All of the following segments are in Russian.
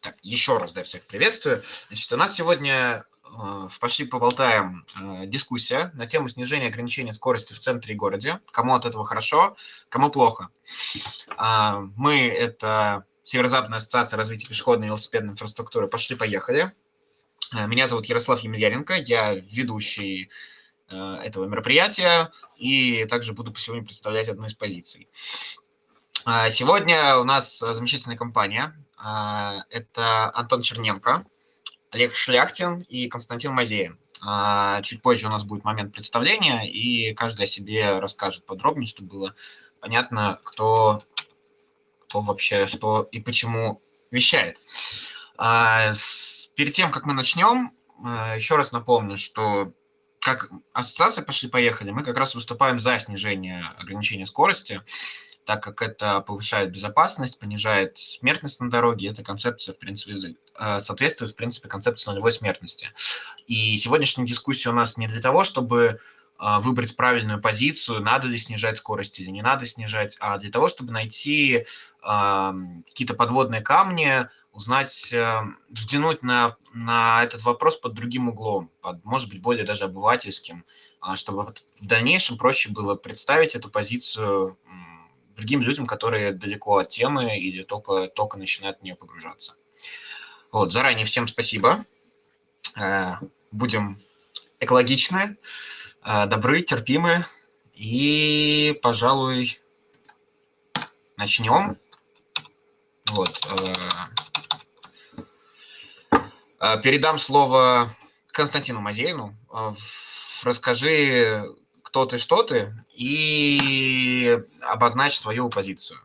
Так, еще раз, да, всех приветствую. Значит, у нас сегодня э, в «Пошли поболтаем» э, дискуссия на тему снижения ограничения скорости в центре и городе. Кому от этого хорошо, кому плохо. Э, мы – это Северо-Западная ассоциация развития пешеходной и велосипедной инфраструктуры. Пошли-поехали. Э, меня зовут Ярослав Емельяненко, я ведущий этого мероприятия и также буду сегодня представлять одну из позиций. Э, сегодня у нас замечательная компания – а, это Антон Черненко, Олег Шляхтин и Константин Мазеин. А, чуть позже у нас будет момент представления, и каждый о себе расскажет подробнее, чтобы было понятно, кто, кто вообще что и почему вещает. А, перед тем, как мы начнем, еще раз напомню, что как ассоциация «Пошли-поехали» мы как раз выступаем за снижение ограничения скорости так как это повышает безопасность, понижает смертность на дороге. Эта концепция, в принципе, э, соответствует, в принципе, концепции нулевой смертности. И сегодняшняя дискуссия у нас не для того, чтобы э, выбрать правильную позицию, надо ли снижать скорость или не надо снижать, а для того, чтобы найти э, какие-то подводные камни, узнать, э, взглянуть на, на этот вопрос под другим углом, под, может быть, более даже обывательским, э, чтобы в дальнейшем проще было представить эту позицию другим людям, которые далеко от темы или только, только начинают в нее погружаться. Вот, заранее всем спасибо. Э, будем экологичны, э, добры, терпимы. И, пожалуй, начнем. Вот. Э, передам слово Константину Мазеину. Расскажи, кто ты, что ты, и обозначь свою позицию.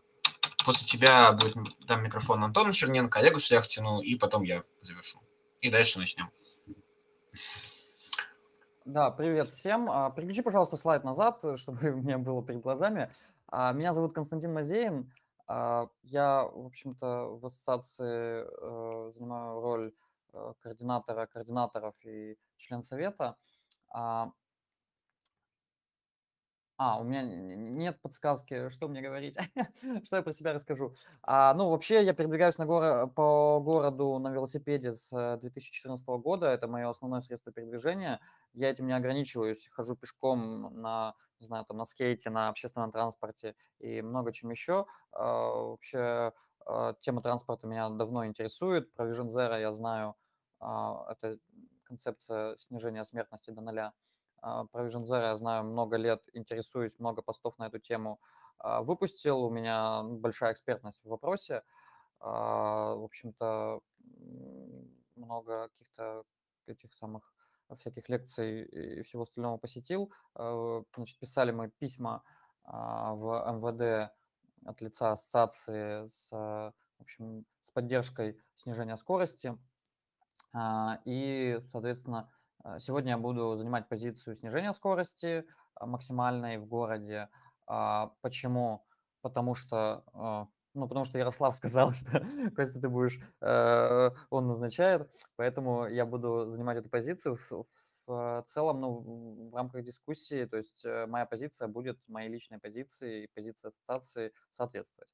После тебя будет дам микрофон Антону Черненко, Олегу Шляхтину, и потом я завершу. И дальше начнем. Да, привет всем. А, переключи, пожалуйста, слайд назад, чтобы у меня было перед глазами. А, меня зовут Константин Мазеин. А, я, в общем-то, в ассоциации э, занимаю роль э, координатора координаторов и член совета. А, у меня нет подсказки, что мне говорить, что я про себя расскажу. А, ну, вообще, я передвигаюсь на горо- по городу на велосипеде с 2014 э, года. Это мое основное средство передвижения. Я этим не ограничиваюсь. Хожу пешком на, не знаю, там, на скейте, на общественном транспорте и много чем еще. А, вообще, а, тема транспорта меня давно интересует. Про Vision Zero я знаю. А, это концепция снижения смертности до нуля. А, про Vision Zero я знаю много лет, интересуюсь, много постов на эту тему а, выпустил. У меня большая экспертность в вопросе. А, в общем-то, много каких-то этих самых всяких лекций и всего остального посетил. Значит, писали мы письма в МВД от лица ассоциации с, в общем, с поддержкой снижения скорости. И, соответственно, сегодня я буду занимать позицию снижения скорости а, максимальной в городе. А, почему? Потому что, а, ну, потому что Ярослав сказал, что, Костя, ты будешь, э, он назначает, поэтому я буду занимать эту позицию. В, целом, ну, в рамках дискуссии, то есть э, моя позиция будет моей личной позиции и позиции ассоциации соответствовать.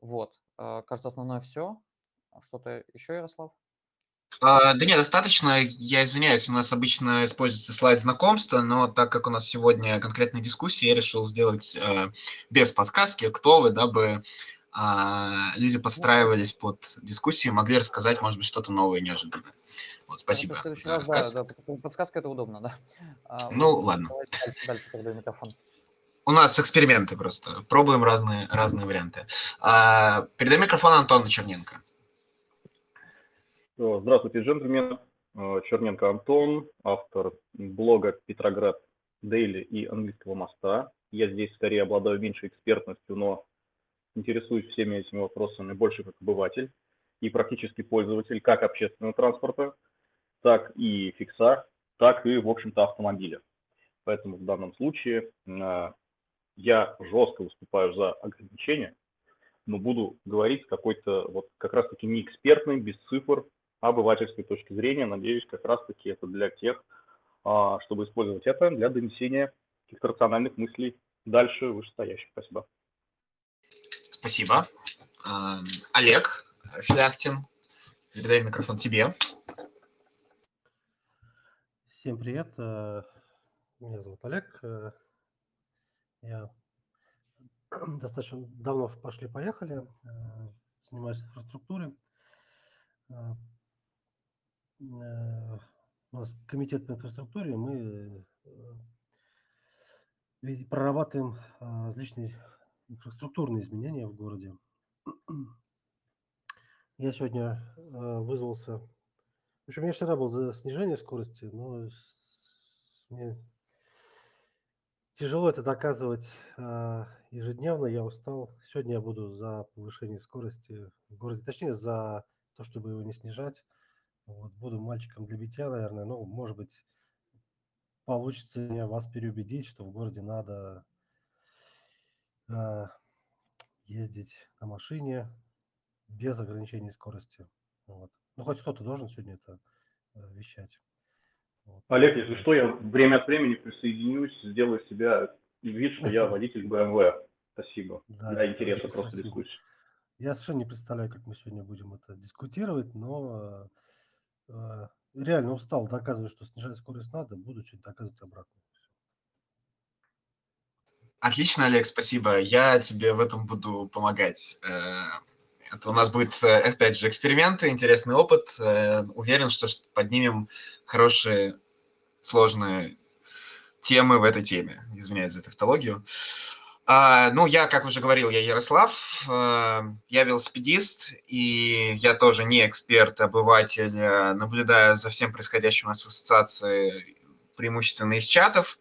Вот, кажется, основное все. Что-то еще, Ярослав? А, да нет, достаточно. Я извиняюсь, у нас обычно используется слайд знакомства, но так как у нас сегодня конкретная дискуссия, я решил сделать э, без подсказки, кто вы, дабы э, люди подстраивались под дискуссию, могли рассказать, может быть, что-то новое, неожиданное. Вот, спасибо. Это в раз, да, да, подсказка это удобно, да. А, ну, вот, ладно. Дальше, дальше передаю микрофон. У нас эксперименты просто. Пробуем разные, разные варианты. А, передаю микрофон Антону Черненко. Здравствуйте, джентльмены. Э, Черненко Антон, автор блога «Петроград Дейли» и «Английского моста». Я здесь скорее обладаю меньшей экспертностью, но интересуюсь всеми этими вопросами больше как обыватель и практически пользователь как общественного транспорта, так и фикса, так и, в общем-то, автомобиля. Поэтому в данном случае э, я жестко выступаю за ограничения, но буду говорить какой-то вот как раз-таки не экспертный, без цифр, обывательской точки зрения. Надеюсь, как раз-таки это для тех, а, чтобы использовать это для донесения каких-то рациональных мыслей дальше вышестоящих. Спасибо. Спасибо. А, Олег Шляхтин, передаю микрофон тебе. Всем привет. Э, меня зовут Олег. Э, я достаточно давно в пошли-поехали. Э, занимаюсь инфраструктурой. У нас комитет по инфраструктуре, мы прорабатываем различные инфраструктурные изменения в городе. Я сегодня вызвался в общем, я всегда был за снижение скорости, но мне тяжело это доказывать ежедневно, я устал. Сегодня я буду за повышение скорости в городе, точнее, за то, чтобы его не снижать. Вот, буду мальчиком для битья, наверное, но, может быть, получится мне вас переубедить, что в городе надо а, ездить на машине без ограничений скорости. Вот. Ну, хоть кто-то должен сегодня это э, вещать. Вот. Олег, если что, я время от времени присоединюсь, сделаю себя вид, что я водитель BMW. Спасибо. Да, Для интереса просто дискуссии. Я совершенно не представляю, как мы сегодня будем это дискутировать, но э, э реально устал доказывать, что снижать скорость надо, буду чуть доказывать обратно. Отлично, Олег, спасибо. Я тебе в этом буду помогать. Э, это у нас будет, э, опять же, эксперименты, интересный опыт. Э, уверен, что поднимем хорошие, сложные темы в этой теме. Извиняюсь за тавтологию. А, ну, я, как уже говорил, я Ярослав, э, я велосипедист, и я тоже не эксперт, обыватель, наблюдаю за всем происходящим у нас в ассоциации преимущественно из чатов.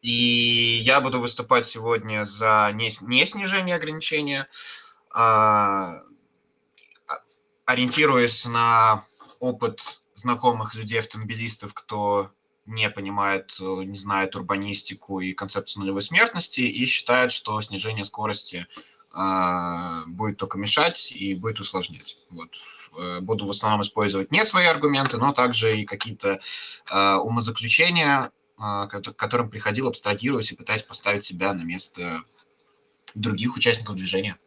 И я буду выступать сегодня за не, не снижение ограничения, а, ориентируясь на опыт знакомых людей, автомобилистов, кто не понимает, не знает урбанистику и концепцию нулевой смертности и считает, что снижение скорости э, будет только мешать и будет усложнять. Вот. Э, буду в основном использовать не свои аргументы, но также и какие-то э, умозаключения, э, к которым приходил, абстрагируясь и пытаясь поставить себя на место других участников движения.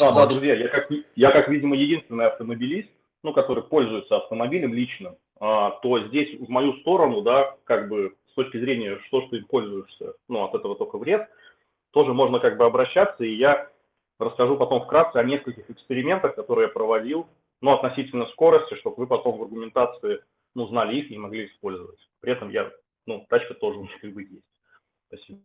А, да, друзья, я как, я как, видимо, единственный автомобилист, ну, который пользуется автомобилем лично, а, то здесь в мою сторону, да, как бы с точки зрения, что, что ты пользуешься, ну, от этого только вред, тоже можно как бы обращаться, и я расскажу потом вкратце о нескольких экспериментах, которые я проводил, ну, относительно скорости, чтобы вы потом в аргументации, ну, знали их и могли использовать. При этом я, ну, тачка тоже у меня как бы есть. Спасибо.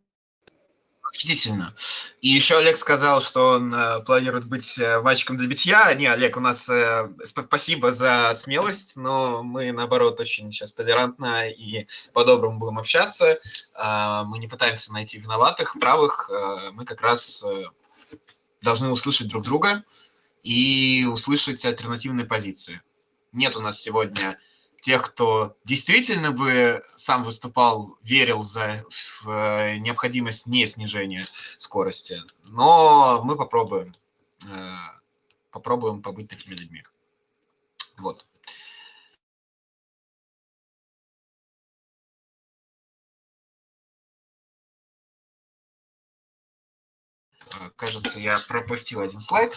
Восхитительно. И еще Олег сказал, что он э, планирует быть э, мальчиком для битья. Не, Олег, у нас э, спасибо за смелость, но мы, наоборот, очень сейчас толерантно и по-доброму будем общаться. Э, мы не пытаемся найти виноватых, правых. Э, мы как раз э, должны услышать друг друга и услышать альтернативные позиции. Нет у нас сегодня тех, кто действительно бы сам выступал, верил за в э, необходимость не снижения скорости. Но мы попробуем. Э, попробуем побыть такими людьми. Вот. Э, кажется, я пропустил один слайд.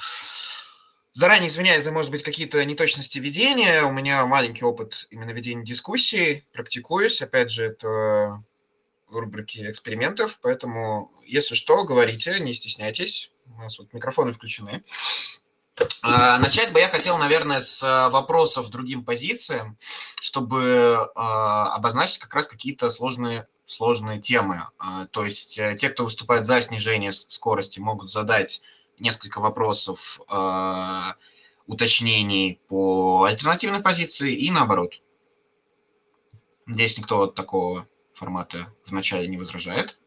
Заранее извиняюсь за, может быть, какие-то неточности ведения. У меня маленький опыт именно ведения дискуссий. Практикуюсь. Опять же, это в рубрике экспериментов. Поэтому, если что, говорите, не стесняйтесь. У нас вот микрофоны включены. А, начать бы я хотел, наверное, с вопросов другим позициям, чтобы а, обозначить как раз какие-то сложные сложные темы. А, то есть э, те, кто выступает за снижение скорости, могут задать несколько вопросов, э, уточнений по альтернативной позиции и наоборот. Надеюсь, никто от такого формата вначале не возражает.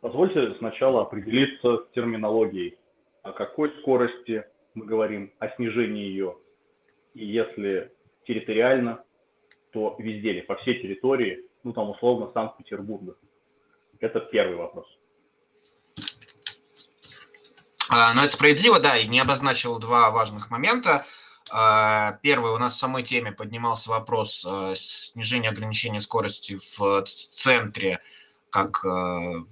Позвольте сначала определиться с терминологией. О какой скорости мы говорим, о снижении ее. И если территориально, то везде ли, по всей территории, ну там условно Санкт-Петербурга. Это первый вопрос. А, но это справедливо, да, и не обозначил два важных момента. А, первый, у нас в самой теме поднимался вопрос а, снижения ограничения скорости в центре как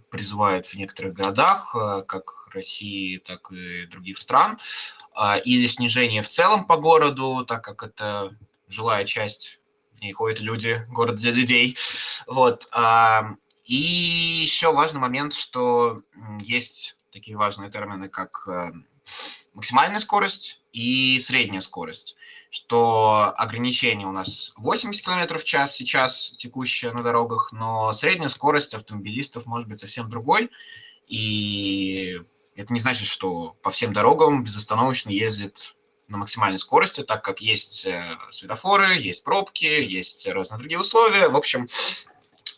призывают в некоторых городах, как России, так и других стран, или снижение в целом по городу, так как это жилая часть, в ней ходят люди, город для людей. Вот. И еще важный момент, что есть такие важные термины, как э, максимальная скорость и средняя скорость что ограничение у нас 80 км в час сейчас текущее на дорогах, но средняя скорость автомобилистов может быть совсем другой, и это не значит, что по всем дорогам безостановочно ездит на максимальной скорости, так как есть э, светофоры, есть пробки, есть разные другие условия. В общем,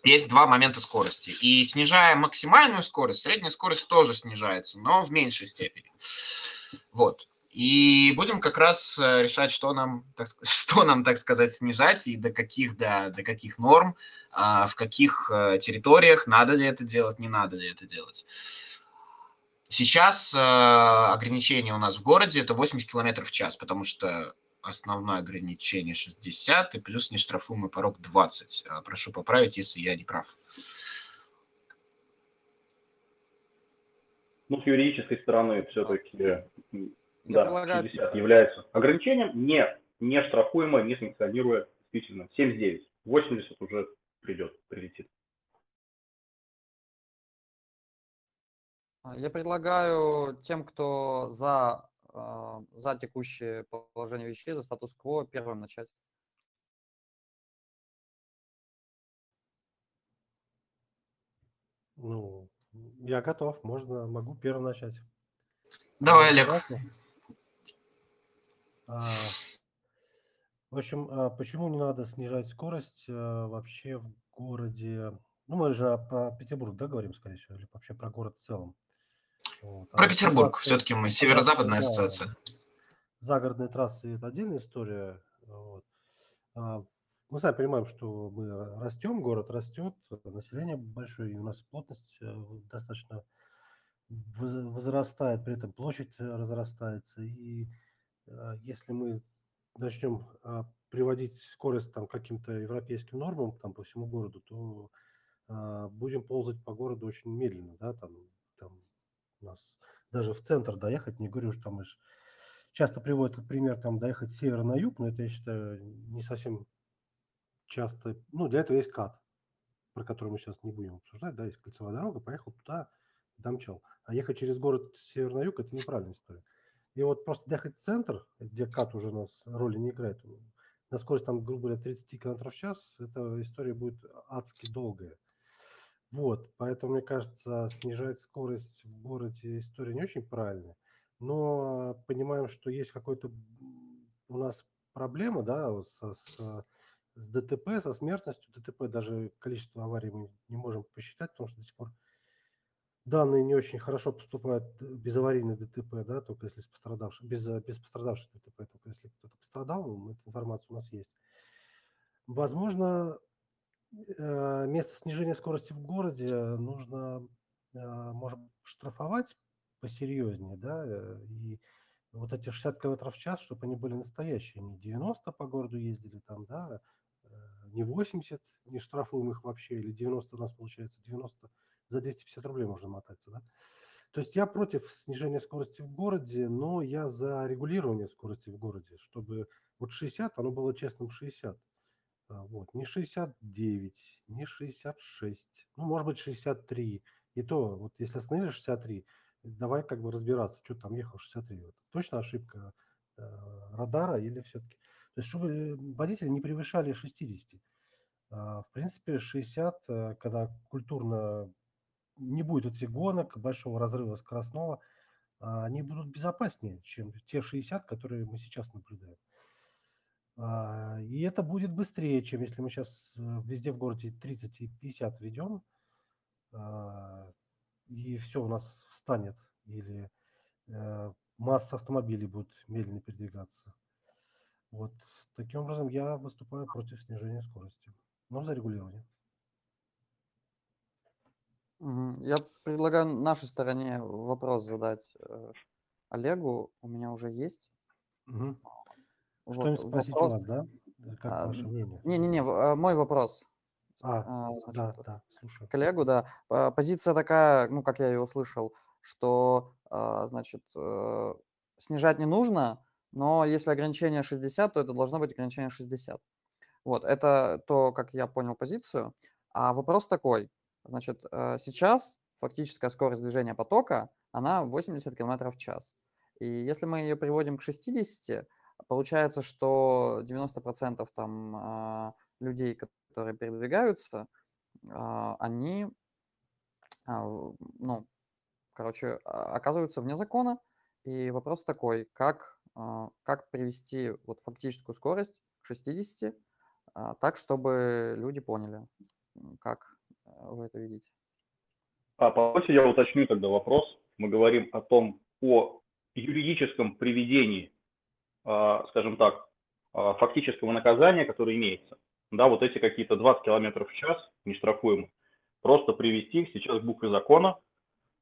есть два момента скорости. И снижая максимальную скорость, средняя скорость тоже снижается, но в меньшей степени. Вот. И будем как раз э, решать, что нам, так, что нам, так сказать, снижать и до каких, до, до каких норм, а, в каких э, территориях, надо ли это делать, не надо ли это делать. Сейчас э, ограничение у нас в городе это 80 км в час, потому что основное ограничение 60 и плюс нештрафуемый порог 20. Прошу поправить, если я не прав. Ну, с юридической стороны все-таки да, предлагаю- 60 является ограничением, не, не штрафуемое, не санкционируя действительно 79. 80 уже придет, прилетит. А, Я предлагаю тем, кто за, а, за текущее положение вещей, за статус-кво, первым начать. Ну, я готов, можно, могу первым начать. Давай, Олег. А, в общем, а почему не надо снижать скорость а, вообще в городе? Ну, мы же про Петербург, да, говорим, скорее всего, или вообще про город в целом. Вот. А Про вот Петербург. трассы- Все-таки мы северо-западная да, ассоциация. Загородные трассы – это отдельная история. Вот. А, Мы сами понимаем, что мы растем, город растет, население большое, и у нас плотность э, достаточно воз- возрастает, при этом площадь э, разрастается. И э, если мы начнем а, приводить скорость там, к каким-то европейским нормам там, по всему городу, то а, будем ползать по городу очень медленно. Да? Там у нас даже в центр доехать, не говорю, что там аж часто приводят как пример там доехать с севера на юг, но это, я считаю, не совсем часто. Ну, для этого есть КАТ, про который мы сейчас не будем обсуждать, да, есть кольцевая дорога, поехал туда, домчал. А ехать через город с севера на юг – это неправильная история. И вот просто доехать в центр, где КАТ уже у нас роли не играет, на скорость там, грубо говоря, 30 км в час, эта история будет адски долгая. Вот, поэтому, мне кажется, снижать скорость в городе история не очень правильная. Но понимаем, что есть какой-то у нас проблема, да, вот со- с, с ДТП, со смертностью ДТП, даже количество аварий мы не можем посчитать, потому что до сих пор данные не очень хорошо поступают э, без аварийной ДТП, да, только если с пострадавшим, без, э, без пострадавших ДТП, только если кто-то пострадал, ну, эта информация у нас есть. Возможно, э, вместо снижения скорости в городе нужно, э, может, штрафовать посерьезнее, да, э, и вот эти 60 км в час, чтобы они были настоящие, не 90 по городу ездили там, да, не 80, не штрафуемых вообще, или 90 у нас получается, 90 за 250 рублей можно мотаться, да. То есть я против снижения скорости в городе, но я за регулирование скорости в городе, чтобы вот 60, оно было честным 60. А, Вот, не 69, не 66, ну, может быть, 63. И то, вот если остановили 63, давай как бы разбираться, что там ехал 63. Вот. Точно ошибка э, радара или все-таки... То есть, чтобы водители не превышали 60. А, В принципе, 60, э, когда культурно не будет этих гонок, большого разрыва скоростного, а, они будут безопаснее, чем те 60, которые мы сейчас наблюдаем. А, И это будет быстрее, чем если мы сейчас везде в городе 30 и 50 ведем, а, и все у нас встанет, или э, масса автомобилей будет медленно передвигаться. Вот таким образом я выступаю против снижения скорости, но за регулирование. Я предлагаю нашей стороне вопрос задать э, Олегу. У меня уже есть. Мгм. Вот спросить у вопрос. вас, да? Э, Как А, ваше мнение? Не-не-не, э, мой вопрос. А, а, да, значит, да, слушаю. коллегу, да. А, Позиция такая, ну, как я ее услышал, что, значит, э, снижать не нужно, но если ограничение 60, то это должно быть ограничение 60. Вот, это то, как я понял позицию. А вопрос такой, значит, э, сейчас фактическая скорость движения потока, она 80 км в час. И если мы ее приводим к 60, получается, что 90% там а, людей, которые передвигаются, а, они, а, ну, короче, оказываются вне закона. И вопрос такой, как, как привести вот фактическую скорость к 60, а, так, чтобы люди поняли, как э, вы это видите. А позвольте я уточню тогда вопрос. Мы говорим о том, о юридическом приведении, скажем так, а, фактического наказания, которое имеется. Да, вот эти какие-то 20 километров в час не штрафуем. Просто привести их сейчас к букве закона,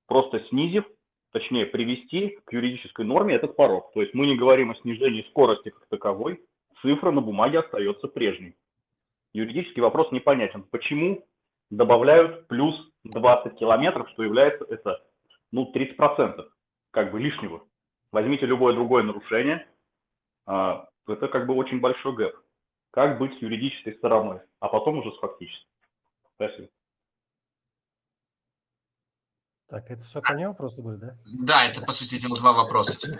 просто снизив, точнее привести к юридической норме этот порог. То есть мы не говорим о снижении скорости как таковой, цифра на бумаге остается прежней. Юридический вопрос непонятен. Почему добавляют плюс 20 километров, что является это, ну, 30% как бы лишнего. Возьмите любое другое нарушение, а, это как бы очень большой гэп. Как быть с юридической стороной, а потом уже с фактической. Спасибо. Так, это все ко мне вопросы были, да? Да, это, по сути дела, два вопроса.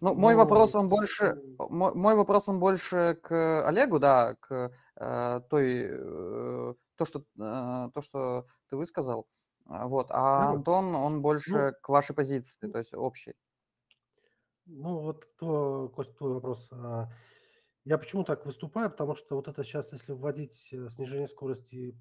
Ну, мой Ну, вопрос, он больше, мой, мой вопрос, он больше к Олегу, да, к э, той, э, то, что, э, то, что ты высказал. А, Вот, а Ну, Антон, он больше к вашей позиции, то есть общей. Ну, вот, то, Костя, твой вопрос. А, Я почему так выступаю? Потому что вот это сейчас, если вводить э, снижение скорости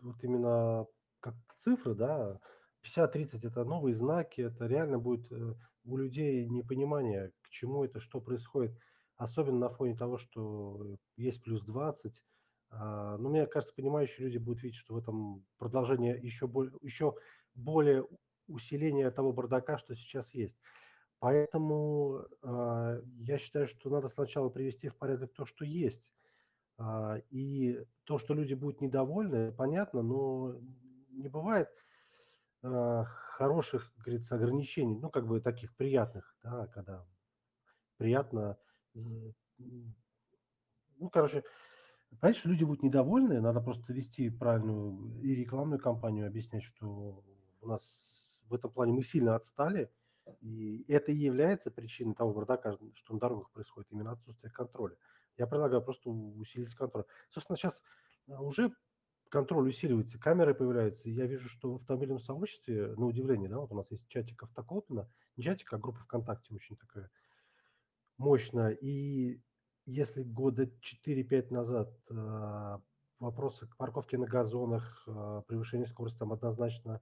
вот именно как цифры, да, 50-30 это новые знаки, это реально будет э, у людей непонимание, к чему это, что происходит, особенно на фоне того, что есть плюс 20. А, Но мне кажется, понимающие люди будут видеть, что в этом продолжение еще, более, еще более усиление того бардака, что сейчас есть. Поэтому а, я считаю, что надо сначала привести в порядок то, что есть. А, И то, что люди будут недовольны, понятно, но не бывает а, хороших, как говорится, ограничений, ну, как бы таких приятных, да, когда приятно, ну, короче, что люди будут недовольны, надо просто вести правильную и рекламную кампанию, объяснять, что у нас в этом плане мы сильно отстали, и это и является причиной того бардака, что на дорогах происходит, именно отсутствие контроля. Я предлагаю просто усилить контроль. Собственно, сейчас уже контроль усиливается, камеры появляются. Я вижу, что в автомобильном сообществе, на удивление, да, вот у нас есть чатик Автоклопина, не чатик, а группа ВКонтакте очень такая мощная. И если года 4-5 назад э, вопросы к парковке на газонах, э, превышение скорости там однозначно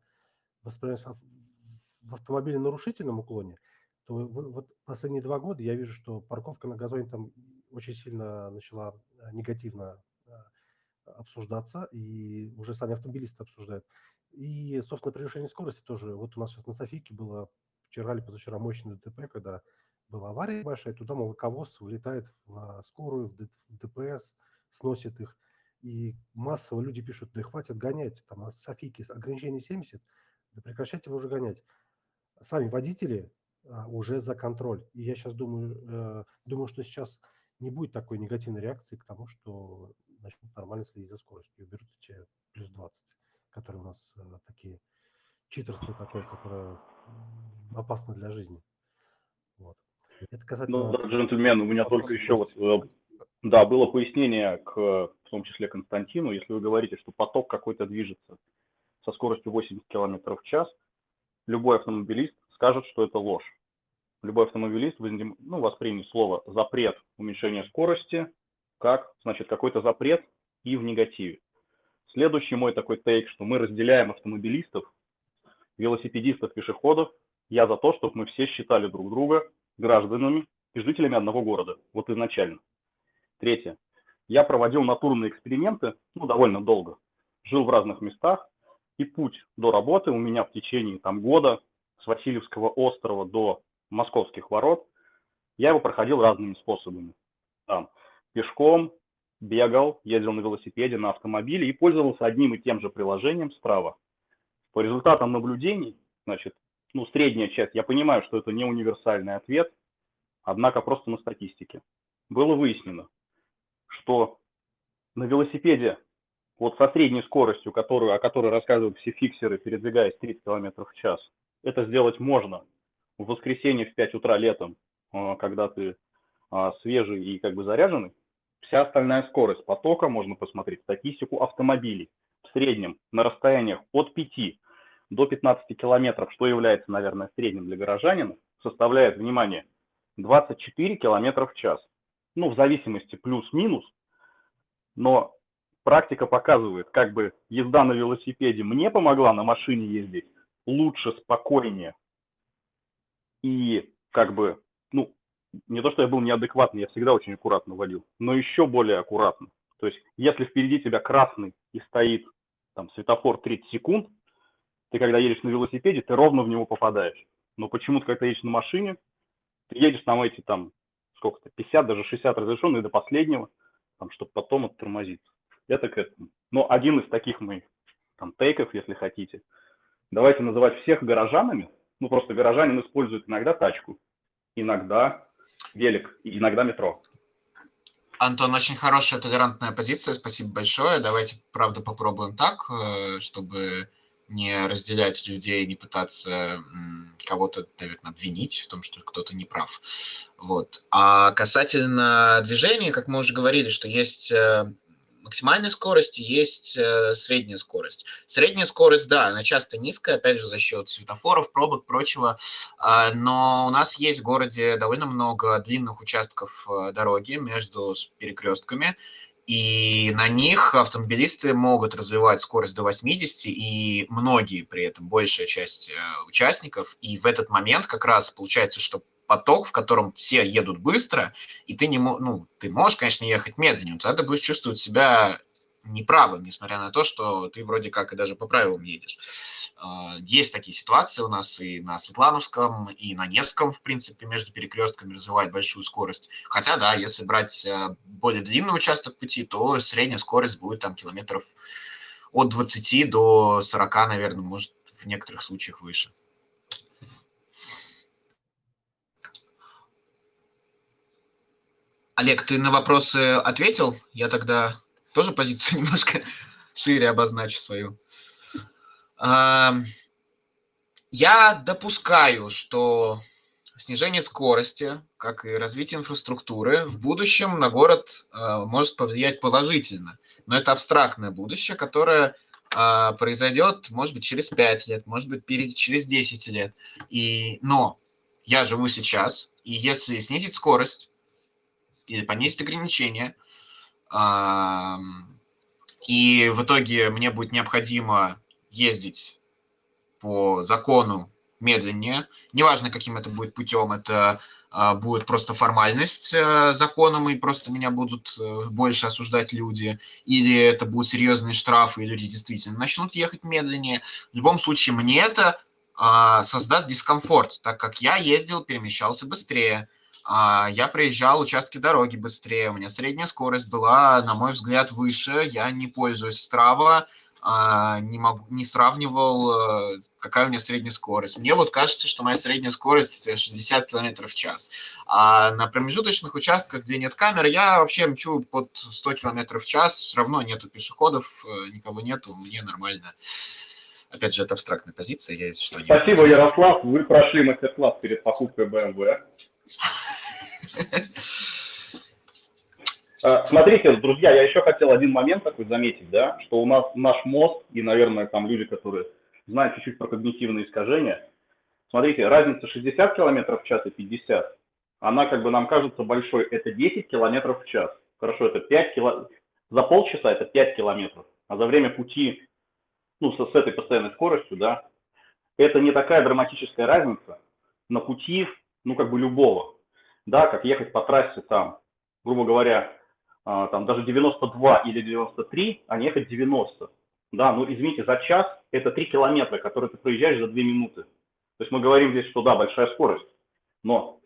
воспринимаются в автомобиле нарушительном уклоне, то вот последние два года я вижу, что парковка на газоне там очень сильно начала э, негативно э, обсуждаться, и уже сами автомобилисты обсуждают. И, собственно, превышение скорости тоже. Вот у нас сейчас на Софийке было вчера или позавчера мощное ДТП, когда была авария большая, туда молоковоз вылетает в а, скорую, в ДПС, сносит их. И массово люди пишут, да хватит гонять, там на Софийке ограничение 70, да прекращайте вы уже гонять. Сами водители а, уже за контроль. И я сейчас думаю, э, думаю, что сейчас не будет такой негативной реакции к тому, что начнут нормально следить за скоростью и уберут эти плюс 20, которые у нас э, такие читерство такое, которое опасно для жизни. Вот. Это Ну, касательно... да, джентльмен, у меня вопроса только еще вот, э, да, было пояснение к, в том числе, Константину. Если вы говорите, что поток какой-то движется со скоростью 80 км в час, любой автомобилист скажет, что это ложь. Любой автомобилист ну, воспримет слово «запрет уменьшения скорости» как, значит, какой-то запрет и в негативе. Следующий мой такой тейк, что мы разделяем автомобилистов, велосипедистов, пешеходов. Я за то, чтобы мы все считали друг друга гражданами и жителями одного города, вот изначально. Третье. Я проводил натурные эксперименты, ну, довольно долго. Жил в разных местах, и путь до работы у меня в течение там года с Васильевского острова до Московских ворот, я его проходил разными способами. Там, пешком, бегал, ездил на велосипеде, на автомобиле и пользовался одним и тем же приложением справа. По результатам наблюдений, значит, ну, средняя часть, я понимаю, что это не универсальный ответ, однако просто на статистике. Было выяснено, что на велосипеде вот со средней скоростью, которую, о которой рассказывают все фиксеры, передвигаясь 30 км в час, это сделать можно в воскресенье в 5 утра летом, а, когда ты а, свежий и как бы заряженный. Вся остальная скорость потока, можно посмотреть статистику автомобилей в среднем на расстояниях от 5 до 15 километров, что является, наверное, средним для горожанина, составляет, внимание, 24 километра в час. Ну, в зависимости плюс-минус, но практика показывает, как бы езда на велосипеде мне помогла на машине ездить лучше, спокойнее. И как бы, ну, не то, что я был неадекватный, я всегда очень аккуратно водил, но еще более аккуратно. То есть, если впереди тебя красный и стоит там светофор 30 секунд, ты когда едешь на велосипеде, ты ровно в него попадаешь. Но почему-то, когда едешь на машине, ты едешь там эти там, сколько-то, 50, даже 60 разрешенных до последнего, там, чтобы потом оттормозиться. Это к этому. Но один из таких моих там тейков, если хотите, давайте называть всех горожанами. Ну, просто горожанин использует иногда тачку, иногда велик, иногда метро. Антон, очень хорошая толерантная позиция, спасибо большое. Давайте, правда, попробуем так, э, чтобы не разделять людей, не пытаться кого-то, наверное, обвинить в том, что кто-то не прав. Вот. А касательно движения, как мы уже говорили, что есть э, максимальной скорости есть э, средняя скорость. Средняя скорость, да, она часто низкая, опять же, за счет светофоров, пробок, прочего, э, но у нас есть в городе довольно много длинных участков э, дороги между перекрестками, и на них автомобилисты могут развивать скорость до 80, и многие при этом, большая часть э, участников, и в этот момент как раз получается, что поток, в котором все едут быстро, и ты не ну, ты можешь, конечно, ехать медленнее, но тогда ты будешь чувствовать себя неправым, несмотря на то, что ты вроде как и даже по правилам едешь. А, есть такие ситуации у нас и на Светлановском, и на Невском, в принципе, между перекрестками развивает большую скорость. Хотя, да, если брать э, более длинный участок пути, то средняя скорость будет там километров от 20 до 40, наверное, может в некоторых случаях выше. Олег, ты на вопросы ответил? Я тогда тоже позицию немножко шире обозначу свою. Я допускаю, что снижение скорости, как и развитие инфраструктуры, в будущем на город а, может повлиять положительно. Но это абстрактное будущее, которое а, произойдет, может быть, через 5 лет, может быть, через 10 лет. И, но я живу сейчас, и если снизить скорость, понизить ограничения, и в итоге мне будет необходимо ездить по закону медленнее, неважно, каким это будет путем, это а, будет просто формальность э, законом, и просто меня будут э, больше осуждать люди, или это будут серьезные штрафы, и люди действительно начнут ехать медленнее. В любом случае, мне это а, создаст дискомфорт, так как я ездил, перемещался быстрее, а, я проезжал участки дороги быстрее, у меня средняя скорость была, на мой взгляд, выше, я не пользуюсь Strava, а, не, могу, не сравнивал, э, какая у меня средняя скорость. Мне вот кажется, что моя средняя скорость 60 км в час. А на промежуточных участках, где нет камер, я вообще мчу под 100 км в час, все равно нету пешеходов, э, никого нету, мне нормально. Опять же, это абстрактная позиция, я если что... Спасибо, Ярослав, вы прошли мастер-класс перед покупкой BMW. А, смотрите, друзья, я еще хотел один момент такой заметить, да, что у нас наш мозг и, наверное, там люди, которые знают чуть-чуть про когнитивные искажения, смотрите, разница 60 км в час и 50, она как бы нам кажется большой, это 10 км в час. Хорошо, это 5 километров, за полчаса это 5 километров, а за время пути, ну, с, с этой постоянной скоростью, да, это не такая драматическая разница на пути ну, как бы любого, да, как ехать по трассе там, грубо говоря, а, там даже 92 или 93, а не ехать 90. Да, ну извините, за час это 3 километра, которые ты проезжаешь за 2 минуты. То есть мы говорим здесь, что да, большая скорость, но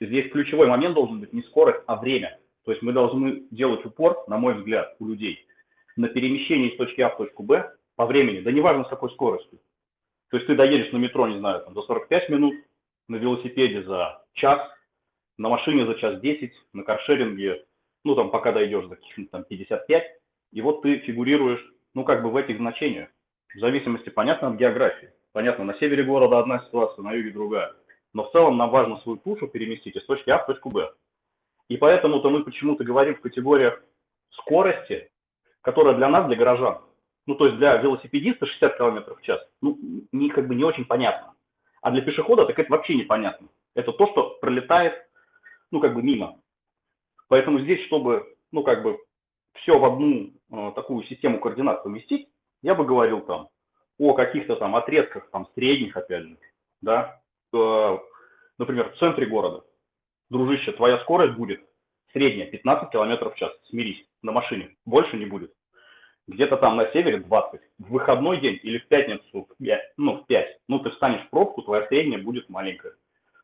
здесь ключевой момент должен быть не скорость, а время. То есть мы должны делать упор, на мой взгляд, у людей на перемещение из точки А в точку Б по времени, да неважно с какой скоростью. То есть ты доедешь на метро, не знаю, там, за 45 минут, на велосипеде за час, на машине за час 10, на каршеринге, ну, там, пока дойдешь за каких-то там 55, и вот ты фигурируешь, ну, как бы в этих значениях, в зависимости, понятно, от географии. Понятно, на севере города одна ситуация, на юге другая. Но в целом нам важно свою тушу переместить из точки А в точку Б. И поэтому-то мы почему-то говорим в категориях скорости, которая для нас, для горожан, ну, то есть для велосипедиста 60 км в час, ну, не, как бы не очень понятно. А для пешехода так это вообще непонятно. Это то, что пролетает, ну, как бы мимо. Поэтому здесь, чтобы, ну, как бы все в одну э, такую систему координат поместить, я бы говорил там о каких-то там отрезках, там, средних, опять же, да, э, например, в центре города. Дружище, твоя скорость будет средняя 15 км в час, смирись, на машине, больше не будет. Где-то там на севере 20. В выходной день или в пятницу, ну, в 5, ну, ты встанешь в пробку, твоя средняя будет маленькая.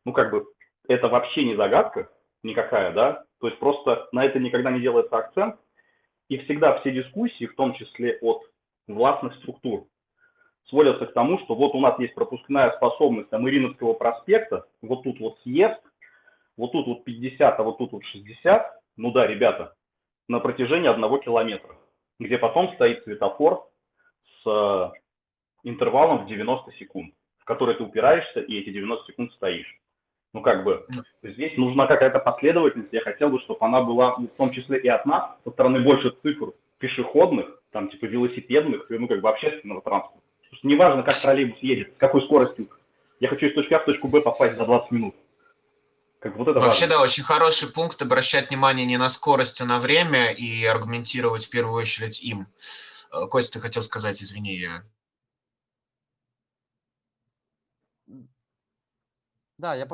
Ну, как бы, это вообще не загадка никакая, да, то есть просто на это никогда не делается акцент, и всегда все дискуссии, в том числе от властных структур, сводятся к тому, что вот у нас есть пропускная способность там Ириновского проспекта, вот тут вот съезд, вот тут вот 50, а вот тут вот 60, ну да, ребята, на протяжении одного километра, где потом стоит светофор с э, интервалом в 90 секунд, в который ты упираешься и эти 90 секунд стоишь. Ну, как бы, здесь нужна какая-то последовательность. Я хотел бы, чтобы она была, в том числе и от нас, со стороны больше цифр пешеходных, там, типа, велосипедных, ну, как бы, общественного транспорта. Потому что неважно, как троллейбус едет, с какой скоростью. Я хочу из точки А в точку Б попасть за 20 минут. Как вот это Вообще, важно. да, очень хороший пункт обращать внимание не на скорость, а на время и аргументировать в первую очередь им. Э, Костя, ты хотел сказать, извини, я... Да, я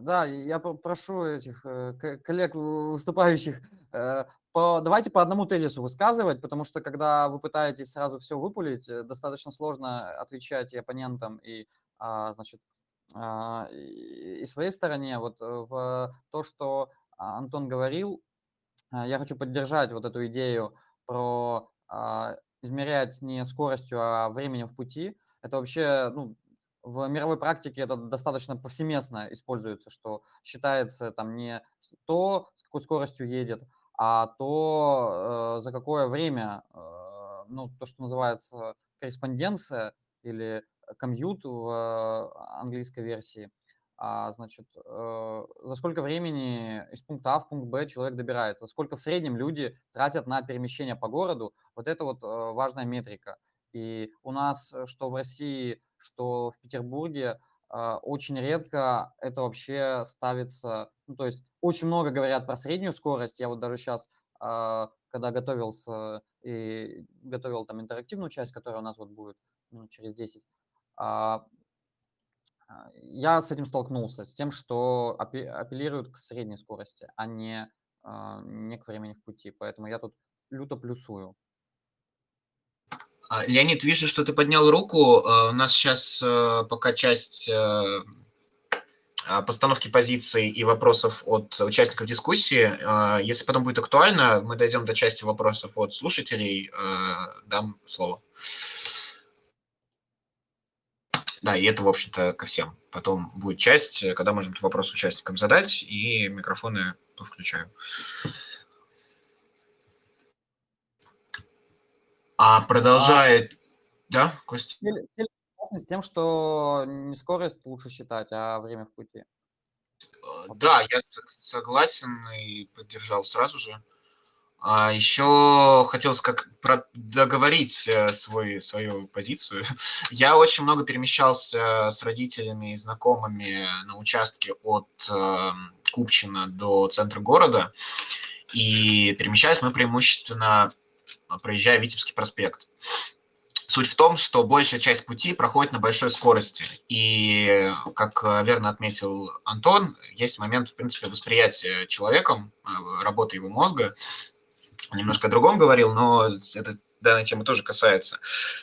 Да, я прошу этих э, коллег выступающих, э, по, давайте по одному тезису высказывать, потому что когда вы пытаетесь сразу все выпулить, э, достаточно сложно отвечать и оппонентам, и, а, значит, а, и, своей стороне. Вот в то, что Антон говорил, я хочу поддержать вот эту идею про измерять не скоростью, а временем в пути. Это вообще ну, в мировой практике это достаточно повсеместно используется, что считается там не то, с какой скоростью едет, а то, э, за какое время, э, ну, то, что называется корреспонденция или комьют в английской версии, а, значит, э, за сколько времени из пункта А в пункт Б человек добирается, сколько в среднем люди тратят на перемещение по городу, вот это вот э, важная метрика. И у нас, э, что в России, что в Петербурге, а, очень редко это вообще ставится, ну, то есть очень много говорят про среднюю скорость. Я вот даже сейчас, а, когда готовился и готовил там интерактивную часть, которая у нас вот будет ну, через 10, а, я с этим столкнулся, с тем, что апеллируют к средней скорости, а не, не к времени в пути. Поэтому я тут люто плюсую. А, Леонид, вижу, что ты поднял руку. А, у нас сейчас э, пока часть э, а, постановки позиций и вопросов от участников дискуссии. Если потом будет актуально, мы дойдем до части вопросов от слушателей. Дам слово. Да, и это, в общем-то, ко всем. Потом будет часть, когда можем вопрос участникам задать, и микрофоны включаю. А продолжает... А... Да, Костя? с тем, что не скорость лучше считать, а время в пути. Э, да, я согласен и поддержал сразу же. А еще хотелось как договорить э, свой, свою позицию. Я очень много перемещался с родителями и знакомыми на участке от э, Купчино до центра города. И перемещались мы преимущественно а, проезжая Витебский проспект. Суть в том, что большая часть пути проходит на большой скорости. И, как э, верно отметил Антон, есть момент, в принципе, восприятия человеком, э, работы его мозга. Немножко о другом говорил, но это данной темы тоже касается.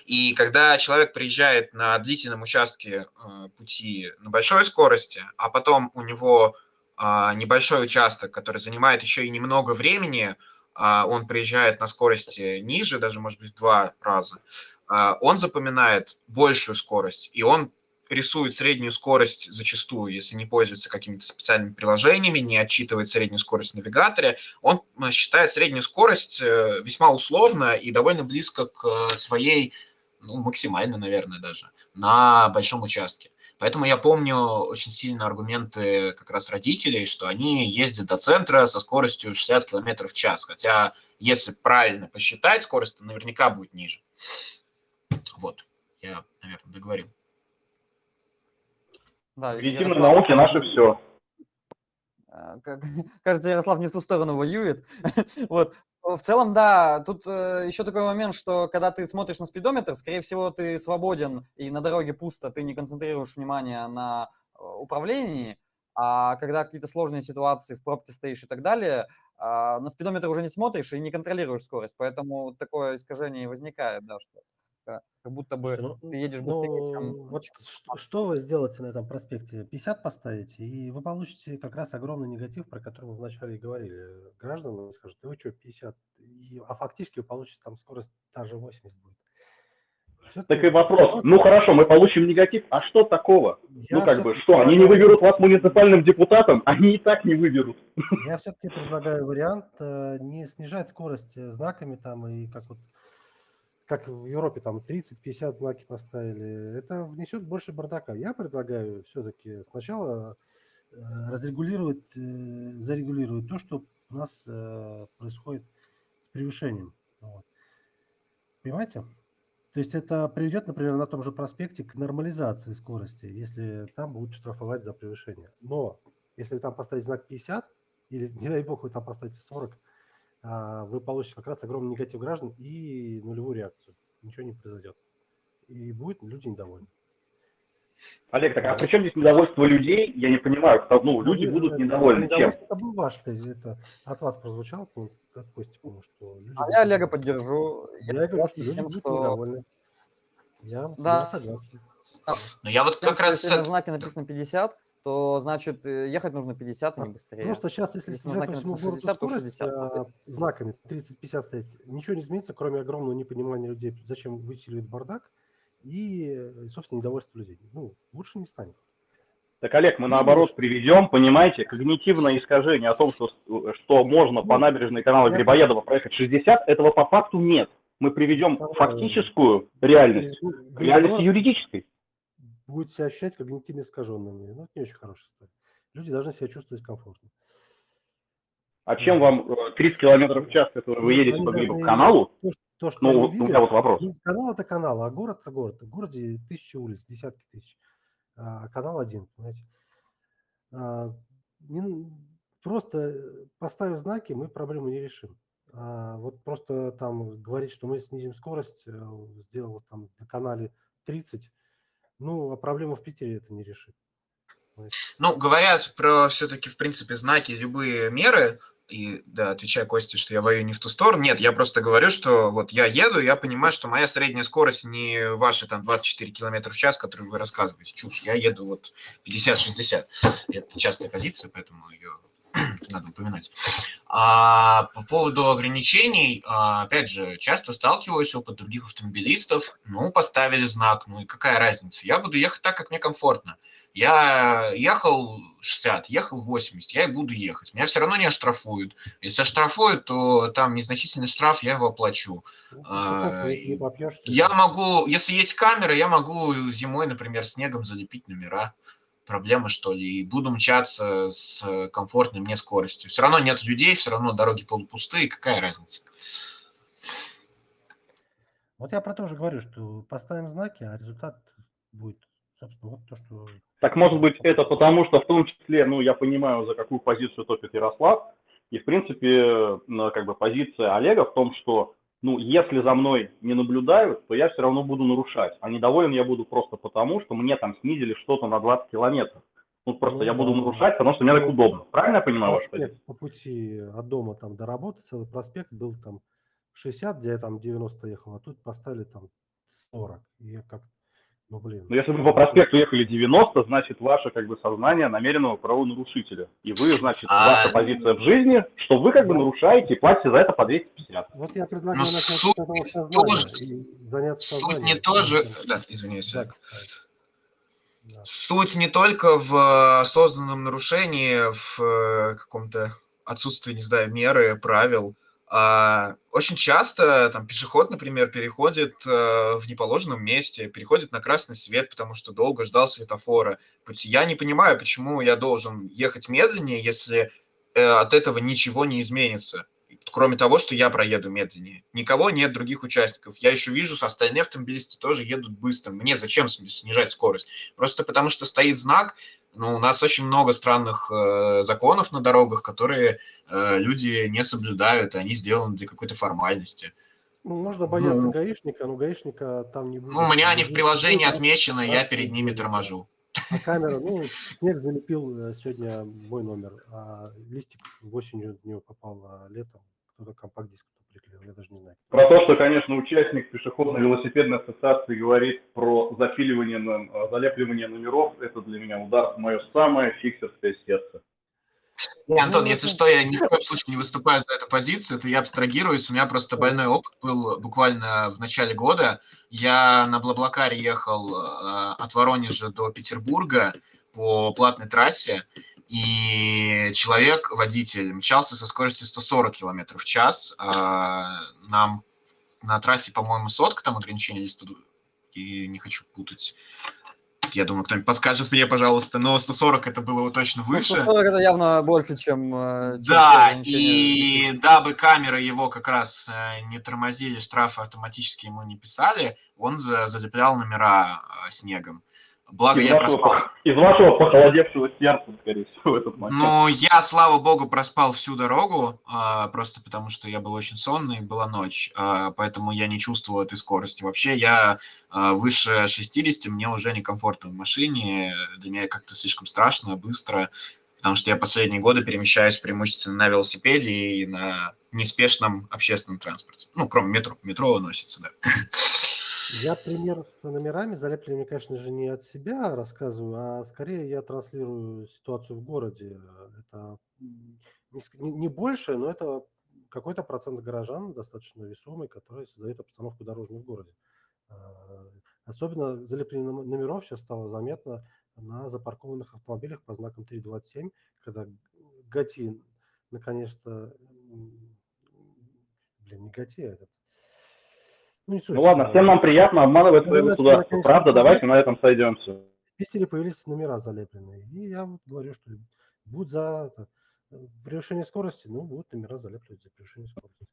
И когда человек приезжает на длительном участке э, пути на большой скорости, а потом у него э, небольшой участок, который занимает еще и немного времени, он приезжает на скорости ниже, даже, может быть, два раза, э, он запоминает большую скорость, и он рисует среднюю скорость зачастую, если не пользуется какими-то специальными приложениями, не отчитывает среднюю скорость в навигаторе, он э, считает среднюю скорость э, весьма условно и довольно близко к э, своей, ну, максимально, наверное, даже, на большом участке. Поэтому я помню очень сильно аргументы как раз родителей, что они ездят до центра со скоростью 60 км в час. Хотя, если правильно посчитать, скорость наверняка будет ниже. Вот, я, наверное, договорил. Да, Когнитивные науки наше все. А, как, кажется, Ярослав не в ту сторону воюет. вот. В целом, да, тут э, еще такой момент, что когда ты смотришь на спидометр, скорее всего, ты свободен и на дороге пусто, ты не концентрируешь внимание на э, управлении, а когда какие-то сложные ситуации в пробке стоишь и так далее, э, на спидометр уже не смотришь и не контролируешь скорость, поэтому такое искажение возникает, да, что как будто бы ну, ты едешь быстрее, ну, чем... Вот что, что вы сделаете на этом проспекте? 50 поставите, и вы получите как раз огромный негатив, про который мы вначале и говорили. Граждане скажут, да вы что, 50? И, а фактически вы получите там скорость та же 80 будет. Так и вопрос. Ну хорошо, мы получим негатив, а что такого? Я ну как бы, что, они не выберут вас муниципальным депутатом? Они и так не выберут. Я все-таки предлагаю вариант э, не снижать скорость э, знаками там и как вот как в Европе там 30-50 знаки поставили, это внесет больше бардака. Я предлагаю все-таки сначала э, разрегулировать, э, зарегулировать то, что у нас э, происходит с превышением. Вот. Понимаете? То есть это приведет, например, на том же проспекте к нормализации скорости, если там будут штрафовать за превышение. Но если там поставить знак 50, или, не дай бог, вы там поставите 40, а, вы получите как раз огромный негатив граждан и нулевую реакцию. Ничего не произойдет. И будет люди недовольны. Олег, так а при чем здесь недовольство людей? Я не понимаю, ну, ну люди ну, будут недовольны чем? Это был ваш тезис, это от вас прозвучало, от Кости, по что люди... А я Олега поддержу. Я, я говорю, что люди тем, будут что... недовольны. Я, да. я согласен. Но ну, я вот как раз... Если на знаке написано 50, то значит э, ехать нужно 50, а не быстрее. Просто сейчас, если, если на знаке написано 60, то 60. А, знаками 30-50 стоять, ничего не изменится, кроме огромного непонимания людей, зачем высиливает бардак, и, собственно, недовольство людей. Ну, лучше не станет. Так, Олег, мы наоборот приведем, понимаете, когнитивное искажение о том, что, что можно по ну, набережной канала Грибоедова проехать 60, этого по факту нет. Мы приведем фактическую реальность, реальность юридической будет себя ощущать когнитивно искаженными. Ну, это не очень хорошая история. Люди должны себя чувствовать комфортно. А чем вам 30 э, километров в час, которые вы ну, едете по каналу? То, то, что ну, видят, у меня вот вопрос. Ну, канал это канал, а город это город. В городе тысячи улиц, десятки тысяч. А канал один, понимаете. А, не, просто поставив знаки, мы проблему не решим. А вот просто там говорить, что мы снизим скорость, э, сделал там на канале 30, ну, а проблему в Питере это не решит. Ну, говоря про все-таки, в принципе, знаки, любые меры, и, да, отвечая Косте, что я воюю не в ту сторону, нет, я просто говорю, что вот я еду, я понимаю, что моя средняя скорость не ваши там 24 километра в час, которые вы рассказываете, чушь, я еду вот 50-60, это частая позиция, поэтому ее надо упоминать. А по поводу ограничений, а, опять же, часто сталкиваюсь опыт других автомобилистов. Ну, поставили знак, ну и какая разница? Я буду ехать так, как мне комфортно. Я ехал 60, ехал 80, я и буду ехать. Меня все равно не оштрафуют. Если оштрафуют, то там незначительный штраф, я его оплачу. Ну, а, я могу, если есть камера, я могу зимой, например, снегом залепить номера проблема, что ли, и буду мчаться с комфортной мне скоростью. Все равно нет людей, все равно дороги полупустые, какая разница? Вот я про то же говорю, что поставим знаки, а результат будет, собственно, вот то, что... Так может быть это потому, что в том числе, ну, я понимаю, за какую позицию топит Ярослав, и, в принципе, как бы позиция Олега в том, что ну, если за мной не наблюдают, то я все равно буду нарушать. А недоволен я буду просто потому, что мне там снизили что-то на 20 километров. Ну, просто ну, я буду нарушать, потому что мне так удобно. Правильно я понимаю ваш По пути от дома там до работы целый проспект был там 60, где я там 90 ехал, а тут поставили там 40. И я как, ну блин. Но если вы по проспекту ехали 90, значит ваше как бы сознание намеренного правонарушителя. И вы, значит, А, ваша позиция в жизни, что вы как бы нарушаете и платите за это по 250. Вот я предлагаю Ну, начать с суть этого не сознания тоже- и заняться Суть сознанием. не тоже... Да, извиняюсь. ставить. Да. Суть не только в э, осознанном нарушении, в э, каком-то отсутствии, не знаю, меры, правил. А очень часто там пешеход, например, переходит э, в неположенном месте, переходит на красный свет, потому что долго ждал светофора. Я не понимаю, почему я должен ехать медленнее, если э, от этого ничего не изменится. Кроме того, что я проеду медленнее. Никого нет других участников. Я еще вижу, что остальные автомобилисты тоже едут быстро. Мне зачем сни- снижать скорость? Просто потому что стоит знак. Ну, у нас очень много странных э, законов на дорогах, которые э, люди не соблюдают, и они сделаны для какой-то формальности. Ну, можно бояться Ну. гаишника, но гаишника там не будет. Ну, у меня они в Будет приложении будет, отмечены, я перед ними торможу. А камера, ну, снег залепил э, сегодня мой номер, а листик осенью в него попал, а летом кто-то компакт-диск приклеил, я даже не знаю. Про то, что, конечно, участник пешеходно-велосипедной ассоциации говорит про запиливание, нам- э, залепливание номеров, это для меня удар в мое самое фиксерское сердце. Не, Антон, Ну, если что, я ни в коем случае не выступаю за эту позицию, это я абстрагируюсь. У меня просто больной опыт был буквально в начале года. Я на Блаблакаре ехал э, от Воронежа до Петербурга по платной трассе, и человек, водитель, мчался со скоростью 140 км в час. А нам на трассе, по-моему, сотка там ограничение, тут- и не хочу путать. Я думаю, кто-нибудь подскажет мне, пожалуйста, но 140 это было точно Ну, выше. 140 это явно больше, чем, э, чем Да, и дабы камеры его как раз э, не тормозили, штрафы автоматически ему не писали, он за- залеплял номера э, снегом. Благо Из я вашего, проспал. из вашего похолодевшего сердца, скорее всего, в этот момент. Ну, я, слава богу, проспал всю дорогу, а, просто потому что я был очень сонный, была ночь, а, поэтому я не чувствовал этой скорости. Вообще, я а, выше 60, мне уже некомфортно в машине, для меня как-то слишком страшно, быстро, потому что я последние годы перемещаюсь преимущественно на велосипеде и на неспешном общественном транспорте. Ну, кроме метро. Метро носится, да. Я пример с номерами залепленными, конечно же, не от себя рассказываю, а скорее я транслирую ситуацию в городе. Это не, не- больше, но это какой-то процент горожан, достаточно весомый, который создает обстановку дорожную в городе. А, Особенно залепление номеров сейчас стало заметно на запаркованных автомобилях по знакам 327, когда ГАТИ наконец-то, блин, не ГАТИ, а этот, ну. Ну ладно, всем нам приятно обманывать свое государство. Правда, давайте на этом сойдемся. В Питере появились номера залепленные. И я вот говорю, что будут за это, э, превышение скорости, ну, будут номера залепливать за превышение скорости.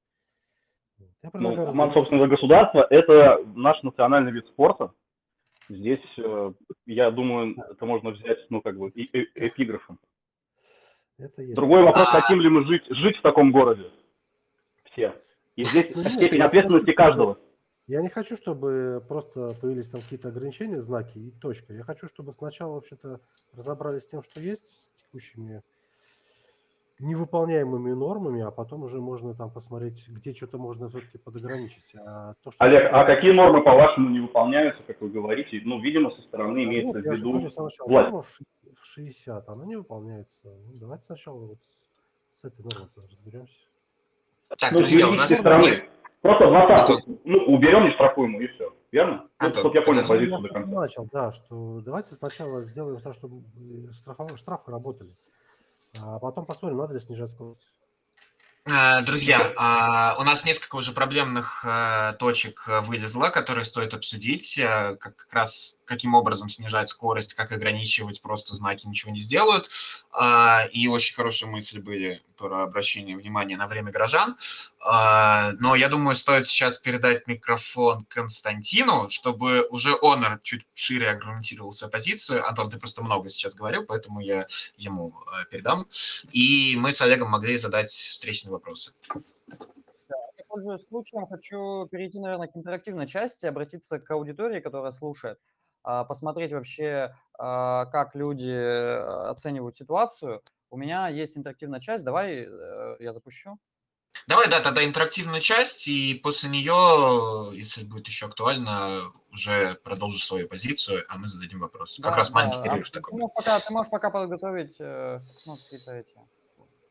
Я Ну, обман собственного государства – это наш национальный вид спорта. Здесь, э, я думаю, это можно взять, ну, как бы, эпиграфом. Это есть. Другой вопрос, А. хотим ли мы жить, жить в таком городе? Все. И здесь Ну, степень ответственности каждого. Я не хочу, чтобы просто появились там какие-то ограничения, знаки и точка. Я хочу, чтобы сначала вообще-то разобрались с тем, что есть, с текущими невыполняемыми нормами, а потом уже можно там посмотреть, где что-то можно все-таки подограничить. А то, что Олег, а какие нормы, по-вашему, не выполняются, как вы говорите? Ну, видимо, со стороны А имеется вот в я же виду говорю сначала, власть. норма в ши- в 60, она не выполняется. Ну, давайте сначала вот с, этой нормой разберемся. Так, Ну, друзья, у нас юридической стороны. есть... Просто двадцатку, ну, уберем нештрафуемую, и все. Верно? Ну, Антон, чтоб я понял подожди. позицию Я до с этого конца. начал, да, что давайте сначала сделаем так, чтобы э, штрафовые штрафы работали, а потом посмотрим, надо ли снижать скорость. А, Друзья, а, у нас несколько уже проблемных а, точек а, вылезло, которые стоит обсудить. Как как раз каким образом снижать скорость, как ограничивать, просто знаки ничего не сделают. А, И очень хорошие мысли были про обращение внимания на время горожан. А, Но я думаю, стоит сейчас передать микрофон Константину, чтобы уже он чуть шире аргументировал свою позицию. Антон, ты просто много сейчас говорил, поэтому я ему а, передам. И мы с Олегом могли задать встречные вопросы. Пользуясь случаем, хочу перейти, наверное, к интерактивной части, обратиться к аудитории, которая слушает, а, посмотреть вообще, как люди оценивают ситуацию. У меня есть интерактивная часть, давай э, я запущу. Давай, да, тогда интерактивную часть, и после нее, если будет еще актуально, уже продолжишь свою позицию, а мы зададим вопросы. Как Да, раз маленький да. А перерыв ты такой. можешь пока, ты можешь пока подготовить э, ну, какие-то эти,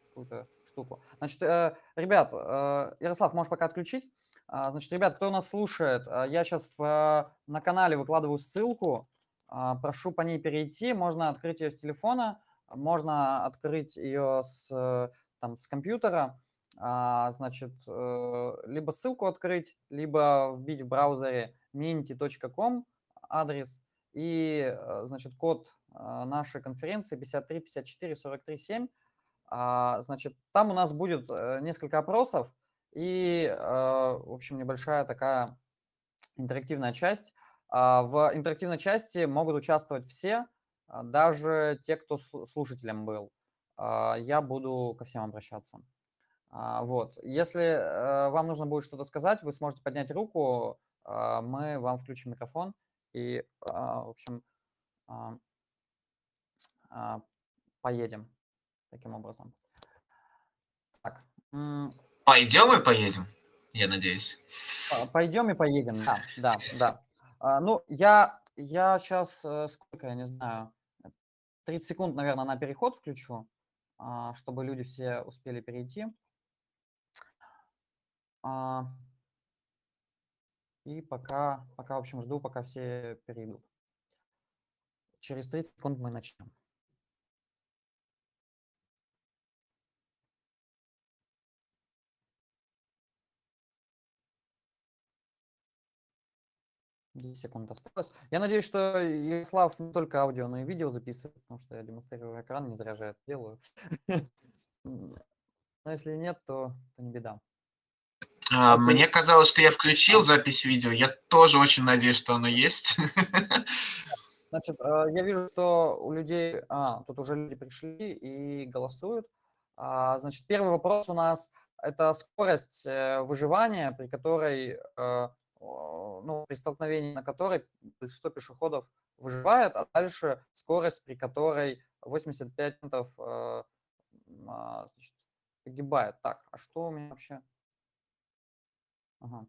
какую-то штуку. Значит, э, ребят, э, Ярослав, можешь пока отключить. А, Значит, ребят, кто нас слушает, а, я сейчас на канале выкладываю ссылку. А, Прошу по ней перейти. Можно открыть ее с телефона, можно открыть ее с, э, там, с компьютера. А, Значит, э, либо ссылку открыть, либо вбить в браузере minty.com адрес и, э, значит, код нашей конференции 53 54 43 7. А, Значит, там у нас будет несколько опросов и, в общем, небольшая такая интерактивная часть. А, В интерактивной части могут участвовать все, даже те, кто слу- слушателем был. А, Я буду ко всем обращаться. А, Вот. Если э, вам нужно будет что-то сказать, вы сможете поднять руку, а, мы вам включим микрофон и, а, в общем, а, а, поедем таким образом. Так, Пойдем и поедем, я надеюсь. а, пойдем и поедем. Да, да, да. А, Ну, я, я сейчас, сколько, я не знаю, 30 секунд, наверное, на переход включу, а, чтобы люди все успели перейти. А, И пока, пока, в общем, жду, пока все перейдут. Через 30 секунд мы начнем. Десять секунд осталось. Я надеюсь, что Ярослав не только аудио, но и видео записывает, потому что я демонстрирую экран, не зря же я это делаю. Но если нет, то, то не беда. А. Мне казалось, что я включил запись видео. Я тоже очень надеюсь, что оно есть. Значит, э, я вижу, что у людей... А, тут уже люди пришли и голосуют. А, Значит, первый вопрос у нас – это скорость э, выживания, при которой, э, ну, при столкновении на которой большинство пешеходов выживает, а дальше скорость, при которой 85% э, а, значит, погибает. Так, а что у меня вообще? Ага.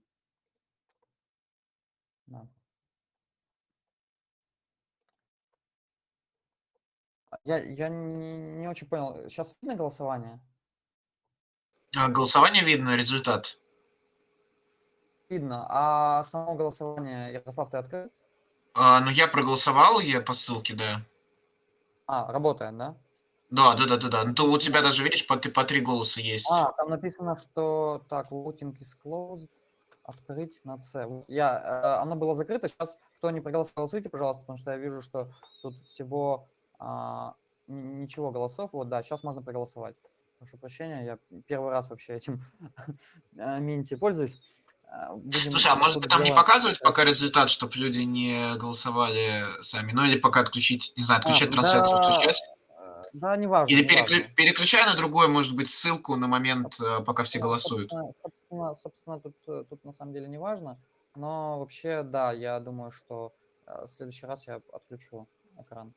Да. А Я, я не, не очень понял. Сейчас видно голосование? А, Голосование видно, результат. Видно. А само голосование, Ярослав, ты открыл? А, Ну, я проголосовал, я по ссылке, да. А, работает, да? Да, да, да, да, да. Ну, то у тебя даже, видишь, по, ты- по три голоса есть. А, там написано, что так, voting is closed, открыть на C. Я, э, оно было закрыто, сейчас кто не проголосовал, голосуйте, пожалуйста, потому что я вижу, что тут всего а, ничего голосов. Вот, да, сейчас можно проголосовать. Прошу прощения, я первый раз вообще этим э, Минти пользуюсь. Э, Будем Слушай, а может быть там не показывать пока результат, чтобы люди не голосовали сами? Ну или пока отключить, не знаю, отключать А, трансляцию да, э, Да, неважно. Или неважно. переклю- переключай на другой, может быть, ссылку на момент, э, пока все голосуют. Собственно, собственно, собственно, тут, э, тут на самом деле не важно. Но вообще, да, я думаю, что э, в следующий раз я отключу экран.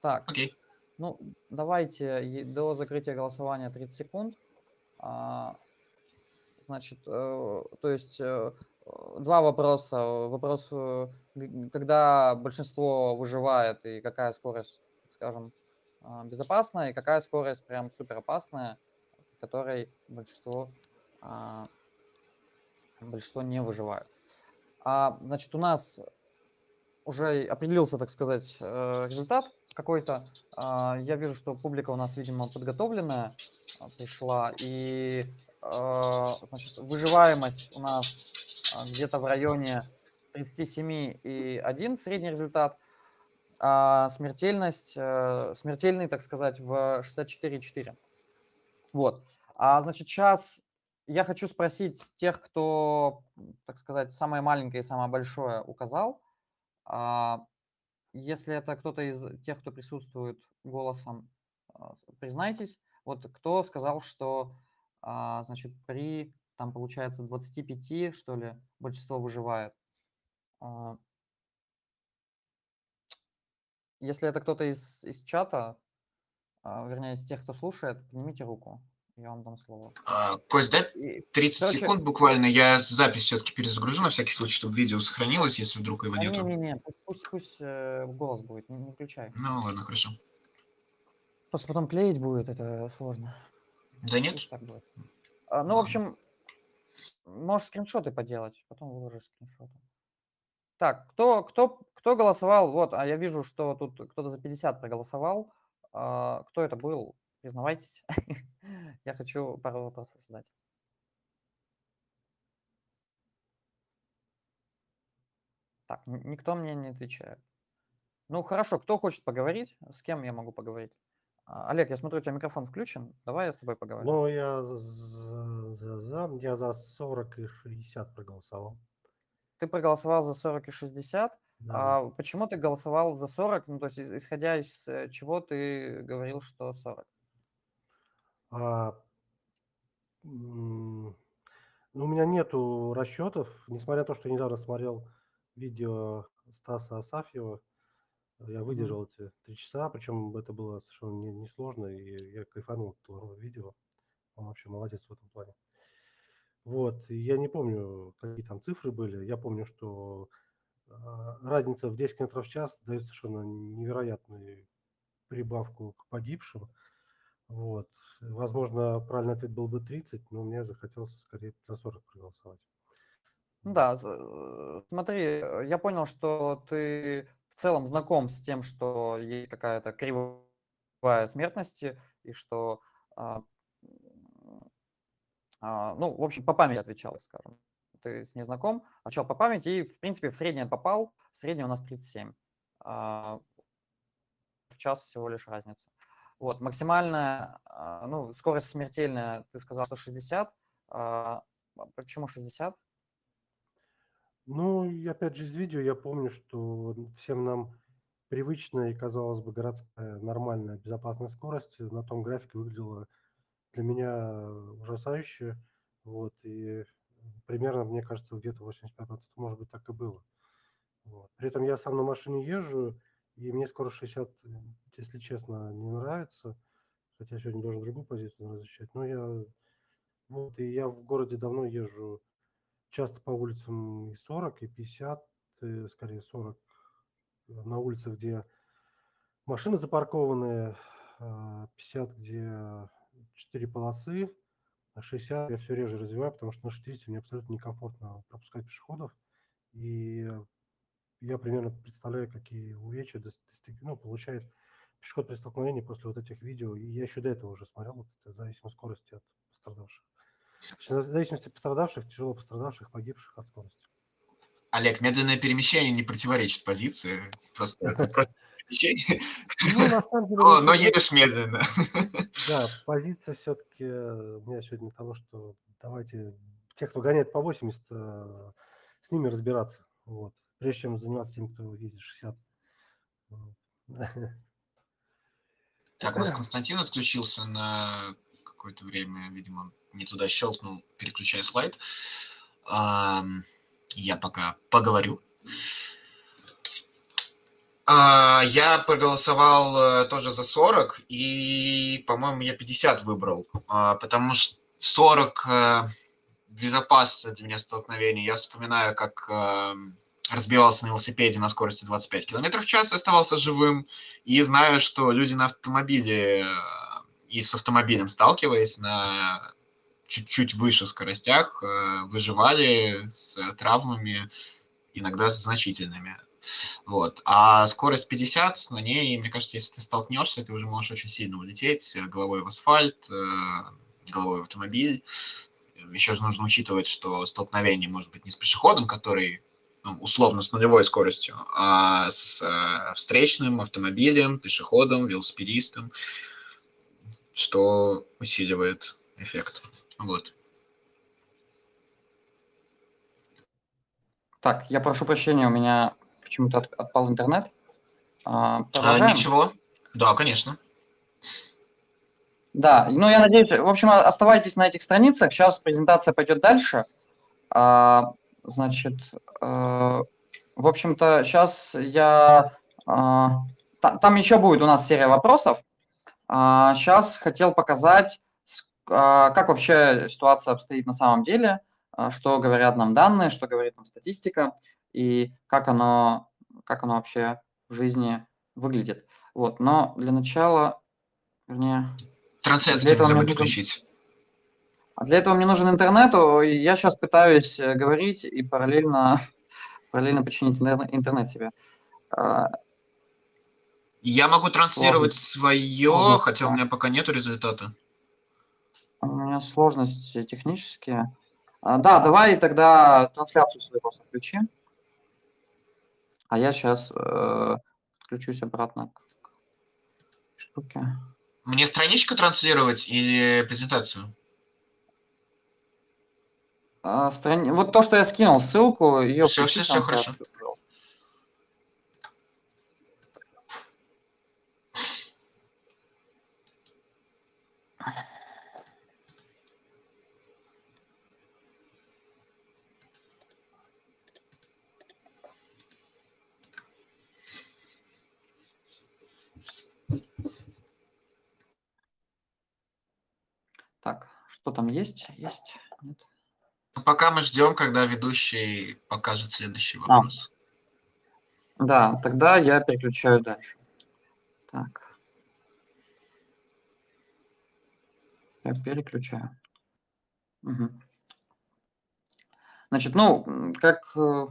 Так, Окей. ну давайте до закрытия голосования 30 секунд. Значит, э, то есть э, э, два вопроса. Вопрос, когда большинство выживает и какая скорость, так скажем, а, безопасная, и какая скорость прям супер опасная, которой большинство, а, большинство не выживает. А, значит, у нас уже определился, так сказать, результат какой-то. А, Я вижу, что публика у нас, видимо, подготовленная пришла. И, значит, выживаемость у нас а, где-то в районе 37,1 средний результат. А смертельность, э, смертельный, так сказать, в 64,4. Вот. А, значит, сейчас я хочу спросить тех, кто, так сказать, самое маленькое и самое большое указал. А, Если это кто-то из тех, кто присутствует голосом, признайтесь. Вот кто сказал, что, а, значит, при, там, получается, 25, что ли, большинство выживает. А, Если это кто-то из, из чата, а, вернее, из тех, кто слушает, поднимите руку. Я вам дам слово. А, Кость, дай И, 30 короче, секунд буквально. Я запись все-таки перезагружу на всякий случай, чтобы видео сохранилось, если вдруг его а, нету. не-не-не, пусть, пусть, пусть, э, голос будет, не, не включай. Ну ладно, хорошо. Просто потом клеить будет, это сложно. Да нет? Пусть так будет. А, ну, в Ладно. общем, можешь скриншоты поделать, потом выложишь скриншоты. Так, кто, кто, кто голосовал? Вот, а я вижу, что тут кто-то за 50 проголосовал. А, кто это был? Признавайтесь. Я хочу пару вопросов задать. Так, никто мне не отвечает. Ну, хорошо, кто хочет поговорить? С кем я могу поговорить? А, Олег, я смотрю, у тебя микрофон включен. Давай я с тобой поговорю. Ну, я за, за, за- я за 40 и 60 проголосовал. Ты проголосовал за 40 и 60. Да. А почему ты голосовал за 40? Ну, то есть, исходя из э, чего ты говорил, что 40? А, ну, у меня нету расчетов, несмотря на то, что я недавно смотрел видео Стаса Асафьева, я выдержал эти три часа, причем это было совершенно не- несложно, и я кайфанул от этого видео. Он вообще молодец в этом плане. Вот, я не помню, какие там цифры были. Я помню, что а, разница в 10 км в час дает совершенно невероятную прибавку к погибшим. Вот. Возможно, правильный ответ был бы 30, но мне захотелось скорее за 40 проголосовать. Да, э, смотри, э, я понял, что ты в целом знаком с тем, что есть какая-то кривая смертности, и что, а, а, ну, в общем, по памяти отвечал, скажем. Ты с ней знаком, отвечал по памяти, и, в принципе, в среднее попал, в среднее у нас 37. А, в час всего лишь разница. Вот, максимальная, а, ну, скорость смертельная, ты сказал, что 60. а, а Почему 60? Ну, и опять же, из видео я помню, что всем нам привычная и, казалось бы, городская нормальная безопасная скорость на том графике выглядела для меня ужасающе. Вот, и примерно, мне кажется, где-то 85% может быть так и было. Вот. При этом я сам на машине езжу, и мне скорость 60, если честно, не нравится. Хотя сегодня должен другую позицию защищать. Но я, вот, и я в городе давно езжу часто по улицам и 40, и 50, э, скорее 40 на улицах, где машины запаркованы, а, 50, где 4 полосы, а 60 я все реже развиваю, потому что на 60 мне абсолютно некомфортно пропускать пешеходов. И я примерно представляю, какие увечья дос- достиг- ну, получает пешеход при столкновении после вот этих видео. И я еще до этого уже смотрел вот это зависимость скорости от пострадавших. В зависимости от пострадавших, тяжело пострадавших, погибших от скорости. Олег, медленное перемещение не противоречит позиции. Просто перемещение. Ну, на самом деле, Но едешь медленно. Да, позиция все-таки у меня сегодня того, что давайте тех, кто гоняет по 80, э, с ними разбираться. Вот. Прежде чем заниматься тем, кто ездит 60. Вот. Так, у нас Константин отключился на какое-то время, видимо, не туда щелкнул, переключая слайд. Я пока поговорю. А, Я проголосовал э, тоже за 40, и, по-моему, я 50 выбрал, а, потому что 40 э, безопасно для меня столкновений. Я вспоминаю, как эм, разбивался на велосипеде на скорости 25 км в час оставался живым. И знаю, что люди на автомобиле э, и с автомобилем сталкиваясь на чуть-чуть выше скоростях, э, выживали с травмами, иногда значительными. Вот. А скорость 50, на ней, мне кажется, если ты столкнешься, ты уже можешь очень сильно улететь э, головой в асфальт, э, головой в автомобиль. Еще же нужно учитывать, что столкновение может быть не с пешеходом, который ну, условно с нулевой скоростью, а с встречным автомобилем, пешеходом, велосипедистом, что усиливает эффект. Вот. Так, я прошу прощения, у меня почему-то от- отпал интернет. А, А, ничего. Да, конечно. Да, ну я надеюсь, в общем, оставайтесь на этих страницах. Сейчас презентация пойдет дальше. А, значит, э, в общем-то, сейчас я... а, та- там еще будет у нас серия вопросов. сейчас хотел показать, а, как вообще ситуация обстоит на самом деле, а, что говорят нам данные, что говорит нам статистика и как оно, как оно вообще в жизни выглядит. Вот, но для начала, вернее, Трансляцию этого мне забудь нужен- включить. а для этого мне нужен интернет. Я сейчас пытаюсь э, говорить и параллельно, параллельно починить интернет, себе. А, Я могу транслировать Сложность. свое, Сложность, хотя у меня пока нету результата. У меня сложности технические. А, Да, давай тогда трансляцию свою просто включи. А я сейчас подключусь обратно к штуке. Мне страничку транслировать или презентацию? А, страни- Вот то, что я скинул, ссылку, ее всё, всё, трансляцию, хорошо. пожалуйста. Так, что там есть? Есть? Нет? Пока мы ждем, когда ведущий покажет следующий А. вопрос. Да, тогда я переключаю дальше. Так. Я переключаю. Мгм. Значит, ну, как э,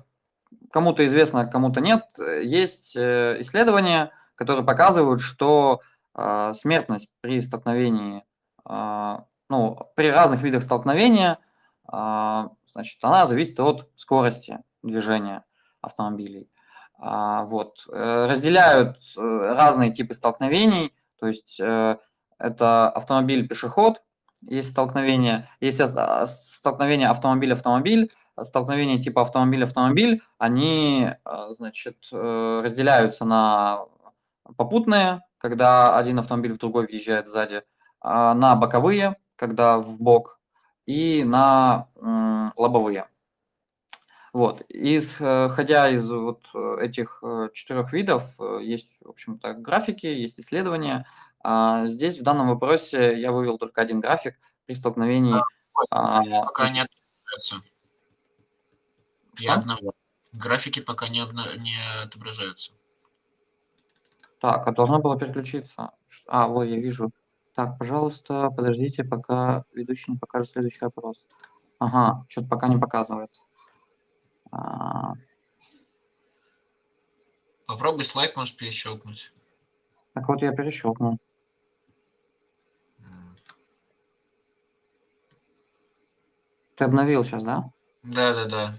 кому-то известно, кому-то нет, есть э, исследования, которые показывают, что а, смертность при столкновении, а, ну, при разных видах столкновения, а, значит, она зависит от скорости движения автомобилей. А, Вот. э, Разделяют э, разные типы столкновений, то есть э, это автомобиль-пешеход, есть столкновение, есть столкновение автомобиль-автомобиль, столкновения типа автомобиль-автомобиль, они, значит, разделяются на попутные, когда один автомобиль в другой въезжает сзади, а, на боковые, когда в бок, и на лобовые. Вот. Исходя из вот э, этих э, четырех видов, э, есть, в общем-то, графики, есть исследования. А, Здесь в данном вопросе я вывел только один график при столкновении. а, Пока не отображаются. Что? Графики пока не, обна- не отображаются. Так, а должно было переключиться. А, вот я вижу. Так, пожалуйста, подождите, пока ведущий не покажет следующий вопрос. Ага, что-то пока не показывает. А, Попробуй слайд, можешь перещелкнуть. Так вот я перещелкнул. Ты обновил сейчас, да? Да, да, да.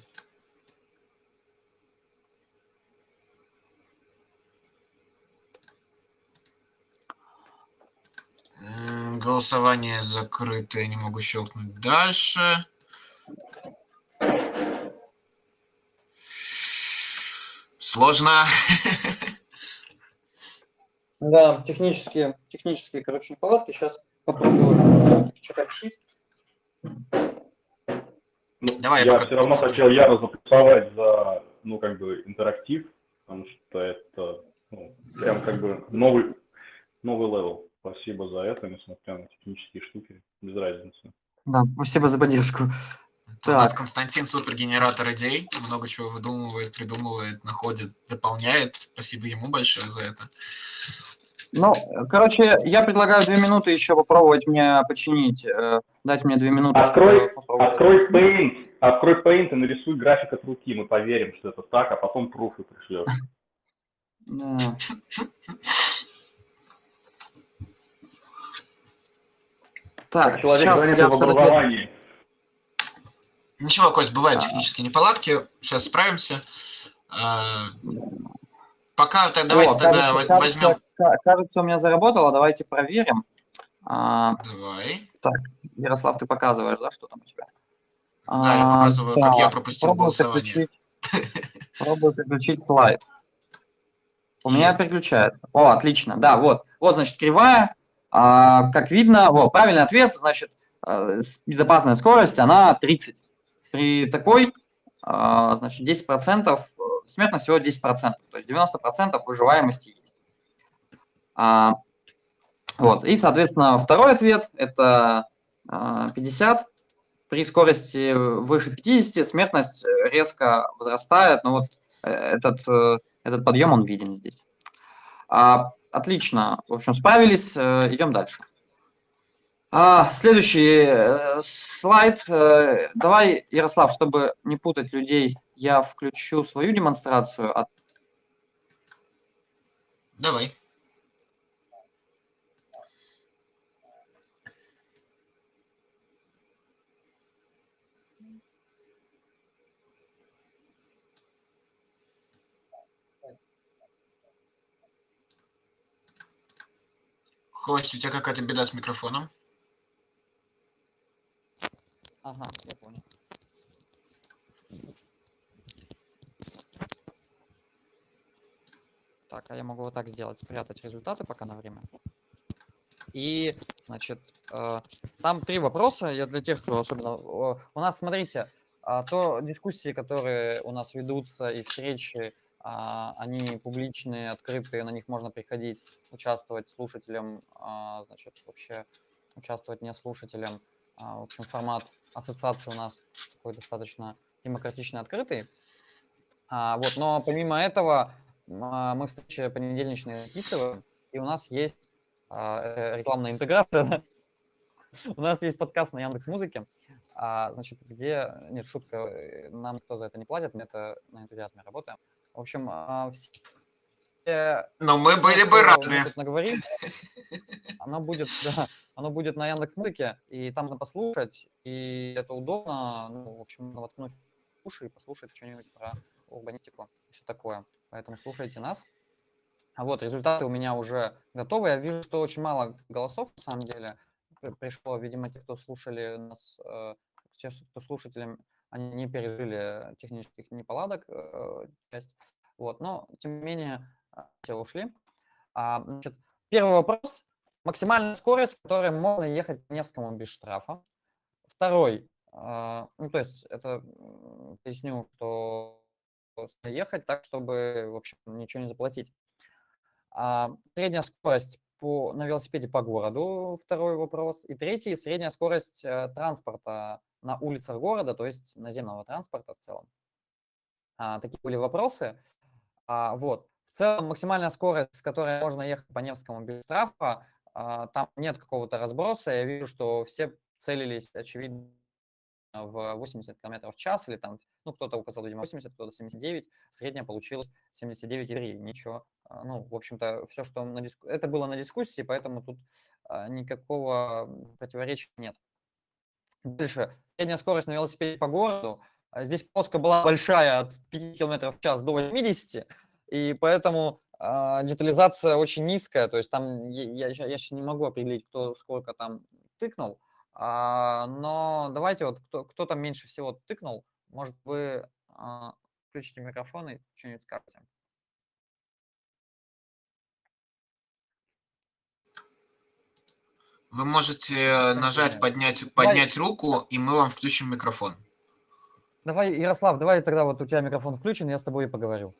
Голосование закрыто, я не могу щелкнуть дальше. Сложно. Да, технические, технические, короче, неполадки. Сейчас попробую решить. Ну, Давай, я я пока- все равно хотел яро заплюсовать за, ну, как бы, интерактив, потому что это, ну, прям как бы новый, новый level. Спасибо за это, несмотря на технические штуки, без разницы. Да, спасибо за поддержку. У нас Так. Константин супергенератор идей, много чего выдумывает, придумывает, находит, дополняет. Спасибо ему большое за это. Ну, короче, я предлагаю две минуты еще попробовать мне починить. э, Дать мне две минуты. Открой, открой Paint, открой Paint и нарисуй график от руки, мы поверим, что это так, а потом пруфы пришлешь. Да. Так, Человек сейчас занят я образовании. Ничего, Кость, бывают А. технические неполадки. Сейчас справимся. А, Пока так, давайте О, тогда кажется, во- кажется, возьмем. ка- кажется, у меня заработало. Давайте проверим. А, Давай. Ярослав, ты показываешь, да, что там у тебя? Да, я А, показываю, как я так, пропустил Пробую голосование. переключить, пробую переключить слайд. У меня Есть. переключается. О, отлично. Да, вот. Вот, значит, кривая. А, как видно, вот, правильный ответ, значит, э, безопасная скорость, она 30. При такой, а, значит, 10%, э, смертность всего 10%, то есть 90% выживаемости есть. А, вот, и, соответственно, второй ответ – это а, 50. При скорости выше 50 смертность резко возрастает, но вот э, этот, этот подъем, он виден здесь. Отлично, в общем, справились, э, идем дальше. А, следующий слайд. Давай, Ярослав, чтобы не путать людей, я включу свою демонстрацию. Давай. Кость, у тебя какая-то беда с микрофоном? Ага, я понял. Так, а я могу вот так сделать, спрятать результаты пока на время. И, значит, э, там три вопроса. Я для тех, кто особенно... У нас, смотрите, а, то дискуссии, которые у нас ведутся, и встречи, они публичные, открытые, на них можно приходить, участвовать слушателям, а, значит, вообще участвовать не слушателям. А, в общем, формат ассоциации у нас такой достаточно демократично открытый. Вот, но помимо этого мы встречи понедельничные записываем, и у нас есть э, рекламная интеграция. У нас есть подкаст на Яндекс Музыке, значит, где, нет, шутка, э, нам кто за это не платит, мы это на энтузиазме работаем. В общем, а, все... Но мы были бы рады. наговорим, оно будет, да, оно будет на Яндекс Музыке, и там можно послушать, и это удобно, ну, в общем, воткнуть уши и послушать что-нибудь про урбанистику и все такое. Поэтому слушайте нас. А вот результаты у меня уже готовы. Я вижу, что очень мало голосов на самом деле пришло. Видимо, те, кто слушали нас, э, те, кто слушателям они не пережили технических неполадок, э, часть. Вот, но, тем не менее, а, все ушли. А, значит, первый вопрос. Максимальная скорость, с которой можно ехать по Невскому без штрафа. Второй. А, ну, то есть, это, поясню, что ехать так, чтобы, в общем, ничего не заплатить. А, средняя скорость по, на велосипеде по городу, второй вопрос. И третий, средняя скорость э, транспорта на улицах города, то есть наземного транспорта в целом. А, такие были вопросы. А, вот. В целом максимальная скорость, с которой можно ехать по Невскому без штрафа, а, там нет какого-то разброса. Я вижу, что все целились, очевидно, в 80 км в час, или там, ну, кто-то указал, видимо, 80, кто-то 79, средняя получилась 79,3, ничего. А, ну, в общем-то, все, что на диску... это было на дискуссии, поэтому тут а, никакого противоречия нет. Дальше. Средняя скорость на велосипеде по городу. А, здесь полоска была большая, от 5 км в час до 80, и поэтому э, детализация очень низкая. То есть там я, я, я сейчас не могу определить, кто сколько там тыкнул. А, но давайте вот, кто, кто там меньше всего тыкнул, может вы а, включите микрофон и что-нибудь скажете. Вы можете нажать, поднять, поднять руку, и мы вам включим микрофон. Давай, Ярослав, давай тогда вот у тебя микрофон включен, я с тобой и поговорю.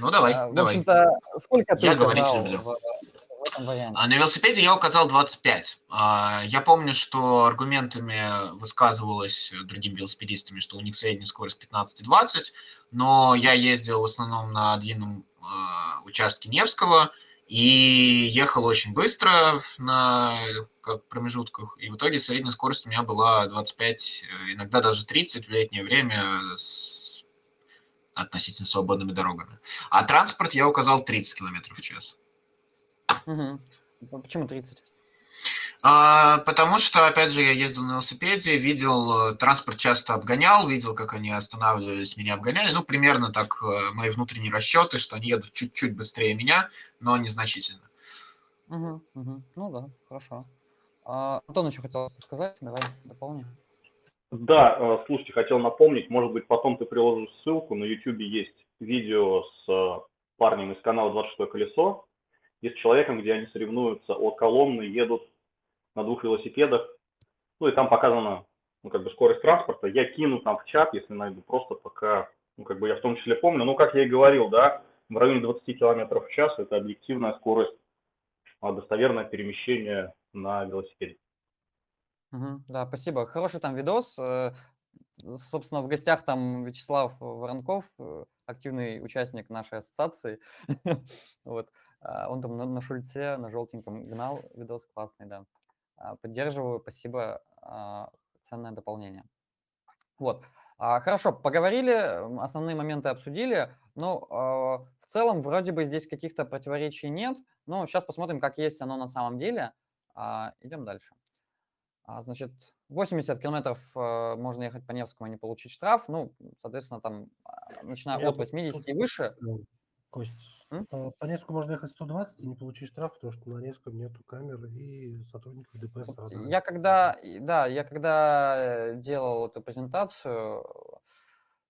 Ну, давай, В давай. общем-то, сколько ты Я говорить люблю. в, в этом варианте? А на велосипеде я указал 25. А, Я помню, что аргументами высказывалось другими велосипедистами, что у них средняя скорость 15 и 20, но я ездил в основном на длинном а, участке Невского, и ехал очень быстро на как промежутках, и в итоге средняя скорость у меня была 25, э, иногда даже 30 в летнее время с относительно свободными дорогами. А транспорт я указал 30 км в час. Угу. Почему 30? А, потому что, опять же, я ездил на велосипеде, видел, э, транспорт часто обгонял, видел, как они останавливались, меня обгоняли. Ну, примерно так э, мои внутренние расчеты, что они едут чуть-чуть быстрее меня, но незначительно. Угу, угу. Ну да, хорошо. А, Антон еще хотел сказать, давай дополни. Да, э, слушайте, хотел напомнить, может быть, потом ты приложишь ссылку, на YouTube есть видео с парнем из канала «26 колесо», и с человеком, где они соревнуются от Коломны, едут на двух велосипедах. Ну и там показана ну, как бы скорость транспорта. Я кину там в чат, если найду, просто пока, ну как бы я в том числе помню. Ну как я и говорил, да, в районе 20 км в час это объективная скорость, а достоверное перемещение на велосипеде. Мгм. Да, спасибо. Хороший там видос. э, Собственно, в гостях там Вячеслав Воронков, э, активный участник нашей ассоциации. Вот. А, Он там на, на шульце, на желтеньком гнал. Видос классный, да. А, Поддерживаю, спасибо. а, Ценное дополнение. Вот. А, Хорошо, поговорили, основные моменты обсудили. Ну, а, в целом, вроде бы здесь каких-то противоречий нет. Но сейчас посмотрим, как есть оно на самом деле. Идем дальше. Значит, 80 километров можно ехать по Невскому и не получить штраф. Ну, соответственно, там, начиная Я от бы 80 и выше. Кость, М? а, по Невску можно ехать 120 и не получить штраф, потому что на Невском нету камер и сотрудников ДПС. Вот. Я когда, да, я когда э, делал эту презентацию,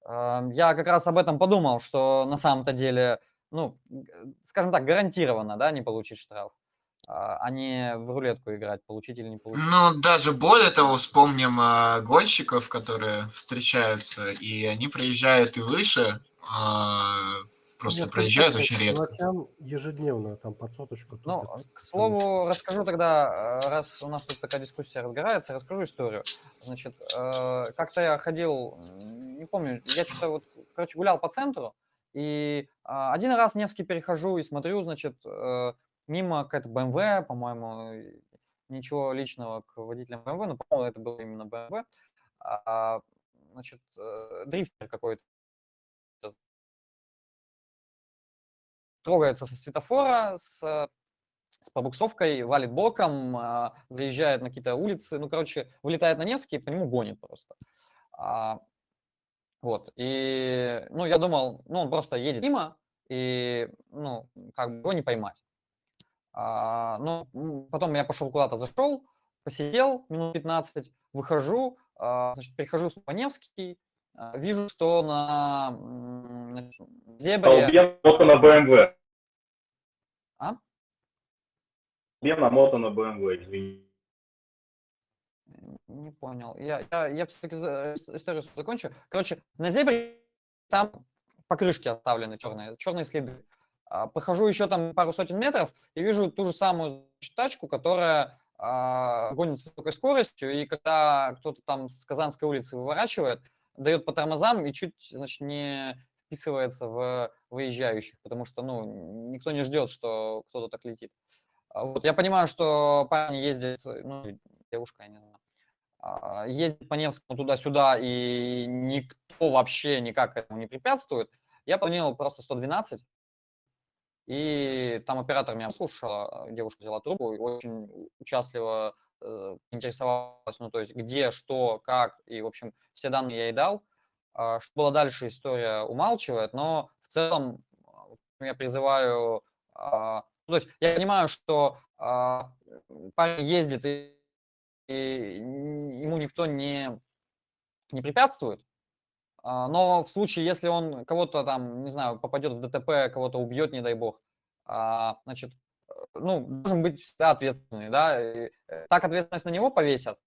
э, я как раз об этом подумал, что на самом-то деле, ну, скажем так, гарантированно, да, не получить штраф, а а не в рулетку играть, получить или не получить. Ну, даже более того, вспомним а, гонщиков, которые встречаются, и они проезжают и выше, а, просто скажу проезжают очень по редко. ночам ежедневно там под соточку. Ну, топят. к слову, расскажу тогда, э, раз у нас тут такая дискуссия разгорается, расскажу историю. Значит, э, как-то я ходил, не помню, я что-то вот, короче, гулял по центру, и а, один раз Невский перехожу и смотрю, значит, э, мимо какая-то BMW, по-моему, ничего личного к водителям BMW, но, по-моему, это было именно BMW, а, значит, э, дрифтер какой-то трогается со светофора, с с пробуксовкой, валит боком, а, заезжает на какие-то улицы, ну, короче, вылетает на Невский и по нему гонит просто. А, Вот, и, ну, я думал, ну, он просто едет мимо, и, ну, как бы его не поймать. А, Ну, потом я пошел куда-то, зашел, посидел минут 15, выхожу, а, значит, перехожу по Невский, а, вижу, что на значит, зебре... Столбе намотано на BMW. А? Намотано на BMW, извини. Не понял. Я, я, я все-таки историю свою закончу. Короче, на зебре там покрышки оставлены черные, черные следы. А, Прохожу еще там пару сотен метров и вижу ту же самую тачку, которая а, гонит с высокой скоростью, и когда кто-то там с Казанской улицы выворачивает, дает по тормозам и чуть, значит, не вписывается в выезжающих, потому что, ну, никто не ждет, что кто-то так летит. А Вот, я понимаю, что парни ездят, ну, девушка, я не знаю, а, ездит по Невскому туда-сюда, и никто вообще никак этому не препятствует, я планировал просто 112, и там оператор меня слушал, девушка взяла трубку и очень участливо э, интересовалась, ну, то есть где, что, как, и, в общем, все данные я ей дал. А, Что было дальше, история умалчивает, но в целом а, я призываю, а, ну, то есть я понимаю, что парень ездит и ему никто не, не препятствует. Но в случае, если он кого-то там, не знаю, попадет в ДТП, кого-то убьет, не дай бог, значит, э, ну, должен быть всегда ответственный, да, и, э, так ответственность на него повесят,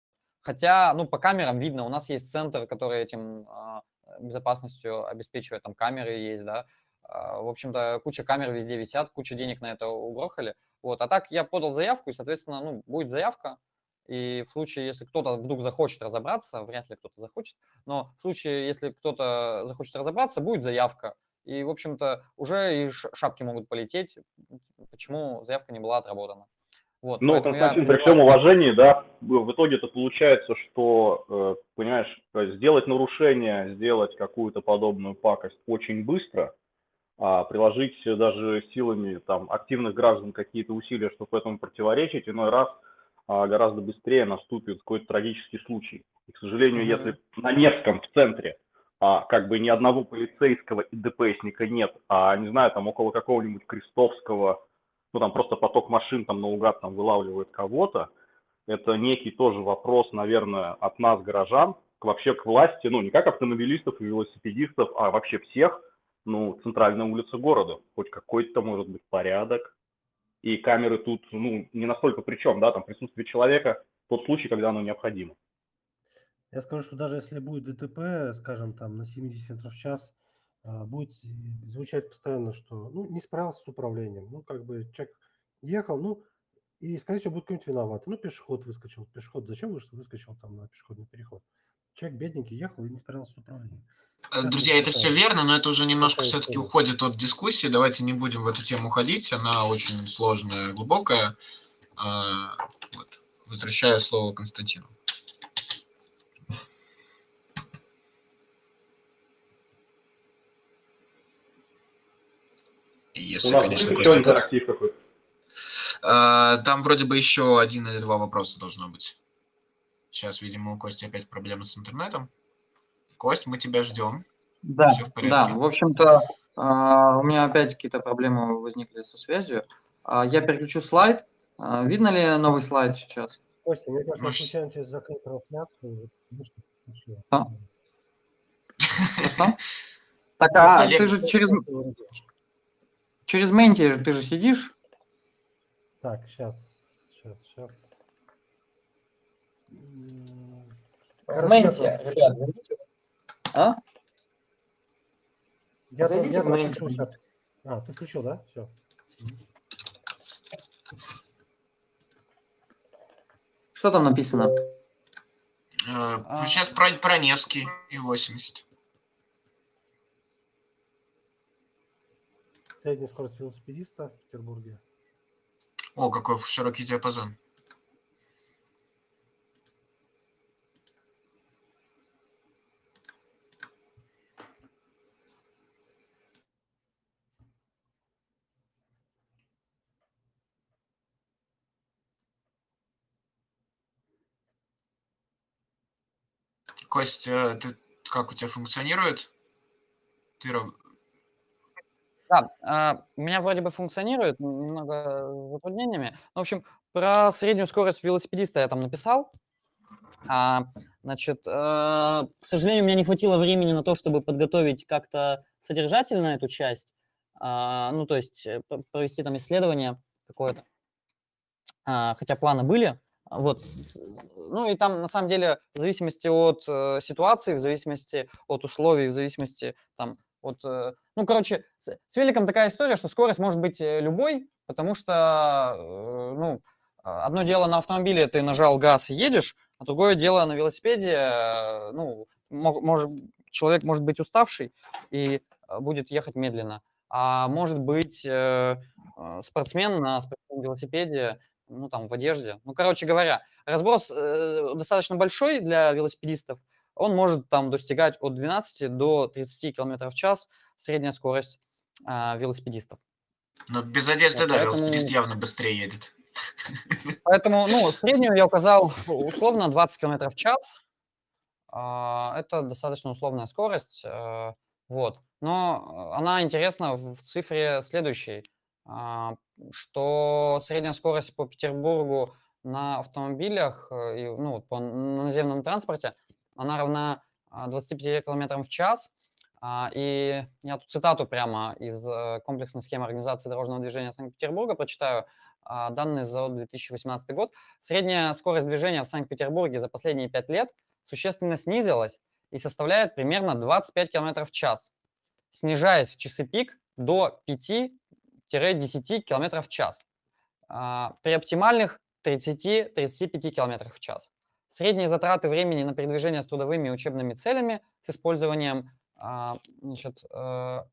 хотя, ну, по камерам видно, у нас есть центр, который этим безопасностью обеспечивает, там камеры есть, да, А, в общем-то, куча камер везде висят, куча денег на это угрохали, вот, а так я подал заявку, и, соответственно, ну, будет заявка, и в случае, если кто-то вдруг захочет разобраться, вряд ли кто-то захочет, но в случае, если кто-то захочет разобраться, будет заявка. И, в общем-то, уже и шапки могут полететь, почему заявка не была отработана. Вот, Ну, поэтому я Константин, при всем уважении, да, в итоге это получается, что, э, понимаешь, сделать нарушение, сделать какую-то подобную пакость очень быстро, а приложить даже силами там активных граждан какие-то усилия, чтобы этому противоречить, иной раз а, гораздо быстрее наступит какой-то трагический случай. И, к сожалению, Мгм. если на Невском в центре а, как бы ни одного полицейского и ДПСника нет, а, не знаю, там около какого-нибудь Крестовского, ну, там просто поток машин там наугад там вылавливает кого-то, это некий тоже вопрос, наверное, от нас, горожан, вообще к власти, ну, не как автомобилистов и велосипедистов, а вообще всех, ну, центральная улица города, хоть какой-то, может быть, порядок. И камеры тут, ну, не настолько при чем, да, там присутствие человека, тот случай, когда оно необходимо. Я скажу, что даже если будет ДТП, скажем, там на 70 метров в час, а, будет звучать постоянно, что ну, не справился с управлением. Ну, как бы человек ехал, ну, И, скорее всего, будет кто-нибудь виноват. Ну, пешеход выскочил. Пешеход зачем? Выскочил там на пешеходный переход. Человек бедненький ехал и не справился с управлением. Э, Друзья, это все верно, но это уже немножко все-таки уходит от дискуссии. Давайте не будем в эту тему уходить. Она очень сложная, глубокая. А, вот. Возвращаю слово Константину. Если, конечно, Костя интерактив какой-то. А, Там вроде бы еще один или два вопроса должно быть. Сейчас, видимо, у Кости опять проблемы с интернетом. Кость, мы тебя ждем. Да, Всё в порядке. да, в общем-то, а, у меня опять какие-то проблемы возникли со связью. А, Я переключу слайд. Видно ли новый слайд сейчас? Костя, мне кажется, я Может- случайно тебе закрыл трансляцию. Что, что? Так, а Олег, ты же через, через Менти ты же сидишь? Так, сейчас, сейчас, сейчас. Менти, ребят, зайдите. А? Я, Зайдите я в Менти. А, ты включил, да? Все. Что там написано? А, Сейчас про, про Невский и 80. Средняя скорость велосипедиста в Петербурге. О, какой широкий диапазон. Кость, э, ты как у тебя функционирует? Ты Да, а, у меня вроде бы функционирует, немного с затруднениями. Ну, В общем, про среднюю скорость велосипедиста я там написал. А, значит, э, к сожалению, у меня не хватило времени на то, чтобы подготовить как-то содержательно эту часть. А, ну, то есть э, провести там исследование какое-то. Хотя планы были. Вот, ну и там на самом деле в зависимости от э, ситуации, в зависимости от условий, в зависимости там от, э, ну короче, с, с великом такая история, что скорость может быть э, любой, потому что, э, ну, а, одно дело на автомобиле ты нажал газ и едешь, а другое дело на велосипеде, ну, мо- может, человек может быть уставший и будет ехать медленно, а может быть спортсмен на спортивном велосипеде, ну, там, в одежде. Ну, короче говоря, разброс достаточно большой для велосипедистов. Он может там достигать от 12 до 30 км в час средняя скорость а, велосипедистов. Но без одежды, Вот да, поэтому- велосипедист явно быстрее едет. Поэтому, ну, среднюю я указал условно 20 км в час. А, Это достаточно условная скорость. э, Вот. Но э, она интересна в цифре следующей, а, что средняя скорость по Петербургу на автомобилях, э, и, ну, по наземном транспорте, она равна а, 25 км в час. А, И я тут цитату прямо из э, комплексной схемы организации дорожного движения Санкт-Петербурга прочитаю. А, Данные за 2018 год. Средняя скорость движения в Санкт-Петербурге за последние 5 лет существенно снизилась и составляет примерно 25 км в час, снижаясь в часы пик до 5-10 км в час. А, При оптимальных 30-35 км в час. Средние затраты времени на передвижение с трудовыми и учебными целями с использованием а, значит, э,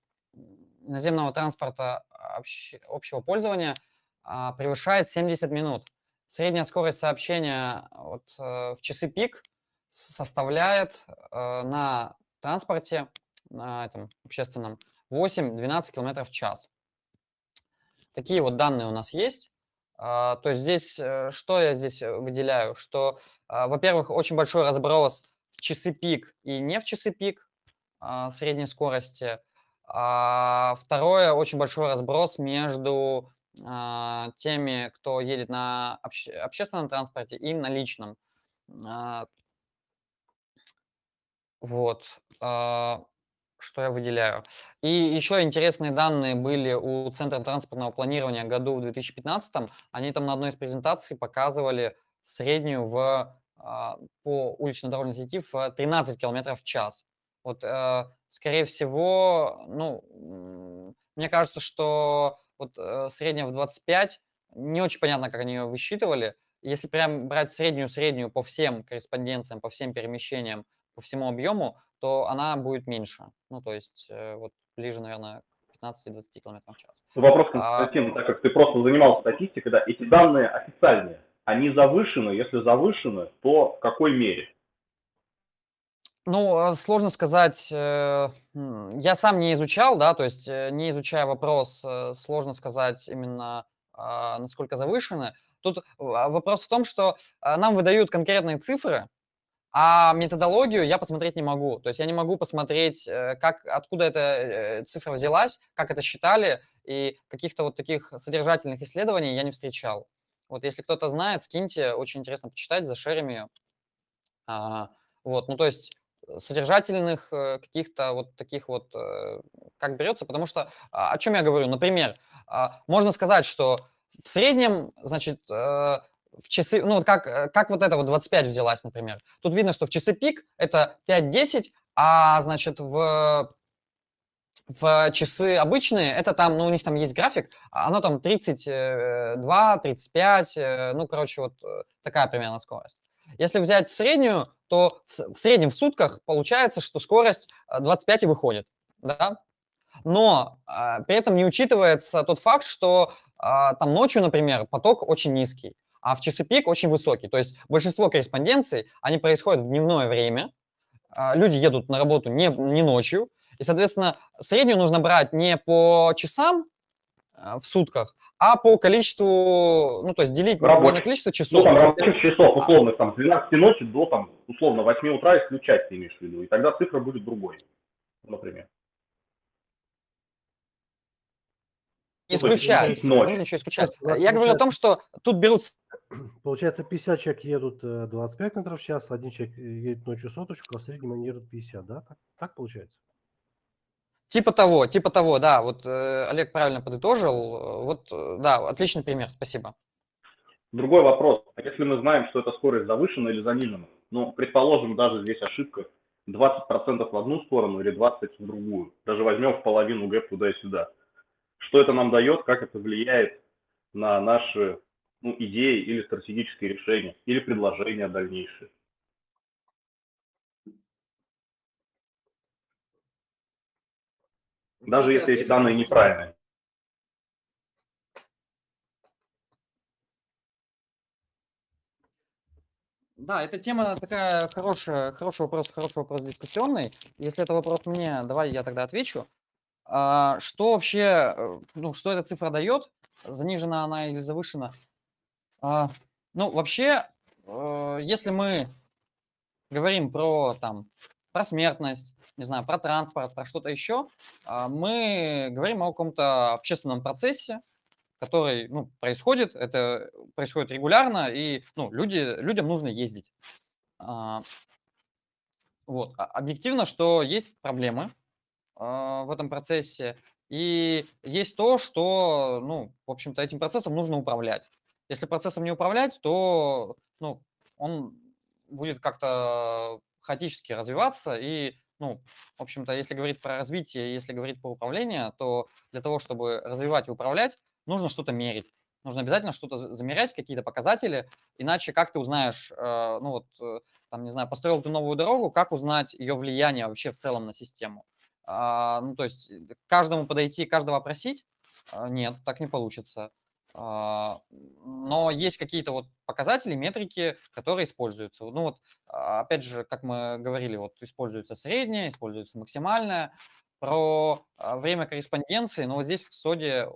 наземного транспорта общ- общего пользования а, превышает 70 минут. Средняя скорость сообщения вот, э, в часы пик составляет э, на транспорте, на этом общественном, 8-12 км в час. Такие вот данные у нас есть. А, То здесь, э, что я здесь э, выделяю? Что, а, во-первых, очень большой разброс в часы пик и не в часы пик а, средней скорости. Второе, очень большой разброс между теми, кто едет на обще- общественном транспорте и на личном. Вот. Что я выделяю? И еще интересные данные были у Центра транспортного планирования году в 2015. Они там на одной из презентаций показывали среднюю в, а, по улично-дорожной сети в 13 км в час. Вот, э, скорее всего, ну, мне кажется, что вот э, средняя в 25 Не очень понятно, как они ее высчитывали. Если прям брать среднюю-среднюю по всем корреспонденциям, по всем перемещениям, по всему объему, то она будет меньше. Ну, то есть э, вот ближе, наверное, к 15-20 км в час. Вопрос, А- Константин, так как ты просто занимался статистикой, да, эти данные официальные, они завышены, если завышены, то в какой мере? Ну, э, сложно сказать. э, Я сам не изучал, да, то есть не изучая вопрос, сложно сказать именно а, насколько завышены. Тут вопрос в том, что а, нам выдают конкретные цифры, а методологию я посмотреть не могу. То есть я не могу посмотреть, э, как, откуда эта э, цифра взялась, как это считали, и каких-то вот таких содержательных исследований я не встречал. Вот если кто-то знает, скиньте, очень интересно почитать, зашерим ее. А, Вот, ну то есть э, содержательных каких-то вот таких вот, как берется, потому что а, о чем я говорю? Например, а, можно сказать, что в среднем, значит, в часы, ну вот как, э, как вот это вот 25 взялась, например. Тут видно, что в часы пик это 5-10, а значит в в часы обычные, это там, ну, у них там есть график, а оно там 32, 35, э, ну, короче, вот э, такая примерно скорость. Если взять среднюю, то в, в среднем в сутках получается, что скорость э, 25 и выходит, да? Но а, при этом не учитывается тот факт, что а, там ночью, например, поток очень низкий, а в часы пик очень высокий. То есть большинство корреспонденций, они происходят в дневное время, а, люди едут на работу не, не ночью, и, соответственно, среднюю нужно брать не по часам а, в сутках, а по количеству, ну, то есть делить не на Рабочих. количество Ну, часов. там рабочих часов, условно, там, с 12 ночи до, там, условно, 8 утра исключать ты имеешь в виду, и тогда цифра будет другой, например. Не ну, то есть исключать, ночь. нужно еще исключать. Я говорю о том, что тут берут Получается, 50 человек едут э, 25 метров в час, один человек э, едет ночью соточку, а в среднем они едут 50, да? Так, так получается? Типа того, типа того, да. Вот э, Олег правильно подытожил. э, Вот, э, да, отличный пример, спасибо. Другой вопрос. А если мы знаем, что эта скорость завышена или занижена? Ну, предположим, даже здесь ошибка 20% в одну сторону или 20% в другую. Даже возьмем в половину гэп туда и сюда. Что это нам дает, как это влияет на наши ну, идеи или стратегические решения, или предложения дальнейшие? Даже если эти данные неправильные. Да, эта тема такая хорошая, хороший вопрос, хороший вопрос дискуссионный. Если это вопрос мне, давай я тогда отвечу. А, Что вообще, э, ну, что эта цифра дает? Занижена она или завышена? А, Ну, вообще, э, если мы говорим про там про смертность, не знаю, про транспорт, про что-то еще, а, мы говорим о каком-то общественном процессе, который ну, происходит, это происходит регулярно, и ну, люди, людям нужно ездить. Вот. Объективно, что есть проблемы в этом процессе, и есть то, что, ну, в общем-то, этим процессом нужно управлять. Если процессом не управлять, то, ну, он будет как-то хаотически развиваться, и, ну, в общем-то, если говорить про развитие, если говорить про управление, то для того, чтобы развивать и управлять, нужно что-то мерить. Нужно обязательно что-то за- замерять, какие-то показатели, иначе как ты узнаешь, э, ну вот, э, там, не знаю, построил ты новую дорогу, как узнать ее влияние вообще в целом на систему? А, ну, то есть э, каждому подойти, каждого опросить? А, Нет, так не получится. А, Но есть какие-то вот показатели, метрики, которые используются. Ну вот, опять же, как мы говорили, вот используется средняя, используется максимальная. Про время корреспонденции, ну вот здесь в СОДе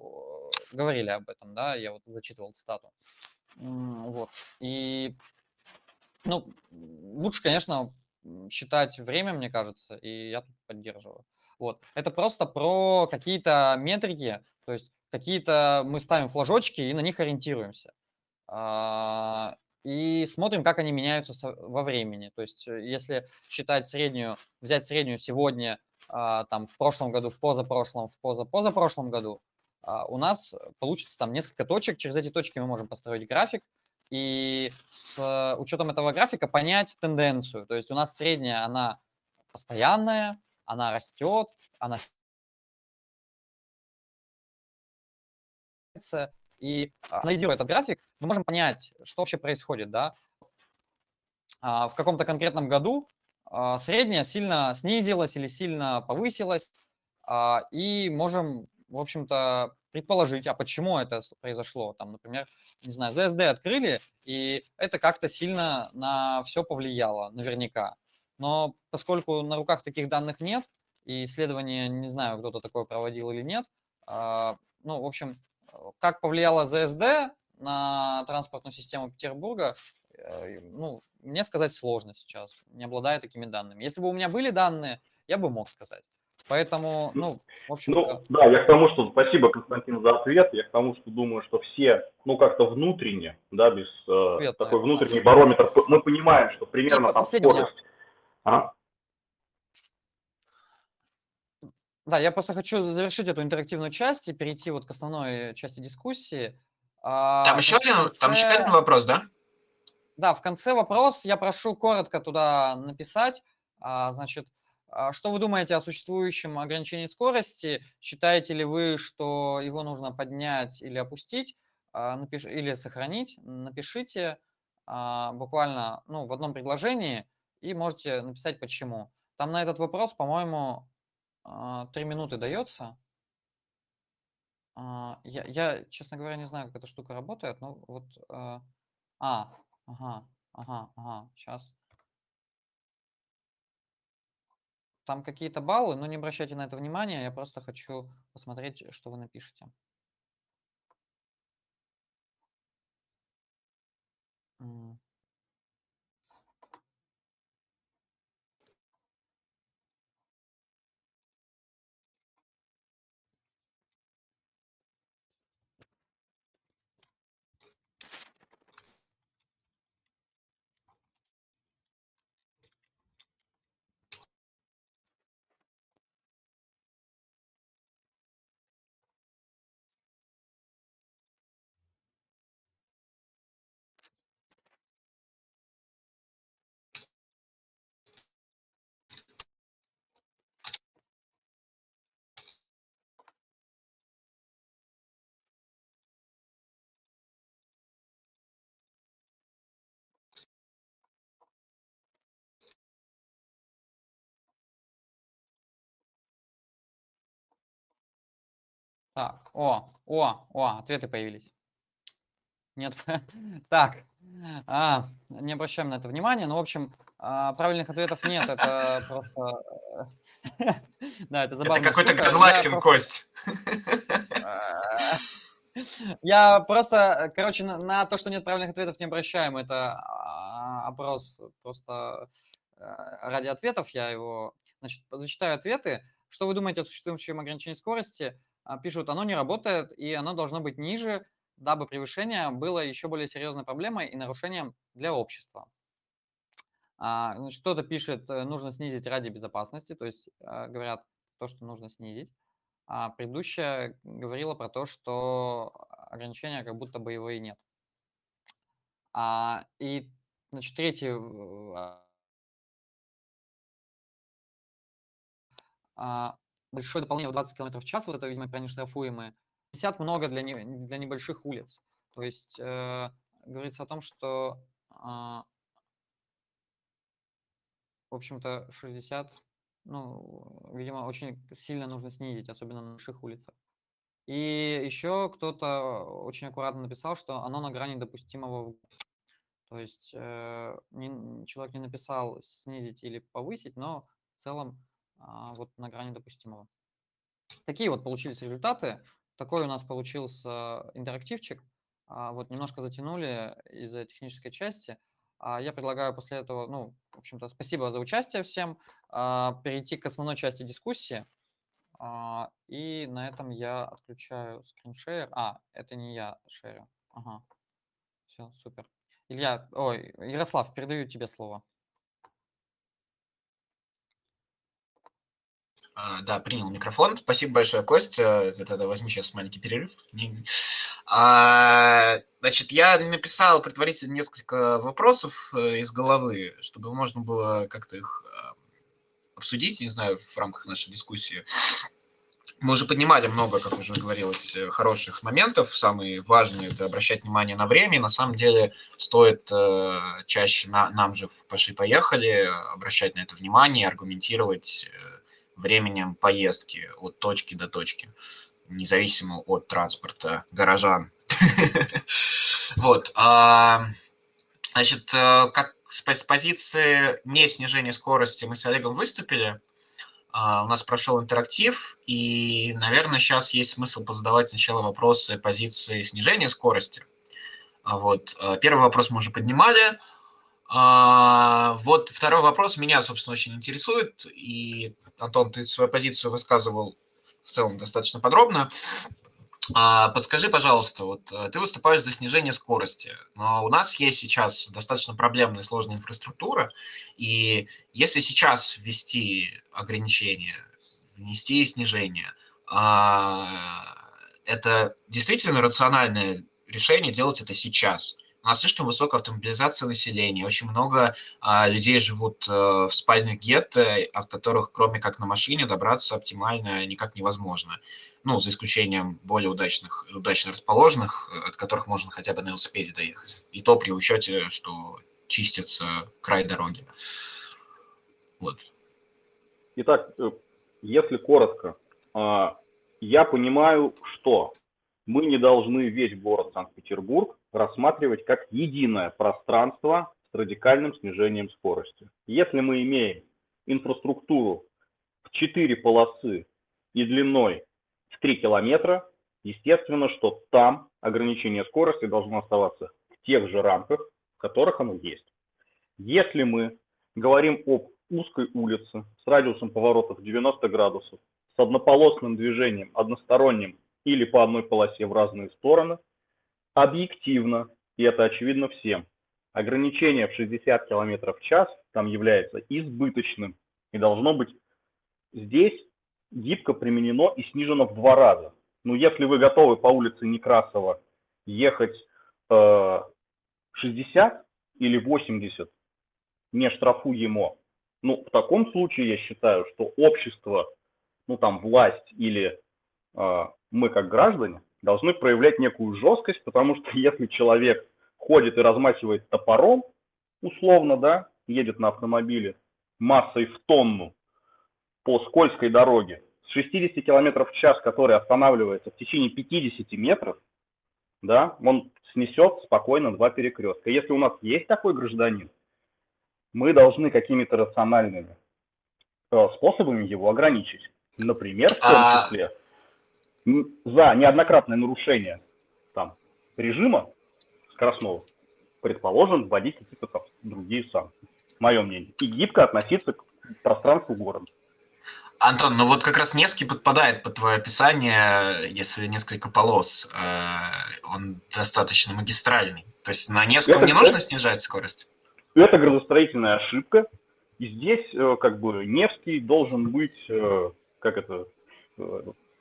говорили об этом, да, я вот зачитывал цитату. Вот. И, ну, лучше, конечно, считать время, мне кажется, и я тут поддерживаю. Вот. Это просто про какие-то метрики, то есть какие-то мы ставим флажочки и на них ориентируемся. А, И смотрим, как они меняются во времени. То есть, э, если считать среднюю, взять среднюю сегодня, а, там, в прошлом году, в позапрошлом, в позапозапрошлом году, а, у нас получится там несколько точек. Через эти точки мы можем построить график и с учетом этого графика понять тенденцию. То есть у нас средняя, она постоянная, она растет, она и анализируя этот график, мы можем понять, что вообще происходит, да. А, в каком-то конкретном году а, средняя сильно снизилась или сильно повысилась, а, и можем, в общем-то, предположить, а почему это произошло. Там, например, не знаю, ЗСД открыли, и это как-то сильно на все повлияло, наверняка. Но поскольку на руках таких данных нет, и исследование, не знаю, кто-то такое проводил или нет, ну, в общем, как повлияло ЗСД на транспортную систему Петербурга, э, ну, мне сказать сложно сейчас, не обладая такими данными. Если бы у меня были данные, я бы мог сказать. Поэтому, ну, в общем Ну, да, я к тому, что спасибо, Константин, за ответ. Я к тому, что думаю, что все, ну, как-то внутренне, да, без э, такой внутренний барометр, мы понимаем, что примерно там скорость. А? Да, я просто хочу завершить эту интерактивную часть и перейти вот к основной части дискуссии. А, там, еще один, конце... там еще один вопрос, да? Да, в конце вопрос я прошу коротко туда написать. А, значит, что вы думаете о существующем ограничении скорости? Считаете ли вы, что его нужно поднять или опустить, напиш... или сохранить? Напишите буквально ну, в одном предложении и можете написать почему. Там на этот вопрос, по-моему, а, три минуты дается. А, я, я, честно говоря, не знаю, как эта штука работает, но вот... А, а ага, ага, ага, сейчас. Там какие-то баллы, но не обращайте на это внимания, я просто хочу посмотреть, что вы напишете. Так, о, о, о, ответы появились. Нет, так, а, не обращаем на это внимания, но, в общем, а, правильных ответов нет, это просто... Да, это забавно. Это какой-то газлайтинг, Кость. Я просто, короче, на, на то, что нет правильных ответов, не обращаем. Это а, опрос просто а, ради ответов. Я его, значит, зачитаю ответы. Что вы думаете о существующем ограничении скорости? А, пишут, оно не работает, и оно должно быть ниже, дабы превышение было еще более серьезной проблемой и нарушением для общества. А, Что-то пишет, э, нужно снизить ради безопасности, то есть а, говорят то, что нужно снизить. А предыдущая говорила про то, что ограничения как будто бы его и нет. А, и, значит, третий а, большое дополнение в 20 км в час, вот это, видимо, прям штрафуемые, 50 много для, не, для небольших улиц. То есть э, говорится о том, что, э, в общем-то, 60, ну, видимо, очень сильно нужно снизить, особенно на больших улицах. И еще кто-то очень аккуратно написал, что оно на грани допустимого. То есть э, не, человек не написал снизить или повысить, но в целом вот на грани допустимого. Такие вот получились результаты. Такой у нас получился интерактивчик. А, вот немножко затянули из-за технической части. А, я предлагаю после этого, ну, в общем-то, спасибо за участие всем, перейти к основной части дискуссии. И на этом я отключаю скриншейер. А, это не я шерю. Ага. Все, супер. Илья, ой, Ярослав, передаю тебе слово. А, да, принял микрофон. Спасибо большое, Костя. Тогда возьми сейчас маленький перерыв. А, значит, я написал предварительно несколько вопросов э, из головы, чтобы можно было как-то их а, обсудить, не знаю, в рамках нашей дискуссии. мы уже поднимали много, как уже говорилось, э, хороших моментов. Самые важные – это обращать внимание на время. На самом деле стоит э, чаще на, нам же «Пошли-поехали» обращать на это внимание, аргументировать э, временем поездки от точки до точки, независимо от транспорта горожан. Вот. А, значит, э, как с позиции не снижения скорости мы с Олегом выступили – а, у нас прошел интерактив, и, наверное, сейчас есть смысл позадавать сначала вопросы позиции снижения скорости. А вот. А, первый вопрос мы уже поднимали. Вот второй вопрос меня, собственно, очень интересует. И, Антон, ты свою позицию высказывал в целом достаточно подробно. А, подскажи, пожалуйста, вот э, ты выступаешь за снижение скорости, но у нас есть сейчас достаточно проблемная и сложная инфраструктура, и если сейчас ввести ограничения, внести снижение, а, это действительно рациональное решение делать это сейчас. Слишком высокая автомобилизация населения, очень много а, людей живут а, в спальных гетто, от которых, кроме как на машине, добраться оптимально никак невозможно ну, за исключением более удачных, удачно расположенных, от которых можно хотя бы на велосипеде доехать. И то при учете, что чистится край дороги. Вот. Итак, э, если коротко, а, я понимаю, что мы не должны весь город Санкт-Петербург рассматривать как единое пространство с радикальным снижением скорости. Если мы имеем инфраструктуру в четыре полосы и длиной в 3 километра, естественно, что там ограничение скорости должно оставаться в тех же рамках, в которых оно есть. Если мы говорим об узкой улице с радиусом поворотов 90 градусов, с однополосным движением, односторонним или по одной полосе в разные стороны, объективно, и это очевидно всем, ограничение в 60 км в час там является избыточным и должно быть здесь гибко применено и снижено в два раза. Ну, если вы готовы по улице Некрасова ехать э, 60 или 80, не штрафуемо, ну, в таком случае я считаю, что общество, ну, там, власть или э, мы, как граждане, должны проявлять некую жесткость, потому что если человек ходит и размахивает топором, условно, да, едет на автомобиле массой в тонну, по скользкой дороге с 60 км в час, который останавливается в течение 50 метров, да, он снесет спокойно два перекрестка. Если у нас есть такой гражданин, мы должны какими-то рациональными э, способами его ограничить. Например, в том а числе за неоднократное нарушение там, режима скоростного предположен вводить какие-то другие санкции. Мое мнение. И гибко относиться к пространству города. Антон, ну вот как раз Невский подпадает под твое описание, если несколько полос. Э, он достаточно магистральный. То есть на Невском это, не нужно снижать скорость? Это градостроительная ошибка. И здесь э, как бы Невский должен быть, э, как это,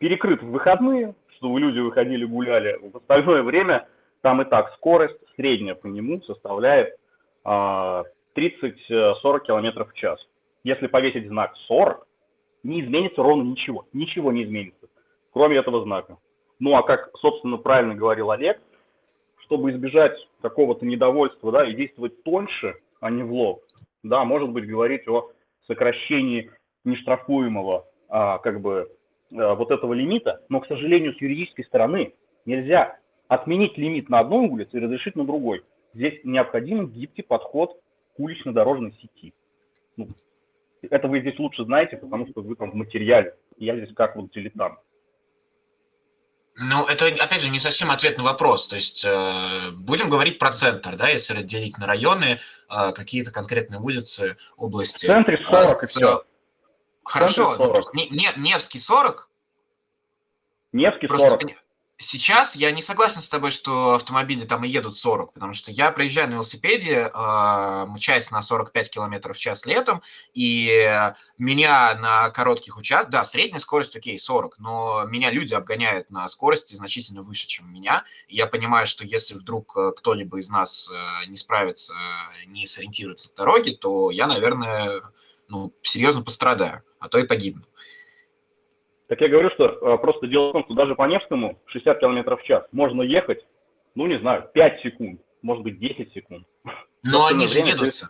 перекрыт в выходные, чтобы люди выходили, гуляли. В остальное время там и так скорость средняя по нему составляет 30-40 км в час. Если повесить знак 40, не изменится ровно ничего. Ничего не изменится, кроме этого знака. Ну а как, собственно, правильно говорил Олег, чтобы избежать какого-то недовольства, да, и действовать тоньше, а не в лоб, да, может быть, говорить о сокращении нештрафуемого, а, как бы, а, вот этого лимита, но, к сожалению, с юридической стороны нельзя отменить лимит на одной улице и разрешить на другой. Здесь необходим гибкий подход к улично-дорожной сети. Ну, это вы здесь лучше знаете, потому что вы там в материале. Я здесь как вот дилетант. Ну, это, опять же, не совсем ответ на вопрос. То есть, э, будем говорить про центр, да, если разделить на районы, э, какие-то конкретные улицы, области. В центре 40 э, и все. Хорошо, 40. Не, не, Невский 40? Невский Просто 40. Сейчас я не согласен с тобой, что автомобили там и едут 40, потому что я проезжаю на велосипеде, э, мчась на 45 км в час летом, и меня на коротких участках, да, средняя скорость, окей, 40, но меня люди обгоняют на скорости значительно выше, чем меня. И я понимаю, что если вдруг э, кто-либо из нас э, не справится, не сориентируется в дороге, то я, наверное, ну, серьезно пострадаю, а то и погибну. Так я говорю, что э, просто дело в том, что даже по Невскому 60 км в час можно ехать, ну, не знаю, 5 секунд, может быть, 10 секунд. Но они же едутся.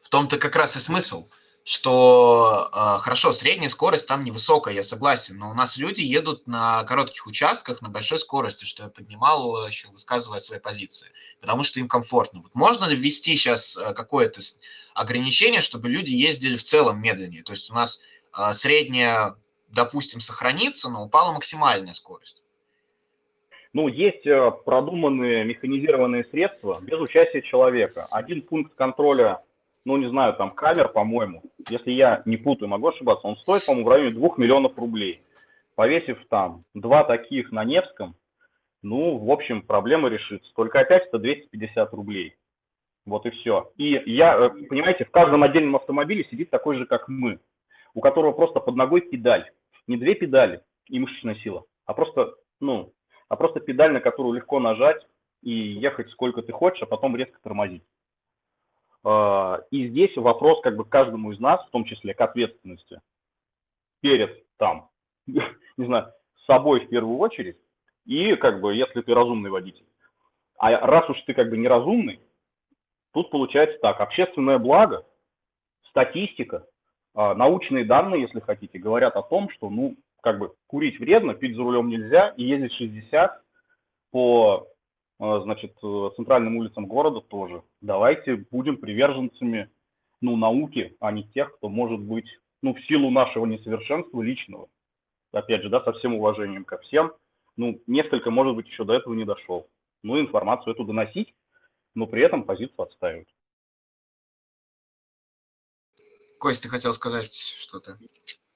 В том-то как раз и смысл что э, хорошо, средняя скорость там невысокая, я согласен, но у нас люди едут на коротких участках на большой скорости, что я поднимал, еще высказывая свои позиции, потому что им комфортно. Вот можно ввести сейчас какое-то ограничение, чтобы люди ездили в целом медленнее? То есть у нас средняя, допустим, сохранится, но упала максимальная скорость. Ну, есть э, продуманные механизированные средства без участия человека. Один пункт контроля ну, не знаю, там камер, по-моему, если я не путаю, могу ошибаться, он стоит, по-моему, в районе 2 миллионов рублей. Повесив там два таких на Невском, ну, в общем, проблема решится. Только опять это 250 рублей. Вот и все. И я, э, понимаете, в каждом отдельном автомобиле сидит такой же, как мы, у которого просто под ногой педаль. Не две педали и мышечная сила, а просто, ну, а просто педаль, на которую легко нажать и ехать сколько ты хочешь, а потом резко тормозить. А, и здесь вопрос как бы каждому из нас, в том числе к ответственности, перед там, не знаю, собой в первую очередь, и как бы, если ты разумный водитель. А раз уж ты как бы неразумный, тут получается так, общественное благо, статистика, научные данные, если хотите, говорят о том, что, ну, как бы курить вредно, пить за рулем нельзя, и ездить 60 по а, значит, э, центральным улицам города тоже. Давайте будем приверженцами ну, науки, а не тех, кто может быть, ну, в силу нашего несовершенства личного, опять же, да, со всем уважением ко всем, ну, несколько, может быть, еще до этого не дошел. Ну, информацию эту доносить, но при этом позицию отстаивать. Кость, ты хотел сказать что-то?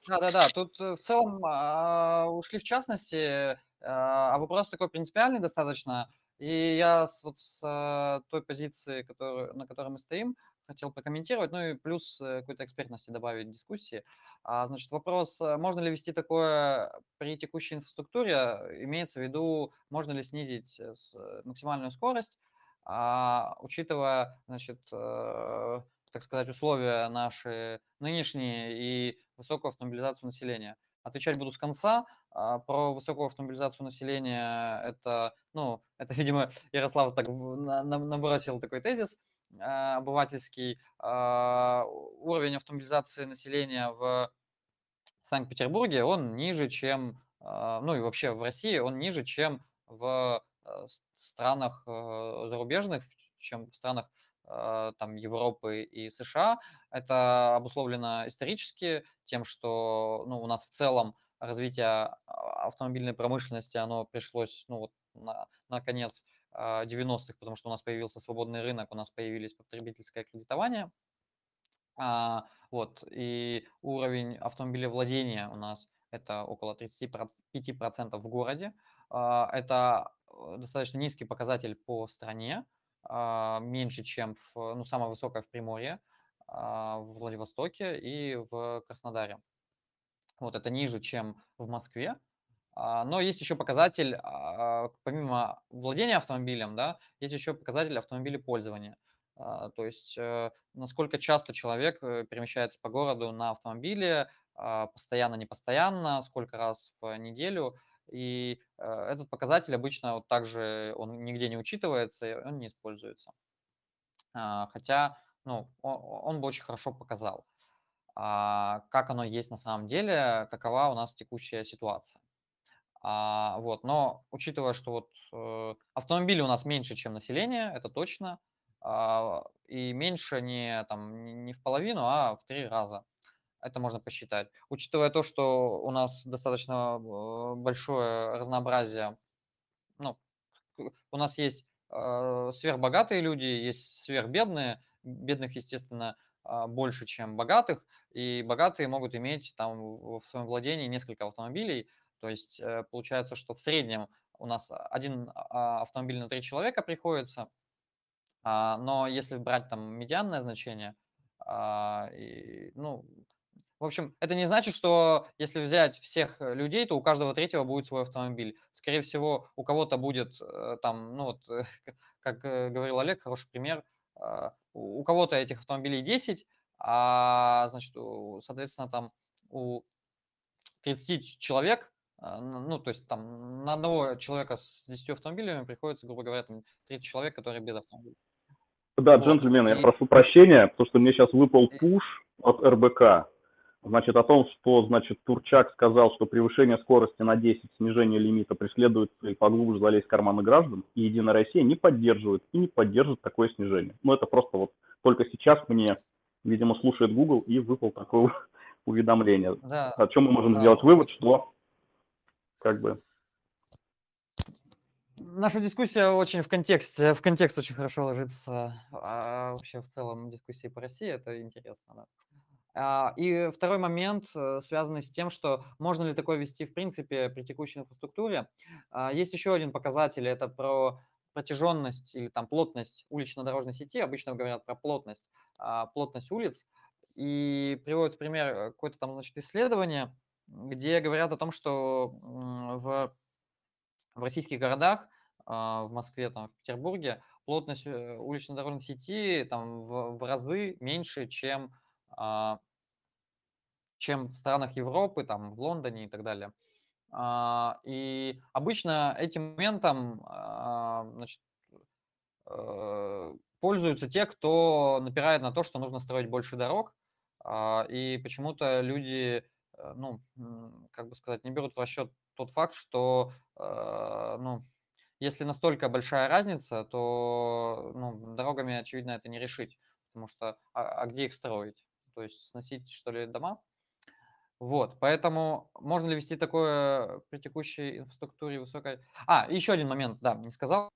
Да-да-да, тут э, в целом а, ушли в частности, а, а вопрос такой принципиальный достаточно. И я с, вот с э, той позиции, которую, на которой мы стоим, хотел прокомментировать, ну и плюс э, какой-то экспертности добавить в дискуссии. А, значит, вопрос, э, можно ли вести такое при текущей инфраструктуре, имеется в виду, можно ли снизить максимальную скорость, а, учитывая, значит, так сказать, условия наши нынешние и высокую автомобилизацию населения. Отвечать буду с конца. А, про высокую автомобилизацию населения это, ну, это, видимо, Ярослав так набросил такой тезис а, обывательский. А, уровень автомобилизации населения в Санкт-Петербурге, он ниже, чем, ну и вообще в России, он ниже, чем в странах зарубежных, чем в странах там Европы и США. Это обусловлено исторически тем, что ну, у нас в целом развитие а, автомобильной промышленности, оно пришлось, ну вот, на, на конец 90-х, потому что у нас появился свободный рынок, у нас появились потребительское кредитование, а, вот, и уровень автомобилевладения у нас это около 35% в городе, а, это э, достаточно низкий показатель по стране, меньше, чем в, ну, самое высокое в Приморье, а, в Владивостоке и в Краснодаре. Вот это ниже, чем в Москве. А, но есть еще показатель, а, помимо владения автомобилем, да, есть еще показатель автомобилепользования. А, то есть э, насколько часто человек э, перемещается по городу на автомобиле, постоянно, не постоянно, сколько раз в неделю. И э, этот показатель обычно вот также он нигде не учитывается, он не используется. Хотя ну, он, бы очень хорошо показал а, как оно есть на самом деле, какова у нас текущая ситуация. А, вот, но учитывая, что вот э, автомобилей у нас меньше, чем население, это точно, а, и меньше не, там, не в половину, а в три раза. Это можно посчитать. Учитывая то, что у нас достаточно э, большое разнообразие, ну, у нас есть э, сверхбогатые люди, есть сверхбедные, бедных, естественно, а, больше, чем богатых, и богатые могут иметь там в своем владении несколько автомобилей, то есть э, получается, что в среднем у нас один а, автомобиль на три человека приходится, а, но если брать там медианное значение, ну, в общем, это не значит, что если взять всех людей, то у каждого третьего будет свой автомобиль. Скорее всего, у кого-то будет э, там, ну вот, как э, говорил Олег, хороший пример – а, у кого-то этих автомобилей 10, а, значит, соответственно, там у 30 человек, а, ну, то есть там на одного человека с 10 автомобилями приходится, грубо говоря, там 30 человек, которые без автомобиля. Да, вот. джентльмены, и... я прошу прощения, потому что мне сейчас выпал пуш от РБК. Значит, о том, что, значит, Турчак сказал, что превышение скорости на 10, снижение лимита преследует цель поглубже залезть в карманы граждан, и Единая Россия не поддерживает и не поддержит такое снижение. Ну, это просто вот только сейчас мне, видимо, слушает Google и выпал такое уведомление. Да. О чем мы можем да. сделать вывод, что как бы наша дискуссия очень в контексте, в контекст очень хорошо ложится. А вообще в целом дискуссии по России это интересно. Да. А, и второй момент, э, связанный с тем, что можно ли такое вести в принципе при текущей инфраструктуре. А, есть еще один показатель, это про протяженность или там плотность улично-дорожной сети. Обычно говорят про плотность, а, плотность улиц. И приводят пример э, какое-то там значит, исследование, где говорят о том, что в, в российских городах в Москве, там, в Петербурге, плотность э, улично-дорожной сети там в, в разы меньше, чем, чем в странах Европы, там, в Лондоне и так далее. А, и обычно этим моментом значит, э, пользуются те, кто напирает на то, что нужно строить больше дорог, и почему-то люди, э, ну, как бы сказать, не берут в расчет тот факт, что, ну, если настолько большая разница, то ну, дорогами, очевидно, это не решить, потому что а, а где их строить? То есть сносить, что ли, дома? Вот, поэтому можно ли вести такое при текущей инфраструктуре высокой... А, еще один момент, да, не сказал,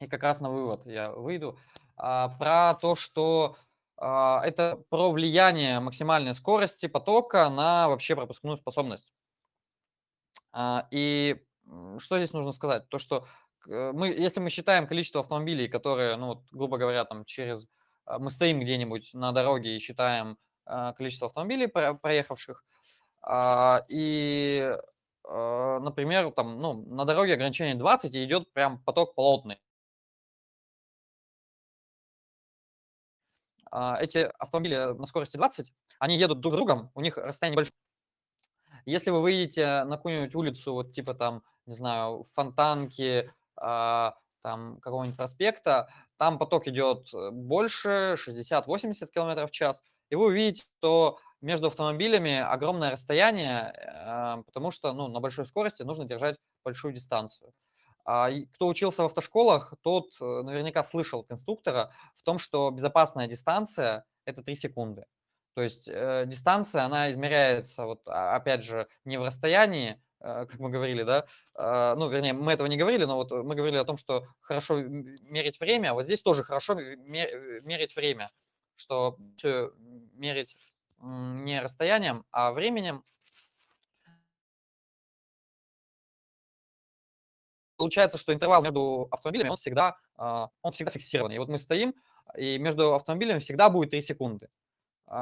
и как раз на вывод я выйду, а, про то, что а, это про влияние максимальной скорости потока на вообще пропускную способность. А, и что здесь нужно сказать? То, что Э, мы, если мы считаем количество автомобилей, которые, ну, вот, грубо говоря, там через... А, мы стоим где-нибудь на дороге и считаем а, количество автомобилей, проехавших, и, например, там, ну, на дороге ограничение 20 и идет прям поток плотный. Эти автомобили на скорости 20, они едут друг с другом, у них расстояние большое. Если вы выйдете на какую-нибудь улицу, вот типа там, не знаю, Фонтанки, а, там какого-нибудь проспекта, там поток идет э, больше, 60-80 км в час, и вы увидите, что между автомобилями огромное расстояние, а, потому что ну, на большой скорости нужно держать большую дистанцию. А, кто учился в автошколах, тот э, наверняка слышал от инструктора в том, что безопасная дистанция – это 3 секунды. То есть э, дистанция, она измеряется, вот, опять же, не в расстоянии, а, как мы говорили, да, а, ну, вернее, мы этого не говорили, но вот мы говорили о том, что хорошо мерить время, а вот здесь тоже хорошо мерить время, что мерить не расстоянием, а временем. Получается, что интервал между автомобилями, он всегда, он всегда фиксированный. И вот мы стоим, и между автомобилями всегда будет 3 секунды.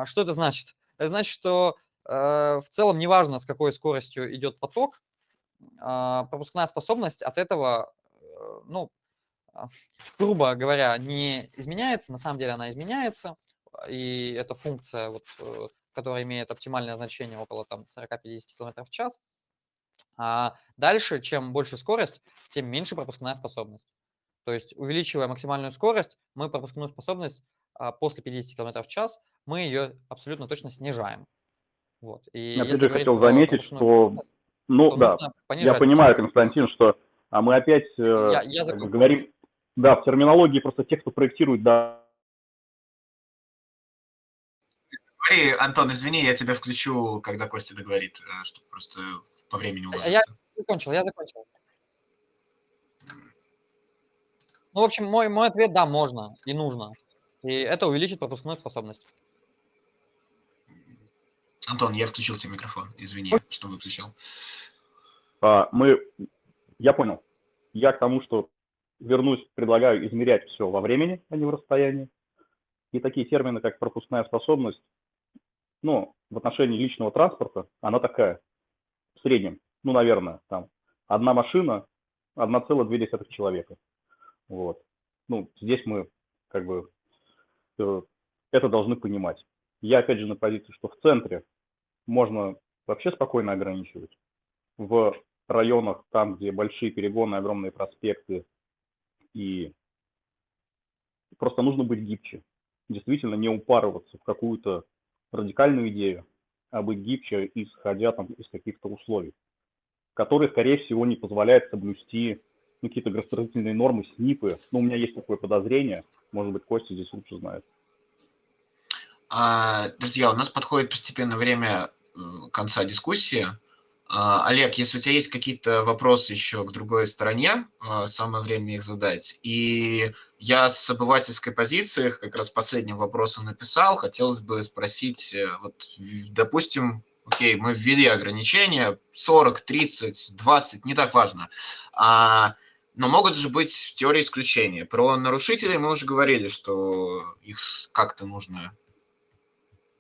Что это значит? Это значит, что Э, в целом неважно, с какой скоростью идет поток, а, пропускная способность от этого, э, ну, а, грубо говоря, не изменяется, на самом деле она изменяется, и это функция, вот, э, которая имеет оптимальное значение около там, 40-50 км в час. А дальше, чем больше скорость, тем меньше пропускная способность. То есть, увеличивая максимальную скорость, мы пропускную способность после 50 км в час, мы ее абсолютно точно снижаем. Вот. И Опять же, хотел заметить, что, ну да, я понимаю, Константин, что а мы опять э, я, я говорим, да, в терминологии просто тех, кто проектирует, да. Говори, Антон, извини, я тебя включу, когда Костя договорит, э, чтобы просто по времени уложиться. Я закончил, я закончил. Ну, в общем, мой, мой ответ – да, можно и нужно. И это увеличит пропускную способность. Антон, я включил тебе микрофон. Извини, что выключил. А, мы, я понял. Я к тому, что вернусь, предлагаю измерять все во времени, а не в расстоянии. И такие термины, как пропускная способность, ну, в отношении личного транспорта, она такая, в среднем, ну, наверное, там, одна машина, 1,2 человека. Вот. Ну, здесь мы, как бы, э, это должны понимать. Я, опять же, на позиции, что в центре можно вообще спокойно ограничивать. В районах, там, где большие перегоны, огромные проспекты, и просто нужно быть гибче. Действительно не упарываться в какую-то радикальную идею, а быть гибче, исходя там из каких-то условий, которые, скорее всего, не позволяют соблюсти ну, какие-то градостроительные нормы, СНИПы. Ну, у меня есть такое подозрение, может быть, Костя здесь лучше знает. А, друзья, у нас подходит постепенно время конца дискуссии. А, Олег, если у тебя есть какие-то вопросы еще к другой стороне, а, самое время их задать. И я с обывательской позиции как раз последним вопросом написал. Хотелось бы спросить, э, вот, допустим, окей, мы ввели ограничения 40, 30, 20, не так важно. А, но могут же быть в теории исключения. Про нарушителей мы уже говорили, что их как-то нужно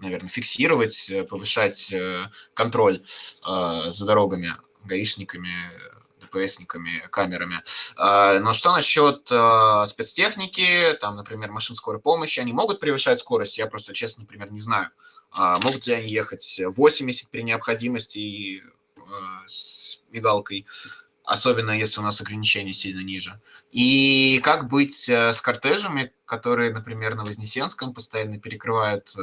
наверное, фиксировать, э, повышать э, контроль э, за дорогами, гаишниками, ДПСниками, камерами. Но что насчет спецтехники, там, например, машин скорой помощи, они могут превышать скорость? Я просто, честно, например, не знаю. Могут ли они ехать 80 при необходимости с мигалкой? особенно если у нас ограничения сильно ниже. И как быть с кортежами, которые, например, на Вознесенском постоянно перекрывают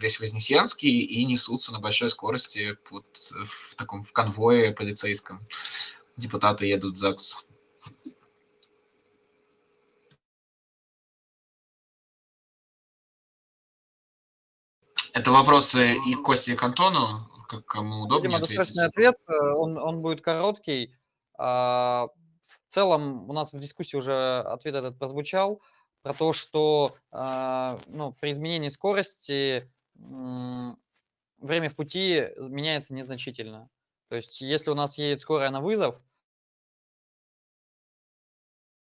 весь Вознесенский и несутся на большой скорости под, в таком в конвое полицейском. Депутаты едут в ЗАГС. Это вопросы и к Косте, и к Антону, как кому удобнее. Видимо, достаточный ответ, он, он будет короткий. А, в целом у нас в дискуссии уже ответ этот прозвучал про то, что а, ну, при изменении скорости время в пути меняется незначительно. То есть, если у нас едет скорая на вызов,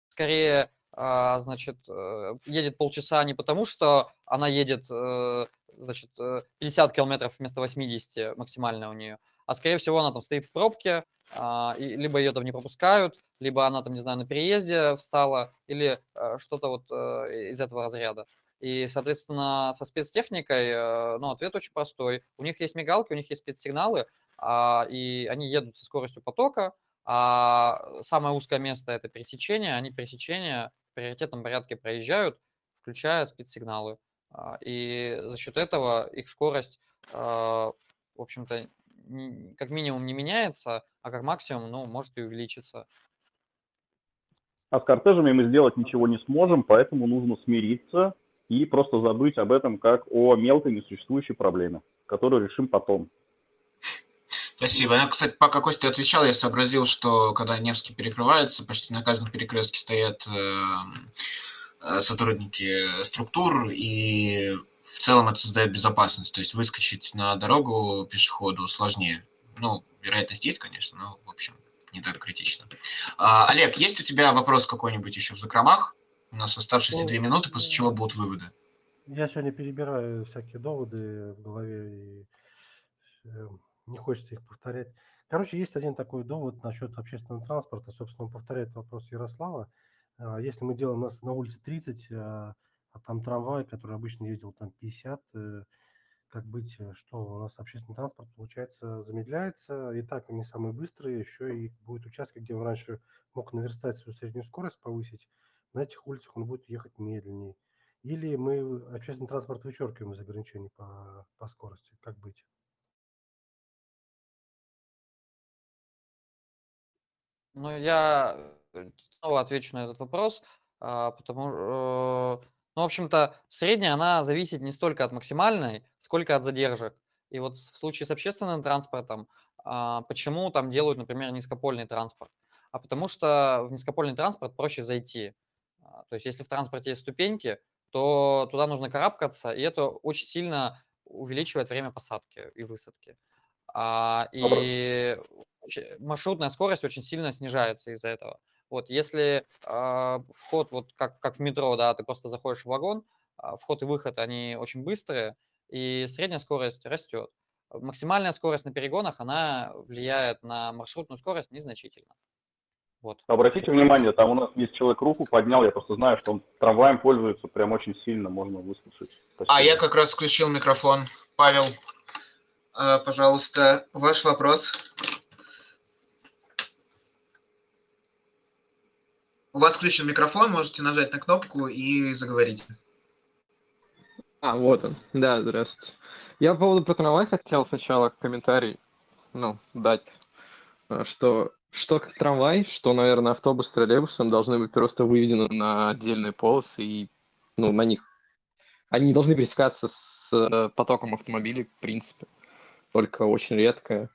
скорее, а, значит, э, едет полчаса не потому, что она едет, э, значит, 50 э, километров вместо 80 максимально у нее, а скорее всего она там стоит в пробке, а, либо ее там не пропускают, либо она там, не знаю, на переезде встала, или что-то вот из этого разряда. И, соответственно, со спецтехникой, э, ну, ответ очень простой. У них есть мигалки, у них есть спецсигналы, а, и они едут со скоростью потока, а самое узкое место – это пересечение. Они пересечения в приоритетном порядке проезжают, включая спецсигналы. А, и за счет этого их скорость, а, в общем-то, как минимум не меняется, а как максимум, ну, может и увеличиться. А с кортежами мы сделать ничего не сможем, поэтому нужно смириться и просто забыть об этом как о мелкой несуществующей проблеме, которую решим потом. Спасибо. Я, кстати, пока Костя отвечал, я сообразил, что когда Невский перекрывается, почти на каждом перекрестке стоят э, э, сотрудники структур, и в целом это создает безопасность. То есть выскочить на дорогу пешеходу сложнее. Ну, вероятность есть, конечно, но, в общем, не так критично. А, Олег, есть у тебя вопрос какой-нибудь еще в закромах? У нас оставшиеся две минуты, после чего будут выводы. Я сегодня перебираю всякие доводы в голове и э, не хочется их повторять. Короче, есть один такой довод насчет общественного транспорта. Собственно, он повторяет вопрос Ярослава. А, если мы делаем нас на улице 30, а, а там трамвай, который обычно ездил там 50, э, как быть, э, что у нас общественный транспорт, получается, замедляется, и так не самый быстрый, еще и будет участки, где он раньше мог наверстать свою среднюю скорость, повысить, на этих улицах он будет ехать медленнее. Или мы общественный транспорт вычеркиваем из ограничений по, по скорости. Как быть? Ну, я э, снова отвечу на этот вопрос, а, потому э, ну, в общем-то, средняя, она зависит не столько от максимальной, сколько от задержек. И вот в случае с общественным транспортом, а, почему там делают, например, низкопольный транспорт? А потому что в низкопольный транспорт проще зайти. А, то есть если в транспорте есть ступеньки, то туда нужно карабкаться, и это очень сильно увеличивает время посадки и высадки. А, и маршрутная скорость очень сильно снижается из-за этого. Вот, если э, вход, вот как, как в метро, да, ты просто заходишь в вагон, э, вход и выход, они очень быстрые, и средняя скорость растет. Максимальная скорость на перегонах, она влияет на маршрутную скорость незначительно. Вот. Обратите внимание, там у нас есть человек руку поднял, я просто знаю, что он трамваем пользуется прям очень сильно, можно выслушать. Спасибо. А я как раз включил микрофон. Павел. А, пожалуйста, ваш вопрос. У вас включен микрофон, можете нажать на кнопку и заговорить. А, вот он. Да, здравствуйте. Я по поводу про трамвай хотел сначала комментарий, ну, дать, э, что что как трамвай, что, наверное, автобус с троллейбусом должны быть просто выведены на отдельные полосы и, ну, на них. Они не должны пересекаться с э, потоком автомобилей, в принципе, только очень редко.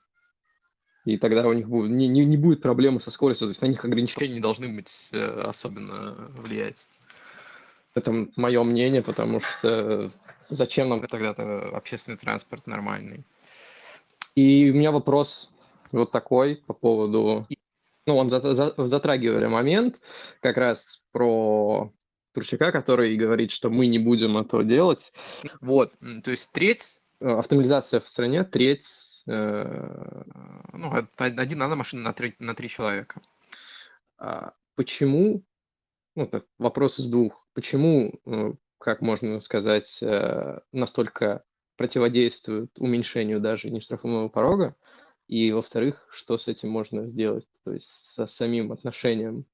И тогда у них будет, не, не, не будет проблемы со скоростью, то есть на них ограничения не должны быть э, особенно влиять. Это мое мнение, потому что зачем нам тогда-то общественный транспорт нормальный? И у меня вопрос вот такой по поводу... Ну, он затрагивали момент как раз про Турчака, который говорит, что мы не будем этого делать. Вот, то есть треть, э, автомобилизация в стране, треть, э, ну, один надо машина на три, на три человека. А почему, ну, так, вопрос из двух, почему, э, как можно сказать, настолько противодействует уменьшению даже нештрафуемого порога, и, во-вторых, что с этим можно сделать, то есть со самим отношением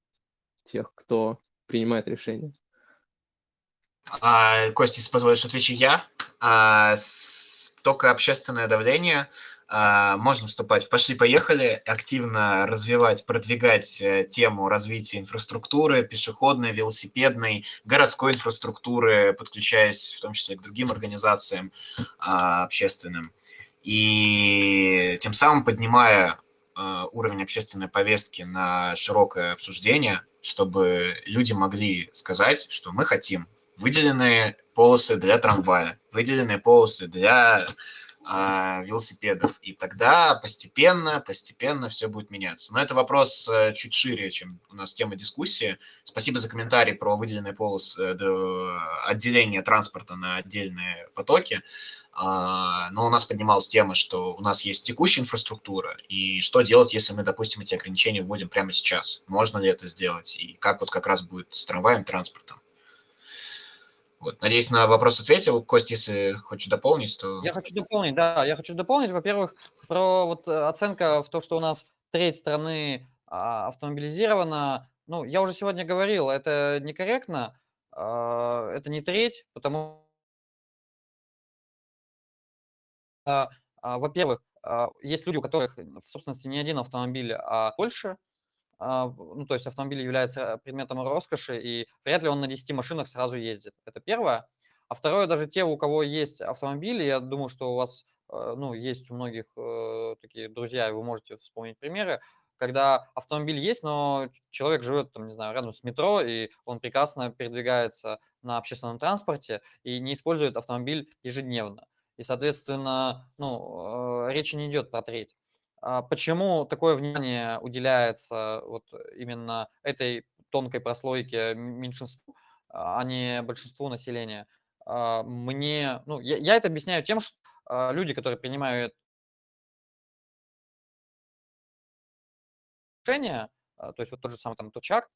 тех, кто принимает решения. А, Костя, если позволишь, отвечу я. А, с, только общественное давление а, можно вступать «Пошли-поехали», активно развивать, продвигать э, тему развития инфраструктуры, пешеходной, велосипедной, городской инфраструктуры, подключаясь в том числе к другим организациям а, общественным и тем самым поднимая э, уровень общественной повестки на широкое обсуждение, чтобы люди могли сказать, что мы хотим выделенные полосы для трамвая, выделенные полосы для велосипедов. И тогда постепенно, постепенно все будет меняться. Но это вопрос э, чуть шире, чем у нас тема дискуссии. Спасибо за комментарий про выделенные полосы, э, отделение транспорта на отдельные потоки. А, но у нас поднималась тема, что у нас есть текущая инфраструктура, и что делать, если мы, допустим, эти ограничения вводим прямо сейчас? Можно ли это сделать? И как вот как раз будет с трамваем, транспортом? Вот. Надеюсь, на вопрос ответил. Кость, если хочешь дополнить, то... Я хочу дополнить, да. Я хочу дополнить, во-первых, про вот э, оценка в то, что у нас треть страны а, автомобилизирована. Ну, я уже сегодня говорил, это некорректно. А, это не треть, потому А, во-первых, есть люди, у которых в собственности не один автомобиль, а больше. Ну, то есть автомобиль является предметом роскоши, и вряд ли он на 10 машинах сразу ездит. Это первое. А второе, даже те, у кого есть автомобили, я думаю, что у вас, ну, есть у многих э, такие друзья, и вы можете вспомнить примеры, когда автомобиль есть, но человек живет, там, не знаю, рядом с метро, и он прекрасно передвигается на общественном транспорте и не использует автомобиль ежедневно. И, соответственно, ну, э, речи не идет про треть. А почему такое внимание уделяется вот именно этой тонкой прослойке меньшинству, а не большинству населения? А, мне, ну, я, я это объясняю тем, что а, люди, которые принимают решения, то есть вот тот же самый там Тучак,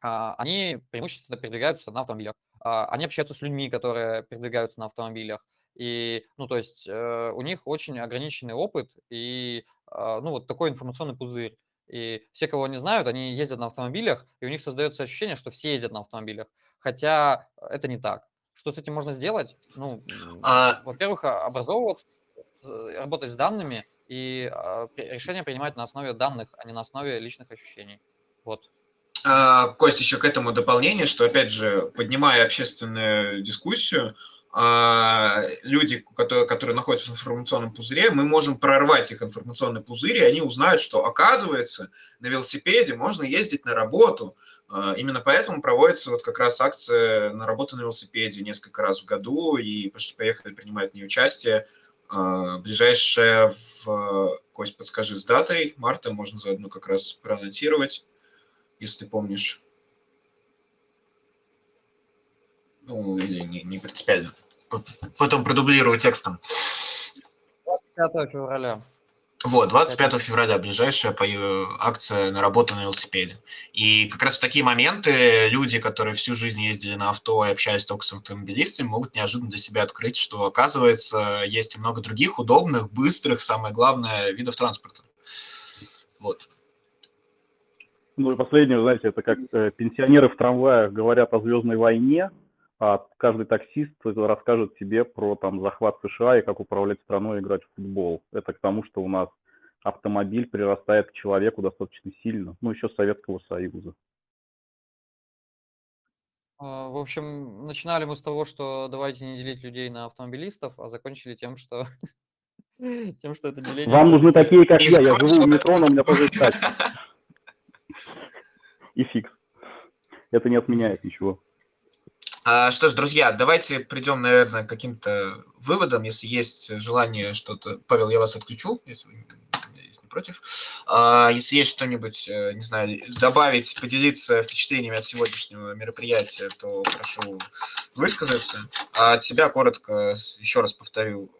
они преимущественно передвигаются на автомобилях. Они общаются с людьми, которые передвигаются на автомобилях. И, ну, то есть э, у них очень ограниченный опыт и, э, ну, вот такой информационный пузырь. И все, кого они знают, они ездят на автомобилях, и у них создается ощущение, что все ездят на автомобилях. Хотя это не так. Что с этим можно сделать? Ну, а... во-первых, образовываться, работать с данными и э, решения принимать на основе данных, а не на основе личных ощущений. Вот. А, Кость, еще к этому дополнение, что, опять же, поднимая общественную дискуссию, а, люди, которые, которые находятся в информационном пузыре, мы можем прорвать их информационный пузырь, и они узнают, что, оказывается, на велосипеде можно ездить на работу. А, именно поэтому проводится вот как раз акция на работу на велосипеде несколько раз в году, и поехали принимать в ней участие. А, ближайшая в... Кость, подскажи, с датой марта можно заодно как раз проаннотировать, если ты помнишь. Ну, или не, не принципиально потом продублирую текстом. 25 февраля. Вот, 25 февраля ближайшая по- акция на работу на велосипеде. И как раз в такие моменты люди, которые всю жизнь ездили на авто и общались только с автомобилистами, могут неожиданно для себя открыть, что, оказывается, есть и много других удобных, быстрых, самое главное, видов транспорта. Вот. Ну и последнее, знаете, это как э, пенсионеры в трамваях говорят о Звездной войне, а каждый таксист расскажет тебе про там захват США и как управлять страной и играть в футбол. Это к тому, что у нас автомобиль прирастает к человеку достаточно сильно, ну еще с Советского Союза. А, В общем, начинали мы с того, что давайте не делить людей на автомобилистов, а закончили тем, что тем, что это деление Вам нужны такие, как я. Я живу в метро, но у меня тоже. И фикс. Это не отменяет ничего. А, Что ж, друзья, давайте придем, наверное, к каким-то выводам, если есть желание что-то. Павел, я вас отключу, если вы не против. А, Если есть что-нибудь, э, не знаю, добавить, поделиться впечатлениями от сегодняшнего мероприятия, то прошу высказаться. А от себя коротко еще раз повторю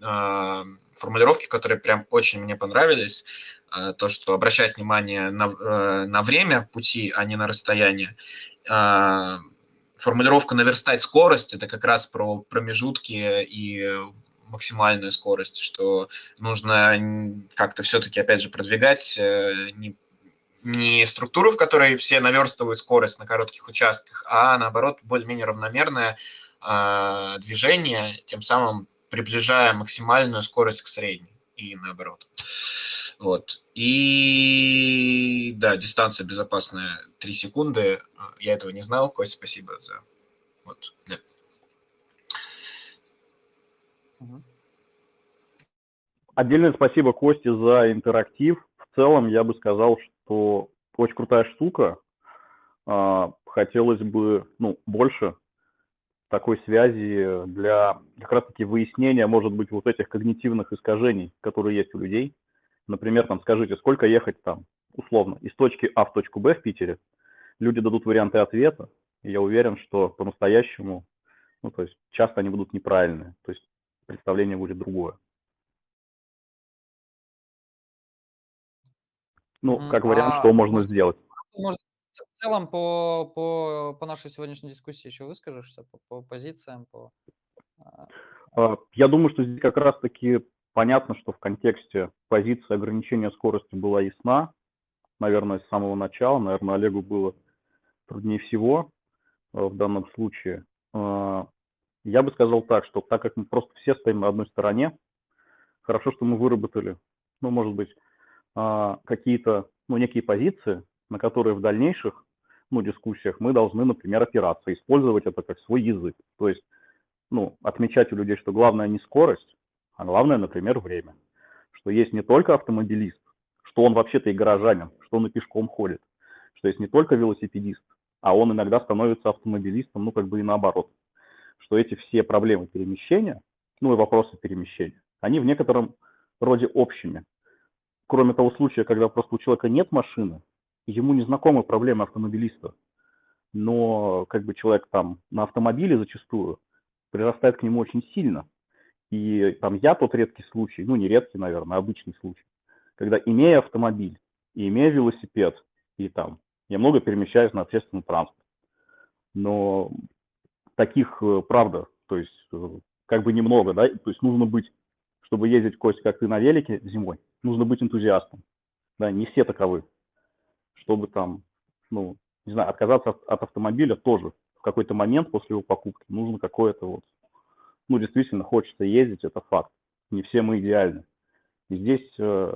а, формулировки, которые прям очень мне понравились. То, что обращать внимание на, э, на время пути, а не на расстояние. Формулировка наверстать скорость это как раз про промежутки и максимальную скорость, что нужно как-то все-таки, опять же, продвигать э, не, не структуру, в которой все наверстывают скорость на коротких участках, а наоборот более-менее равномерное а, движение, тем самым приближая максимальную скорость к средней и наоборот. Вот. И да, дистанция безопасная 3 секунды. Я этого не знал. Кость, спасибо за... Вот. да. Отдельное спасибо Косте за интерактив. В целом, я бы сказал, что очень крутая штука. А, Хотелось бы ну, больше такой связи для как раз-таки выяснения, может быть, вот этих когнитивных искажений, которые есть у людей. Например, там, скажите, сколько ехать там, условно, из точки А в точку Б в Питере. Люди дадут варианты ответа, и я уверен, что по-настоящему, ну, то есть часто они будут неправильные, то есть представление будет другое. Ну, как вариант, А что можно сделать. Может, в целом по, по, по нашей сегодняшней дискуссии еще выскажешься по, по позициям, по... а, А, Я думаю, что здесь как раз-таки понятно, что в контексте позиции ограничения скорости была ясна. Наверное, с самого начала. Наверное, Олегу было труднее всего э, в данном случае. А, Я бы сказал так, что так как мы просто все стоим на одной стороне, хорошо, что мы выработали, ну, может быть, а, какие-то, ну, некие позиции, на которые в дальнейших, ну, дискуссиях мы должны, например, опираться, использовать это как свой язык. То есть ну, отмечать у людей, что главное не скорость, а главное, например, время. Что есть не только автомобилист, что он вообще-то и горожанин, что он и пешком ходит, что есть не только велосипедист, а он иногда становится автомобилистом, ну, как бы и наоборот. Что эти все проблемы перемещения, ну, и вопросы перемещения, они в некотором роде общими. Кроме того случая, когда просто у человека нет машины, ему не знакомы проблемы автомобилиста, но как бы человек там на автомобиле зачастую прирастает к нему очень сильно. И там я тот редкий случай, ну не редкий, наверное, а обычный случай, когда имея автомобиль и имея велосипед, и там я много перемещаюсь на общественном транспорте, но таких, э, правда, то есть э, как бы немного, да, то есть нужно быть, чтобы ездить, Кость, как ты на велике зимой, нужно быть энтузиастом, да, не все таковы, чтобы там, ну, не знаю, отказаться от, от автомобиля тоже в какой-то момент после его покупки нужно какое-то вот, ну, действительно хочется ездить, это факт. Не все мы идеальны. И здесь э,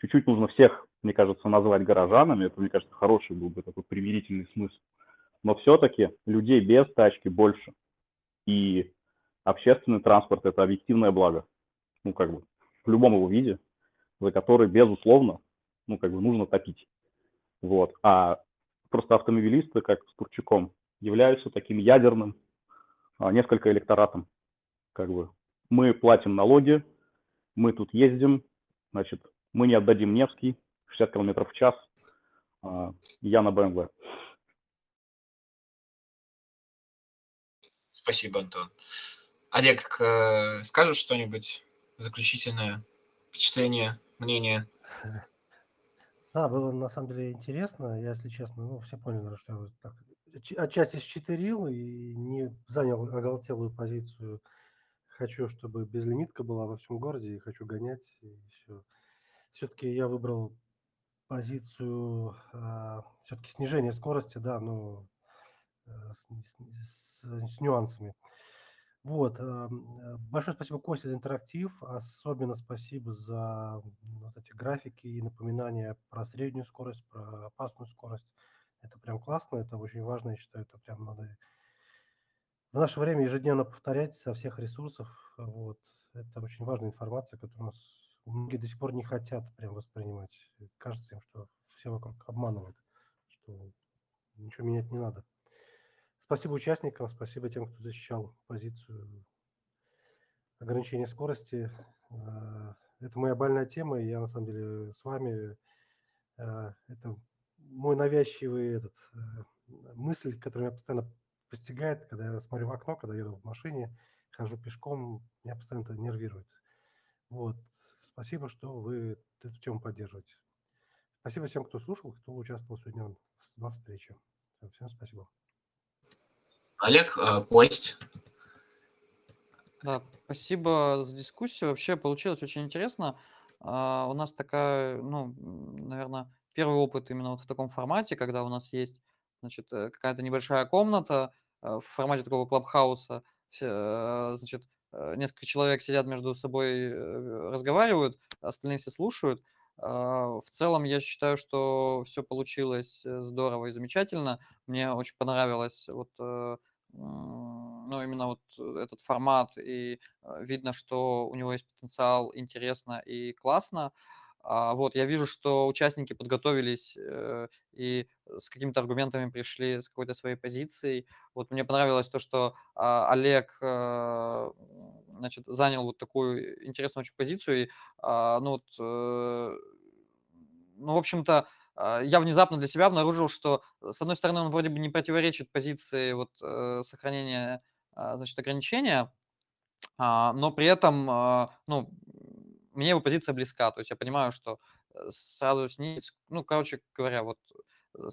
чуть-чуть нужно всех, мне кажется, назвать горожанами. Это, мне кажется, хороший был бы такой примирительный смысл. Но все-таки людей без тачки больше. И общественный транспорт – это объективное благо. Ну, как бы, в любом его виде, за который, безусловно, ну, как бы, нужно топить. Вот. А просто автомобилисты, как с Турчаком, являются таким ядерным а, несколько электоратом. Как бы мы платим налоги, мы тут ездим, значит, мы не отдадим Невский 60 км в час, а, я на БМВ. Спасибо, Антон. Олег, э, скажешь что-нибудь заключительное впечатление мнение? Да, было на самом деле интересно. Я, если честно, ну, все поняли, что я вот так отчасти счетырил и не занял оголтелую позицию. Хочу, чтобы безлимитка была во всем городе, и хочу гонять, и все. Все-таки я выбрал позицию все-таки снижения скорости, да, но э, с, с- с нюансами. Вот. э, Большое спасибо, Костя, за интерактив. Особенно спасибо за вот эти графики и напоминания про среднюю скорость, про опасную скорость. Это прям классно, это очень важно, я считаю, это прям надо в наше время ежедневно повторять со всех ресурсов. Вот. Это очень важная информация, которую у нас многие до сих пор не хотят прям воспринимать. Кажется им, что все вокруг обманывают, что ничего менять не надо. Спасибо участникам, спасибо тем, кто защищал позицию ограничения скорости. Э, Это моя больная тема, и я на самом деле с вами. Э, Это мой навязчивый этот, э, мысль, которая меня постоянно постигает, когда я смотрю в окно, когда еду в машине, хожу пешком, меня постоянно это нервирует. Вот. Спасибо, что вы эту тему поддерживаете. Спасибо всем, кто слушал, кто участвовал сегодня во встрече. Всем спасибо. Олег, э, Кость. Да, спасибо за дискуссию. Вообще получилось очень интересно. А, У нас такая, ну, наверное, первый опыт именно вот в таком формате, когда у нас есть, значит, э, какая-то небольшая комната э, в формате такого клабхауса. Э, Значит, несколько человек сидят между собой, разговаривают, остальные все слушают. А, В целом, я считаю, что все получилось здорово и замечательно. Мне очень понравилось вот ну, именно вот этот формат, и видно, что у него есть потенциал, интересно и классно. А, Вот, я вижу, что участники подготовились э, и с какими-то аргументами пришли, с какой-то своей позицией. Вот мне понравилось то, что а, Олег, э, значит, занял вот такую интересную очень позицию. И, а, ну, вот, э, ну, в общем-то, я внезапно для себя обнаружил, что, с одной стороны, он вроде бы не противоречит позиции вот, сохранения, значит, ограничения, но при этом, ну, мне его позиция близка. То есть я понимаю, что э, сразу снизить, ну, короче говоря, вот э,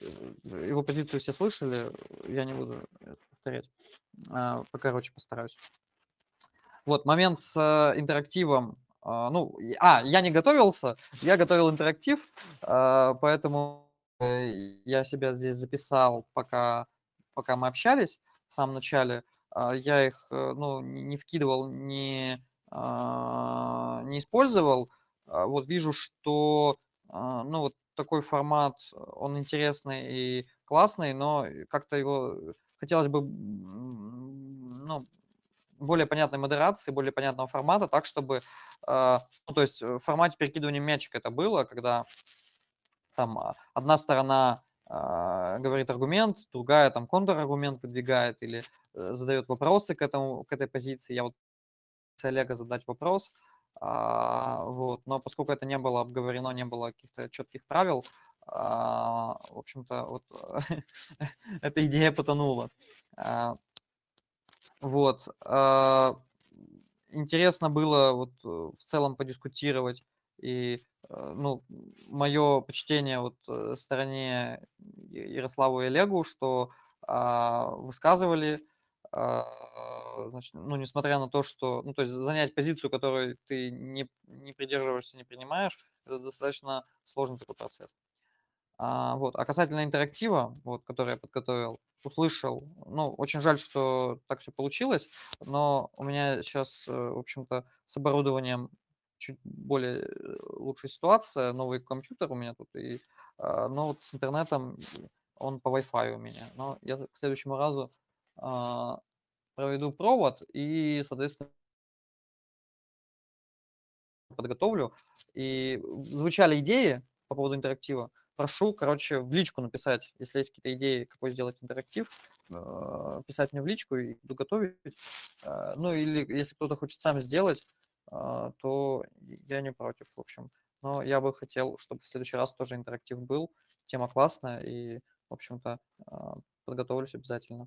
э, его позицию все слышали, я не буду повторять. А, Покороче постараюсь. Вот, момент с э, интерактивом. а, Ну, а, я не готовился, я готовил интерактив, а, поэтому э, я себя здесь записал, пока, пока мы общались в самом начале. Я их, э, ну, не вкидывал, не, не использовал. А, Вот вижу, что, а, ну, вот такой формат, он интересный и классный, но как-то его э, хотелось бы, ну, более понятной модерации, более понятного формата, так, чтобы, а, ну, то есть э, в формате перекидывания мячика это было, когда там а, одна сторона а, говорит аргумент, другая там контраргумент выдвигает или э, задает вопросы к этому, к этой позиции. Я вот Олега задать вопрос, а, вот, но поскольку это не было обговорено, не было каких-то четких правил, а, в общем-то, вот эта идея потонула. А, Вот. Интересно было вот э, в целом подискутировать и э, ну, мое почтение вот э, стороне Ярославу и Олегу, что высказывали, значит, ну, несмотря на то, что, ну, то есть занять позицию, которой ты не, не придерживаешься, не принимаешь, это достаточно сложный такой процесс. А, вот. А касательно интерактива, вот, который я подготовил, услышал, ну, очень жаль, что так все получилось, но у меня сейчас, э, в общем-то, с оборудованием чуть более э, лучшая ситуация, новый компьютер у меня тут, и, а, но вот с интернетом он по Wi-Fi у меня. Но я к следующему разу а, проведу провод и, соответственно, подготовлю. И звучали идеи по поводу интерактива. Прошу, короче, в личку написать, если есть какие-то идеи, какой сделать интерактив, э, писать мне в личку и буду готовить. Э, Ну или если кто-то хочет сам сделать, а, то я не против, в общем. Но я бы хотел, чтобы в следующий раз тоже интерактив был. Тема классная и, в общем-то, а, подготовлюсь обязательно.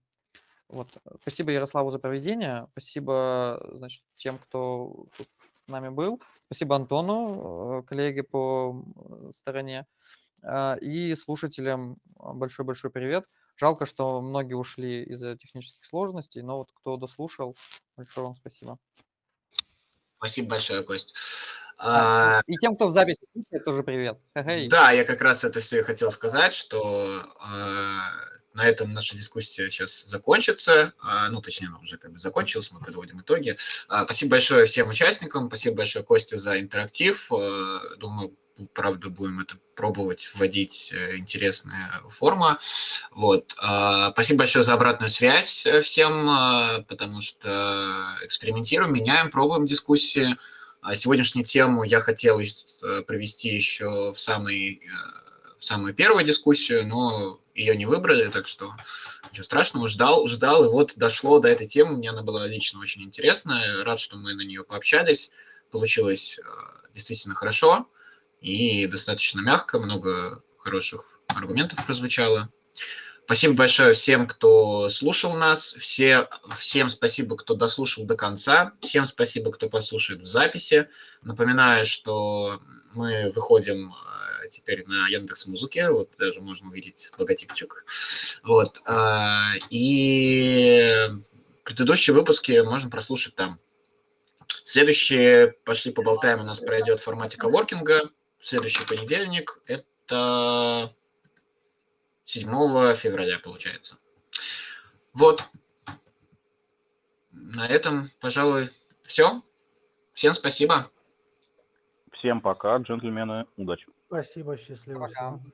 Вот. э, Спасибо Ярославу за проведение. Спасибо, значит, тем, кто тут с нами был. Спасибо Антону, э, коллеге по стороне. А, И слушателям большой-большой привет. Жалко, что многие ушли из-за технических сложностей, но вот кто дослушал, большое вам спасибо. Спасибо большое, Кость. А, И тем, кто в записи слушает, тоже привет. Да, я как раз это все и хотел сказать, что а, на этом наша дискуссия сейчас закончится. А, ну, точнее, она уже как бы закончилась, мы подводим итоги. А, спасибо большое всем участникам, спасибо большое Косте за интерактив. А, думаю, правда, будем это пробовать вводить э, интересная форма. Вот. Спасибо большое за обратную связь э, всем, потому что экспериментируем, меняем, пробуем дискуссии. Сегодняшнюю тему я хотел э, провести еще в, самый, в самую первую дискуссию, но ее не выбрали, так что ничего страшного, ждал, ждал, и вот дошло до этой темы, мне она была лично очень интересная, рад, что мы на нее пообщались, получилось э, действительно хорошо и достаточно мягко, много хороших аргументов прозвучало. Спасибо большое всем, кто слушал нас. Все, всем спасибо, кто дослушал до конца. Всем спасибо, кто послушает в записи. Напоминаю, что мы выходим э, теперь на Яндекс Музыке. Вот даже можно увидеть логотипчик. Вот. э, И предыдущие выпуски можно прослушать там. Следующие «Пошли поболтаем» у нас пройдет в формате коворкинга. Следующий понедельник – это 7 февраля, получается. Вот. На этом, пожалуй, все. Всем спасибо. Всем пока, джентльмены, удачи. Спасибо, счастливо. Пока. всем.